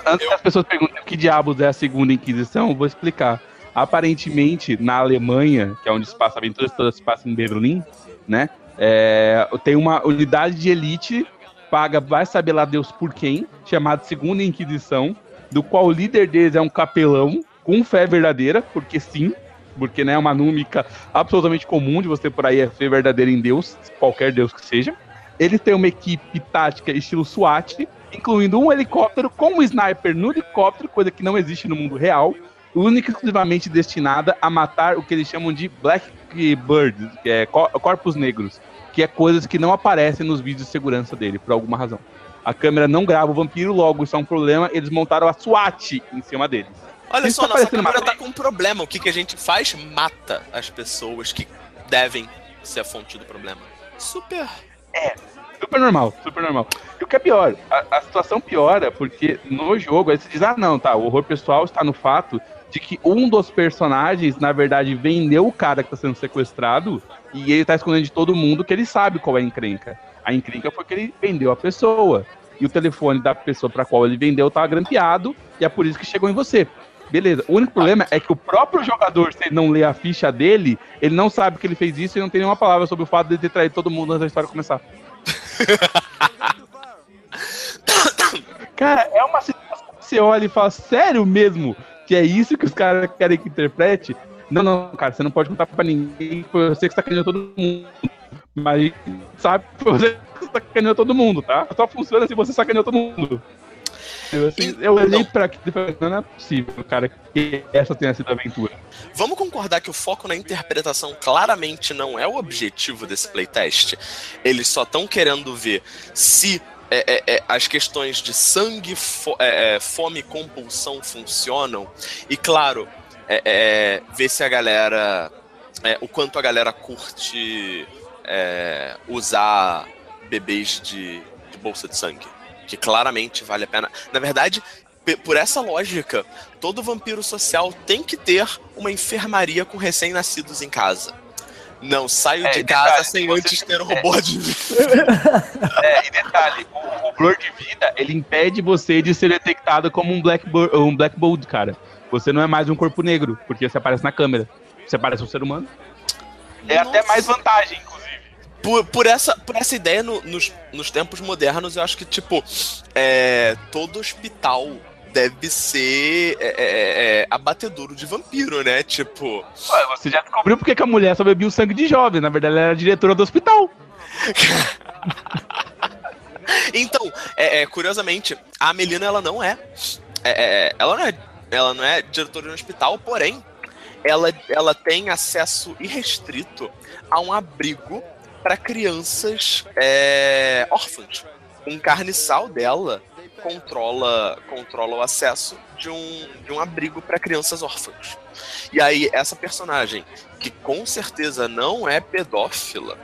Antes eu... que as pessoas perguntem que diabos é a segunda Inquisição, vou explicar. Aparentemente, na Alemanha, que é onde se passa a aventura toda se passa em Berlim, né? É, tem uma unidade de elite paga, vai saber lá Deus por quem, chamada Segunda Inquisição, do qual o líder deles é um capelão com fé verdadeira, porque sim, porque né, é uma númica absolutamente comum de você por aí é ser verdadeiro em Deus, qualquer Deus que seja. Eles têm uma equipe tática estilo SWAT, incluindo um helicóptero com um sniper no helicóptero, coisa que não existe no mundo real, única e exclusivamente destinada a matar o que eles chamam de Black Birds, que é corpos negros, que é coisas que não aparecem nos vídeos de segurança dele, por alguma razão. A câmera não grava o vampiro, logo isso é um problema, eles montaram a SWAT em cima deles. Olha só, tá nossa câmera tá com um problema. O que, que a gente faz? Mata as pessoas que devem ser a fonte do problema. Super. É, super normal, super normal. E o que é pior, a, a situação piora porque no jogo aí você diz, ah não, tá, o horror pessoal está no fato de que um dos personagens, na verdade, vendeu o cara que está sendo sequestrado e ele está escondendo de todo mundo que ele sabe qual é a encrenca. A encrenca foi que ele vendeu a pessoa. E o telefone da pessoa para qual ele vendeu estava grampeado e é por isso que chegou em você. Beleza. O único problema é que o próprio jogador, se ele não lê a ficha dele, ele não sabe que ele fez isso e não tem nenhuma palavra sobre o fato de ele ter traído todo mundo antes da história começar. cara, é uma situação que você olha e fala, sério mesmo? Que é isso que os caras querem que interprete? Não, não, cara, você não pode contar pra ninguém, foi você que sacaneou todo mundo. Mas sabe que você sacaneou todo mundo, tá? Só funciona se você sacaneou todo mundo. Eu, assim, eu olhei pra e não é possível, cara, que essa tenha sido a aventura. Vamos concordar que o foco na interpretação claramente não é o objetivo desse playtest. Eles só estão querendo ver se é, é, é, as questões de sangue, fo é, é, fome e compulsão funcionam. E claro, é, ver se a galera. o quanto a galera curte usar bebês de, de bolsa de sangue que claramente vale a pena. Na verdade, por essa lógica, todo vampiro social tem que ter uma enfermaria com recém-nascidos em casa. Não saio é, de detalhe, casa sem antes ter um robô é. de vida. É, e detalhe, o, o blur de vida, ele impede você de ser detectado como um black, um black bold, cara. Você não é mais um corpo negro, porque você aparece na câmera. Você parece um ser humano. É Nossa. até mais vantagem, por, por, essa, por essa ideia no, nos, nos tempos modernos, eu acho que, tipo, é, todo hospital deve ser é, é, é, abatedouro de vampiro, né? Tipo. Você já descobriu porque que a mulher só bebia o sangue de jovem. Na verdade, ela era diretora do hospital. então, é, é, curiosamente, a Melina ela não é, é, ela não é, ela não é diretora de um hospital, porém, ela, ela tem acesso irrestrito a um abrigo para crianças órfãs. Um carniçal dela controla, controla o acesso de um, de um abrigo para crianças órfãs. E aí, essa personagem, que com certeza não é pedófila,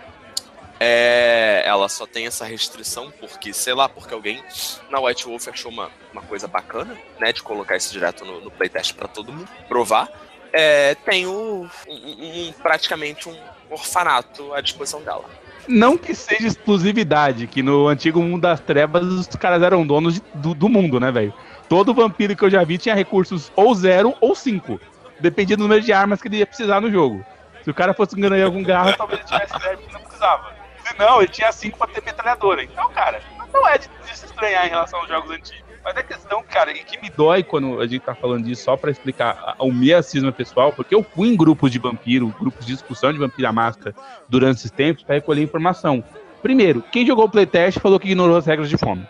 é, ela só tem essa restrição porque, sei lá, porque alguém na White Wolf achou uma, uma coisa bacana, né, de colocar isso direto no, no playtest para todo mundo provar. É, tem o, um, um, praticamente um orfanato à disposição dela. Não que seja exclusividade, que no antigo mundo das trevas os caras eram donos de, do, do mundo, né, velho? Todo vampiro que eu já vi tinha recursos ou zero ou cinco. Dependia do número de armas que ele ia precisar no jogo. Se o cara fosse ganhar algum garra, talvez ele tivesse zero que não precisava. Se não, ele tinha cinco pra ter metralhadora. Então, cara, não é de, de se estranhar em relação aos jogos antigos. Mas a questão, cara, e que me dói quando a gente tá falando disso, só para explicar o meu cisma pessoal, porque eu fui em grupos de vampiro, grupos de discussão de vampiro à máscara durante esses tempos para recolher informação. Primeiro, quem jogou o playtest falou que ignorou as regras de fome.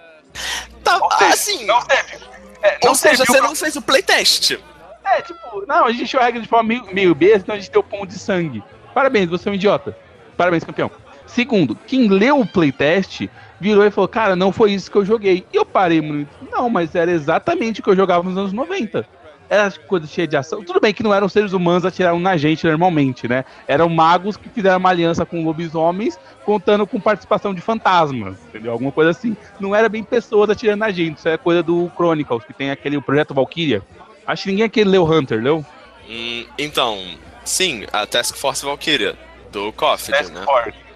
Tá, seja, assim. Não teve. É, não Ou seja, você pra... não fez o playtest. É, tipo, não, a gente tinha a regra de fome meio, meio besta, então a gente deu ponto de sangue. Parabéns, você é um idiota. Parabéns, campeão. Segundo, quem leu o playtest virou e falou, cara, não foi isso que eu joguei. E eu parei muito. Não, mas era exatamente o que eu jogava nos anos 90. Era coisa cheia de ação. Tudo bem que não eram seres humanos atiraram na gente normalmente, né? Eram magos que fizeram uma aliança com lobisomens, contando com participação de fantasmas, entendeu? Alguma coisa assim. Não era bem pessoas atirando na gente. Isso é coisa do Chronicles, que tem aquele projeto Valkyria. Acho que ninguém aqui leu Hunter, leu? Hum, então, sim, a Task Force Valkyria, do Coffee, né? Force.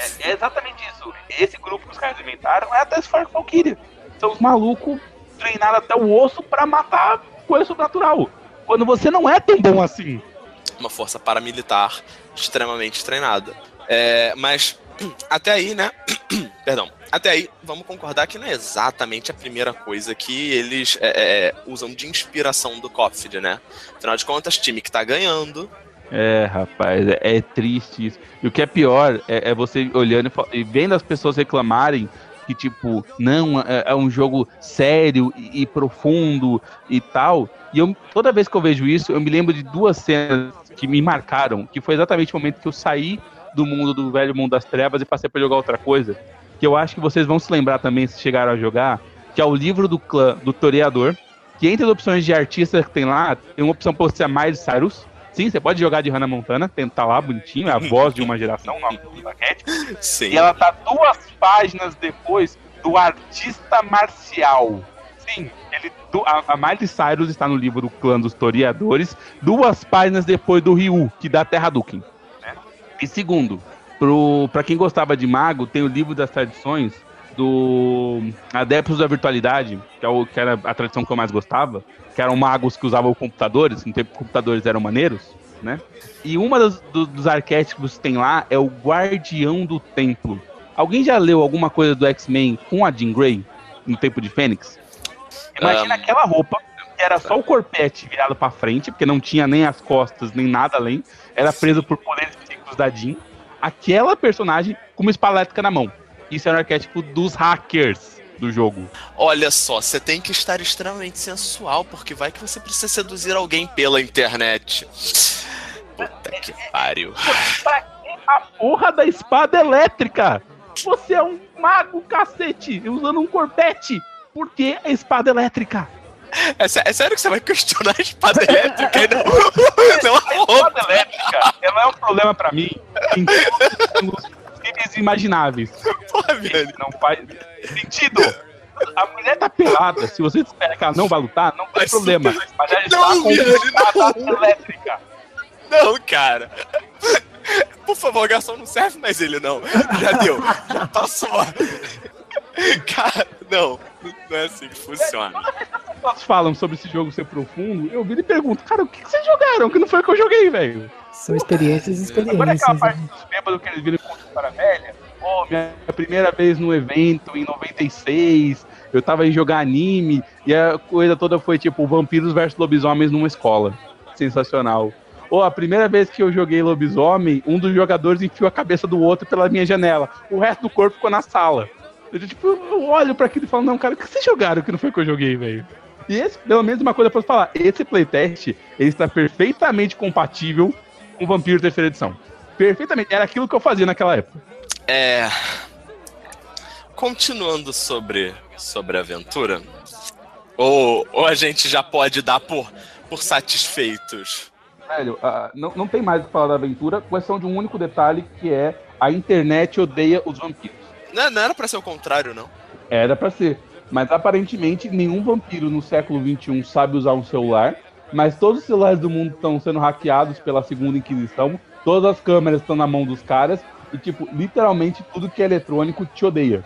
É, é, exatamente isso. Esse grupo que os caras inventaram é a Task Force Valkyria. São os malucos treinados até o osso para matar coisa sobrenatural. Quando você não é tão bom assim. Uma força paramilitar extremamente treinada. É, mas até aí, né? Perdão. Até aí, vamos concordar que não é exatamente a primeira coisa que eles é, é, é usam de inspiração do Coffee, né? Afinal de contas, time que tá ganhando é, rapaz, é, é, triste isso. E o que é pior é, é você olhando e, e, vendo as pessoas reclamarem que, tipo, não, é, é um jogo sério e, e, profundo e tal. E eu, toda vez que eu vejo isso, eu me lembro de duas cenas que me marcaram, que foi exatamente o momento que eu saí do mundo do velho mundo das trevas e passei para jogar outra coisa. Que eu acho que vocês vão se lembrar também se chegaram a jogar, que é o livro do clã do Toreador. Que entre as opções de artista que tem lá, tem uma opção para você ser mais Cyrus, Sim, você pode jogar de Hannah Montana, tentar lá bonitinho, é a voz de uma geração, o nome do arquétipo. Sim. E ela tá duas páginas depois do artista marcial. Sim, ele, a, a Miley Cyrus está no livro do Clã dos Toreadores, duas páginas depois do Ryu, que dá Terra Dukin. Né? E segundo, pro, pra quem gostava de Mago, tem o livro das tradições do Adeptos da Virtualidade, que, é o, que era a tradição que eu mais gostava, que eram magos que usavam computadores, no tempo computadores eram maneiros, né? E uma dos, do, dos arquétipos que tem lá é o Guardião do Templo. Alguém já leu alguma coisa do X-Men com a Jean Grey no tempo de Fênix? Imagina um... aquela roupa, que era só o corpete virado para frente, porque não tinha nem as costas, nem nada além. Era preso por poderes psíquicos da Jean. Aquela personagem com uma espada elétrica na mão. Isso é o arquétipo dos hackers do jogo. Olha só, você tem que estar extremamente sensual, porque vai que você precisa seduzir alguém pela internet. Puta que pariu. A porra da espada elétrica? Você é um mago, cacete, usando um corpete. Por que a espada elétrica? É, é, sério que você vai questionar a espada elétrica? não, não a espada elétrica, ela é um problema pra mim em todos os níveis imagináveis. Porra, velho. Não faz sentido. A mulher tá pelada. Se você espera que ela não vai lutar, não tem problema. Mas ela está com espada elétrica. Não, cara. Por favor, garçom, não serve mais ele, não. Já deu. Já passou. Cara, não. Não é assim que funciona. Pessoas falam sobre esse jogo ser profundo, eu viro e pergunto, cara, o que, que vocês jogaram? Que não foi o que eu joguei, velho. São experiências e experiências. Agora aquela parte dos bêbados que eles viram conto para velha, oh, minha primeira vez no evento em 96, Eu tava em jogar anime e a coisa toda foi tipo vampiros versus lobisomens numa escola. Sensacional. Ou a primeira vez que eu joguei lobisomem, um dos jogadores enfiou a cabeça do outro pela minha janela. O resto do corpo ficou na sala. Eu, tipo, eu olho para aquilo e falo, não, cara, o que vocês jogaram que não foi que eu joguei, velho? E esse, pelo menos uma coisa eu posso falar, esse playtest, ele está perfeitamente compatível com Vampiro terceira edição. Perfeitamente, era aquilo que eu fazia naquela época. É... Continuando sobre, sobre a aventura, ou, ou a gente já pode dar por, por satisfeitos? Velho, uh, não, não tem mais o que falar da aventura, com exceção de um único detalhe, que é a internet odeia os vampiros. Não, não era pra ser o contrário, não. Era pra ser. Mas aparentemente nenhum vampiro no século XXI sabe usar um celular. Mas todos os celulares do mundo estão sendo hackeados pela segunda Inquisição. Todas as câmeras estão na mão dos caras. E, tipo, literalmente tudo que é eletrônico te odeia.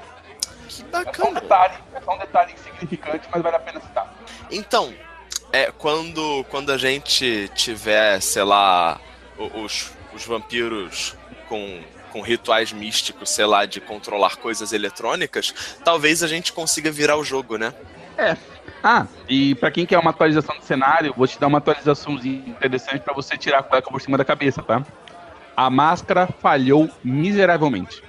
Que bacana. É só um detalhe, é só um detalhe insignificante, mas vale a pena citar. Então, é, quando, quando a gente tiver, sei lá, os, os vampiros com com rituais místicos, sei lá, de controlar coisas eletrônicas, talvez a gente consiga virar o jogo, né? É. Ah, e para quem quer uma atualização do cenário, vou te dar uma atualização interessante para você tirar a cueca por cima da cabeça, tá? A máscara falhou miseravelmente.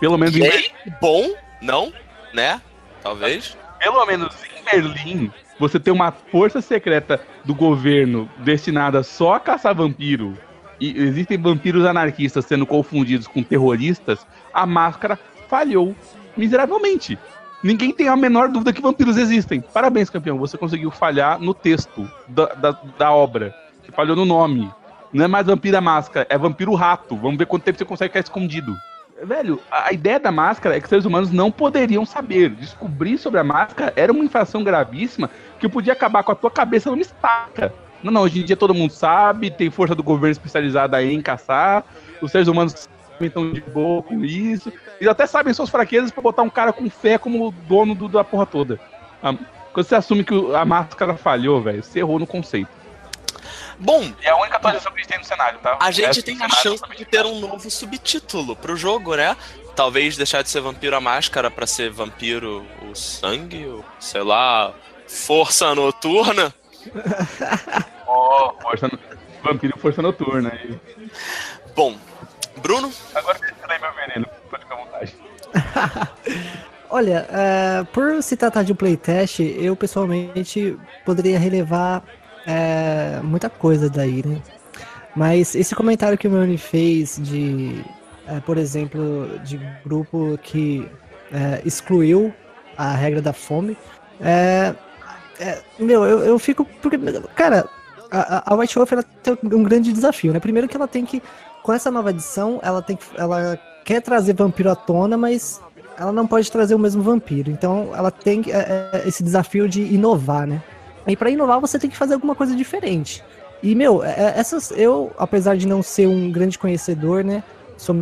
Pelo menos em Berlim. Bom, não, né? Talvez. Pelo menos em Berlim, você tem uma força secreta do governo destinada só a caçar vampiro e existem vampiros anarquistas sendo confundidos com terroristas, a máscara falhou miseravelmente. Ninguém tem a menor dúvida que vampiros existem. Parabéns, campeão. Você conseguiu falhar no texto da, da, da obra. Você falhou no nome. Não é mais vampira máscara, é vampiro rato. Vamos ver quanto tempo você consegue ficar escondido. Velho, a ideia da máscara é que seres humanos não poderiam saber. Descobrir sobre a máscara era uma infração gravíssima que podia acabar com a tua cabeça numa estaca. Não, não, hoje em dia todo mundo sabe, tem força do governo especializada em caçar, os seres humanos estão de boa com isso, eles até sabem suas fraquezas para botar um cara com fé como dono do, da porra toda. Ah, quando você assume que a máscara falhou, velho, você errou no conceito. Bom, é a única atualização que a gente tem no cenário, tá? A gente tem a chance de ter um novo subtítulo pro jogo, né? Talvez deixar de ser vampiro a máscara para ser vampiro o sangue, ou sei lá, força noturna. oh, força no... Vampiro Força Noturna aí. Bom, Bruno? Agora você aí meu veneno, pode ficar à vontade. Olha, uh, por se tratar de um playtest, eu pessoalmente poderia relevar uh, muita coisa daí, né? Mas esse comentário que o Meuni fez de, uh, por exemplo, de grupo que excluiu a regra da fome, é, meu, eu, eu fico. Porque, cara, a, a White Wolf ela tem um grande desafio, né? Primeiro que ela tem que. Com essa nova edição, ela tem. Ela quer trazer vampiro à tona, mas ela não pode trazer o mesmo vampiro. Então ela tem é, é, esse desafio de inovar, né? E para inovar você tem que fazer alguma coisa diferente. E, meu, é, é, essas. Eu, apesar de não ser um grande conhecedor, né? Sou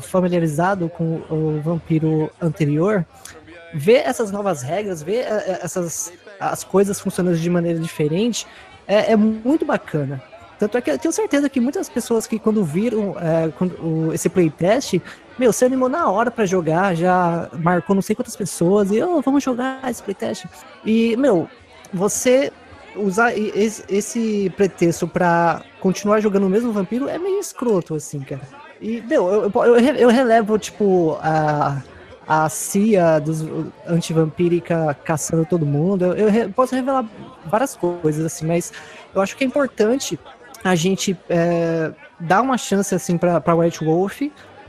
familiarizado com o vampiro anterior. Ver essas novas regras, ver essas as coisas funcionando de maneira diferente, é, é muito bacana. Tanto é que eu tenho certeza que muitas pessoas que quando viram é, quando, o, esse playtest, meu, se animou na hora para jogar, já marcou não sei quantas pessoas, e oh, vamos jogar esse playtest. E, meu, você usar esse, pretexto para continuar jogando o mesmo vampiro é meio escroto, assim, cara. E, meu, eu, eu, eu relevo, tipo, a a CIA dos antivampírica caçando todo mundo. Eu, eu posso revelar várias coisas, assim, mas eu acho que é importante a gente é, dar uma chance, assim, pra White Wolf.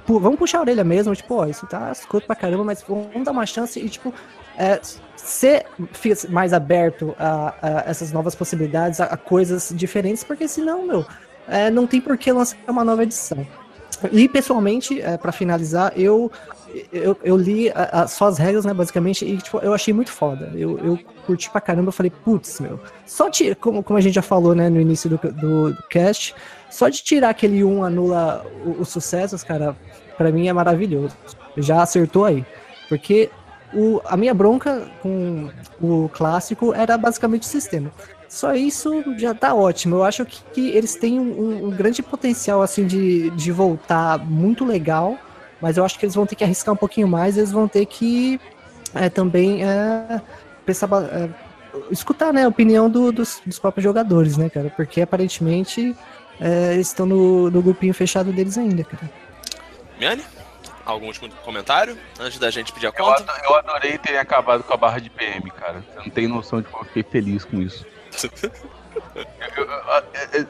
vamos puxar a orelha mesmo, tipo, ó, isso tá escroto pra caramba, mas vamos dar uma chance e, tipo, é, ser mais aberto a, a, essas novas possibilidades, a, a, coisas diferentes, porque senão, meu, é, não tem por que lançar uma nova edição. E pessoalmente, é, para finalizar, eu eu, eu li a, a, só as regras, né, basicamente, e tipo, eu achei muito foda. Eu, eu curti pra caramba, eu falei, putz, meu. Só de, como, como a gente já falou, né, no início do, do, do cast, só de tirar aquele 1 anula os sucessos, cara, pra mim é maravilhoso. Já acertou aí. Porque o, a minha bronca com o clássico era basicamente o sistema. Só isso já tá ótimo. Eu acho que, que eles têm um, um, grande potencial assim de, de voltar muito legal mas eu acho que eles vão ter que arriscar um pouquinho mais, eles vão ter que é também é, pensar, é, escutar né, a opinião do, dos, dos, próprios jogadores, né, cara? Porque aparentemente é, eles estão no, no grupinho fechado deles ainda, cara. Miane? Algum último comentário antes da gente pedir a conta? Eu, adorei terem acabado com a barra de PM, cara. Você não tem noção de como eu fiquei feliz com isso.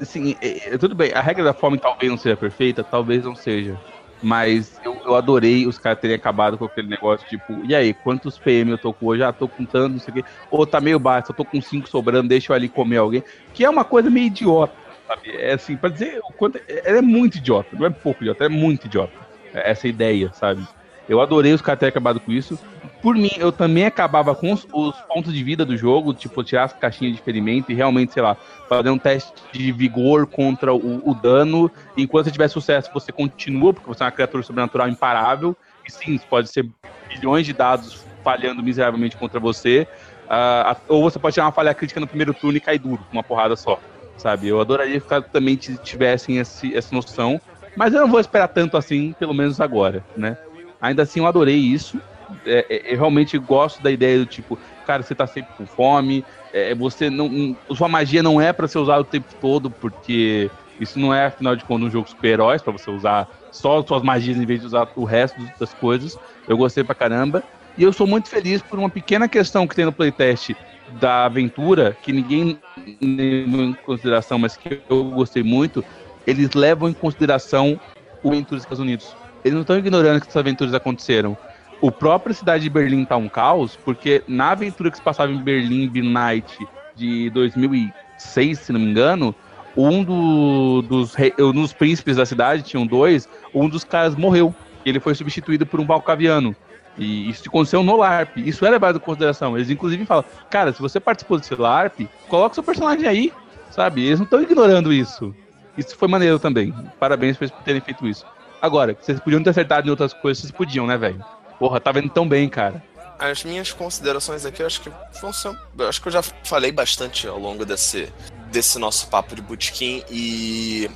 assim, é, é, tudo bem, a regra da fome talvez não seja perfeita, talvez não seja. Mas eu, eu adorei os caras terem acabado com aquele negócio, tipo, e aí, quantos PM eu tô com hoje? Ah, tô contando, não sei o quê. Ou tá meio baixo, eu tô com cinco sobrando, deixa eu ali comer alguém. Que é uma coisa meio idiota, sabe? É assim, pra dizer o quanto. Ela é muito idiota, não é pouco idiota, é muito idiota. Essa ideia, sabe? Eu adorei os caras terem acabado com isso. Por mim, eu também acabava com os, os, pontos de vida do jogo, tipo, tirar as caixinhas de ferimento e realmente, sei lá, fazer um teste de vigor contra o, o dano. Enquanto você tiver sucesso, você continua, porque você é uma criatura sobrenatural imparável. E sim, pode ser bilhões de dados falhando miseravelmente contra você. Uh, ou você pode tirar uma falha crítica no primeiro turno e cair duro, uma porrada só. Sabe? Eu adoraria que também tivessem esse, essa noção. Mas eu não vou esperar tanto assim, pelo menos agora, né? Ainda assim, eu adorei isso. É, é, eu realmente gosto da ideia do tipo, cara, você tá sempre com fome, é, você não. Sua magia não é para ser usada o tempo todo, porque isso não é, afinal de contas, um jogo super-heróis, para você usar só suas magias em vez de usar o resto das coisas. Eu gostei pra caramba. E eu sou muito feliz por uma pequena questão que tem no playtest da aventura, que ninguém levou em consideração, mas que eu gostei muito. Eles levam em consideração o Aventura dos Estados Unidos. Eles não estão ignorando que essas aventuras aconteceram. O próprio cidade de Berlim tá um caos, porque na aventura que se passava em Berlim, Night de 2006, se não me engano, um do, dos, um dos príncipes da cidade, tinham dois, um dos caras morreu. Ele foi substituído por um balcaviano. E isso aconteceu no LARP. Isso é levado em consideração. Eles, inclusive, falam: Cara, se você participou desse LARP, coloca seu personagem aí. Sabe? Eles não estão ignorando isso. Isso foi maneiro também. Parabéns por terem feito isso. Agora, vocês podiam ter acertado em outras coisas, vocês podiam, né, velho? Porra, tá vendo tão bem, cara. As minhas considerações aqui, eu acho que eu acho que eu já falei bastante ao longo desse, desse nosso papo de bootkin e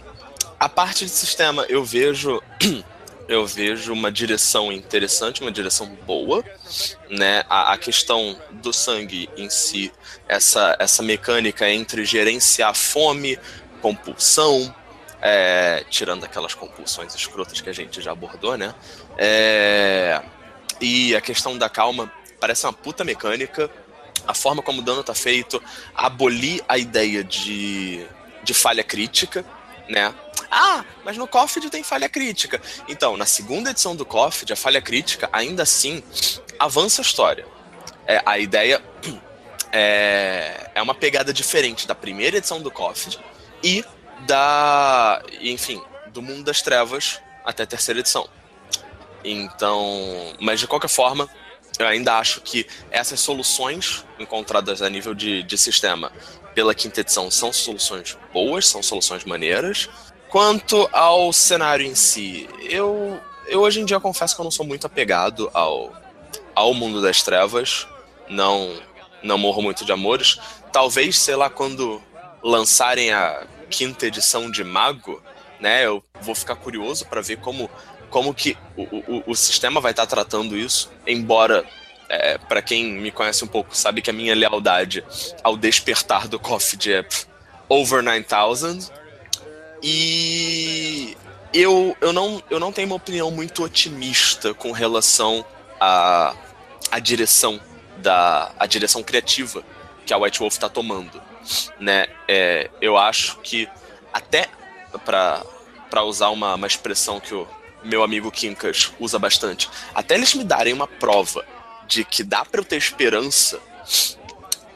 a parte de sistema eu vejo eu vejo uma direção interessante, uma direção boa, né? A, a, questão do sangue em si, essa, essa mecânica entre gerenciar fome, compulsão, é, tirando aquelas compulsões escrotas que a gente já abordou, né? É, e a questão da calma parece uma puta mecânica. A forma como o dano tá feito, abolir a ideia de, de falha crítica, né? Ah, mas no COFD tem falha crítica. Então, na segunda edição do COFD, a falha crítica, ainda assim, avança a história. É, a ideia é, é uma pegada diferente da primeira edição do COFD e da. Enfim, do mundo das trevas até a terceira edição. Então. Mas de qualquer forma, eu ainda acho que essas soluções encontradas a nível de, de sistema pela quinta edição são soluções boas, são soluções maneiras. Quanto ao cenário em si, eu, eu hoje em dia confesso que eu não sou muito apegado ao, ao mundo das trevas. Não, não morro muito de amores. Talvez, sei lá, quando lançarem a quinta edição de Mago, né? Eu vou ficar curioso para ver como, como que o, o, o sistema vai estar tá tratando isso, embora é, para quem me conhece um pouco sabe que a minha lealdade ao despertar do Coffee é over 9000 e eu, eu, não, eu não tenho uma opinião muito otimista com relação à, à direção da a direção criativa que a White Wolf está tomando né? É, eu acho que até para usar uma, uma expressão que o meu amigo Kinkas usa bastante, até eles me darem uma prova de que dá para eu ter esperança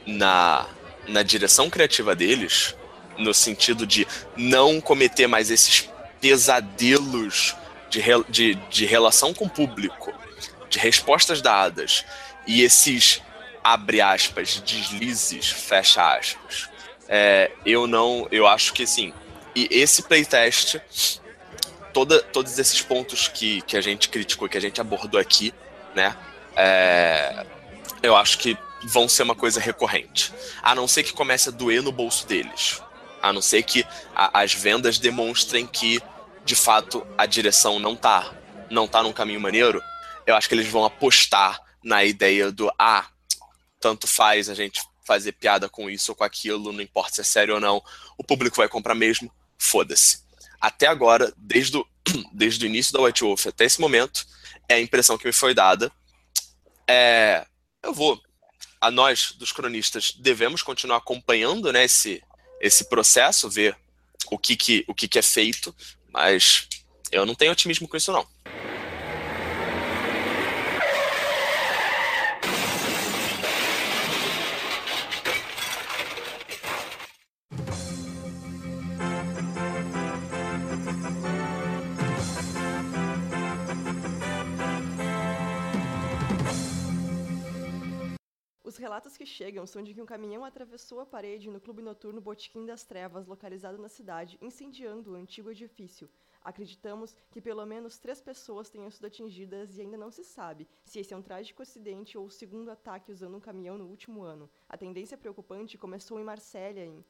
na, na direção criativa deles, no sentido de não cometer mais esses pesadelos de, de, de relação com o público, de respostas dadas e esses abre aspas, deslizes, fecha aspas. É, eu não, eu acho que sim. E esse playtest, toda, todos esses pontos que, que a gente criticou, que a gente abordou aqui, né? É, eu acho que vão ser uma coisa recorrente. A não ser que comece a doer no bolso deles. A não ser que a, as vendas demonstrem que, de fato, a direção não tá, não tá num caminho maneiro. Eu acho que eles vão apostar na ideia do ah, tanto faz a gente fazer piada com isso ou com aquilo, não importa se é sério ou não, o público vai comprar mesmo, foda-se. Até agora, desde o, desde o início da White Wolf até esse momento, é a impressão que me foi dada. É, eu vou, a nós, dos cronistas, devemos continuar acompanhando né, esse, esse processo, ver o que, que, o que, que é feito, mas eu não tenho otimismo com isso, não. Relatos que chegam são de que um caminhão atravessou a parede no clube noturno Botequim das Trevas, localizado na cidade, incendiando o antigo edifício. Acreditamos que pelo menos três pessoas tenham sido atingidas e ainda não se sabe se esse é um trágico acidente ou o segundo ataque usando um caminhão no último ano. A tendência preocupante começou em Marsella em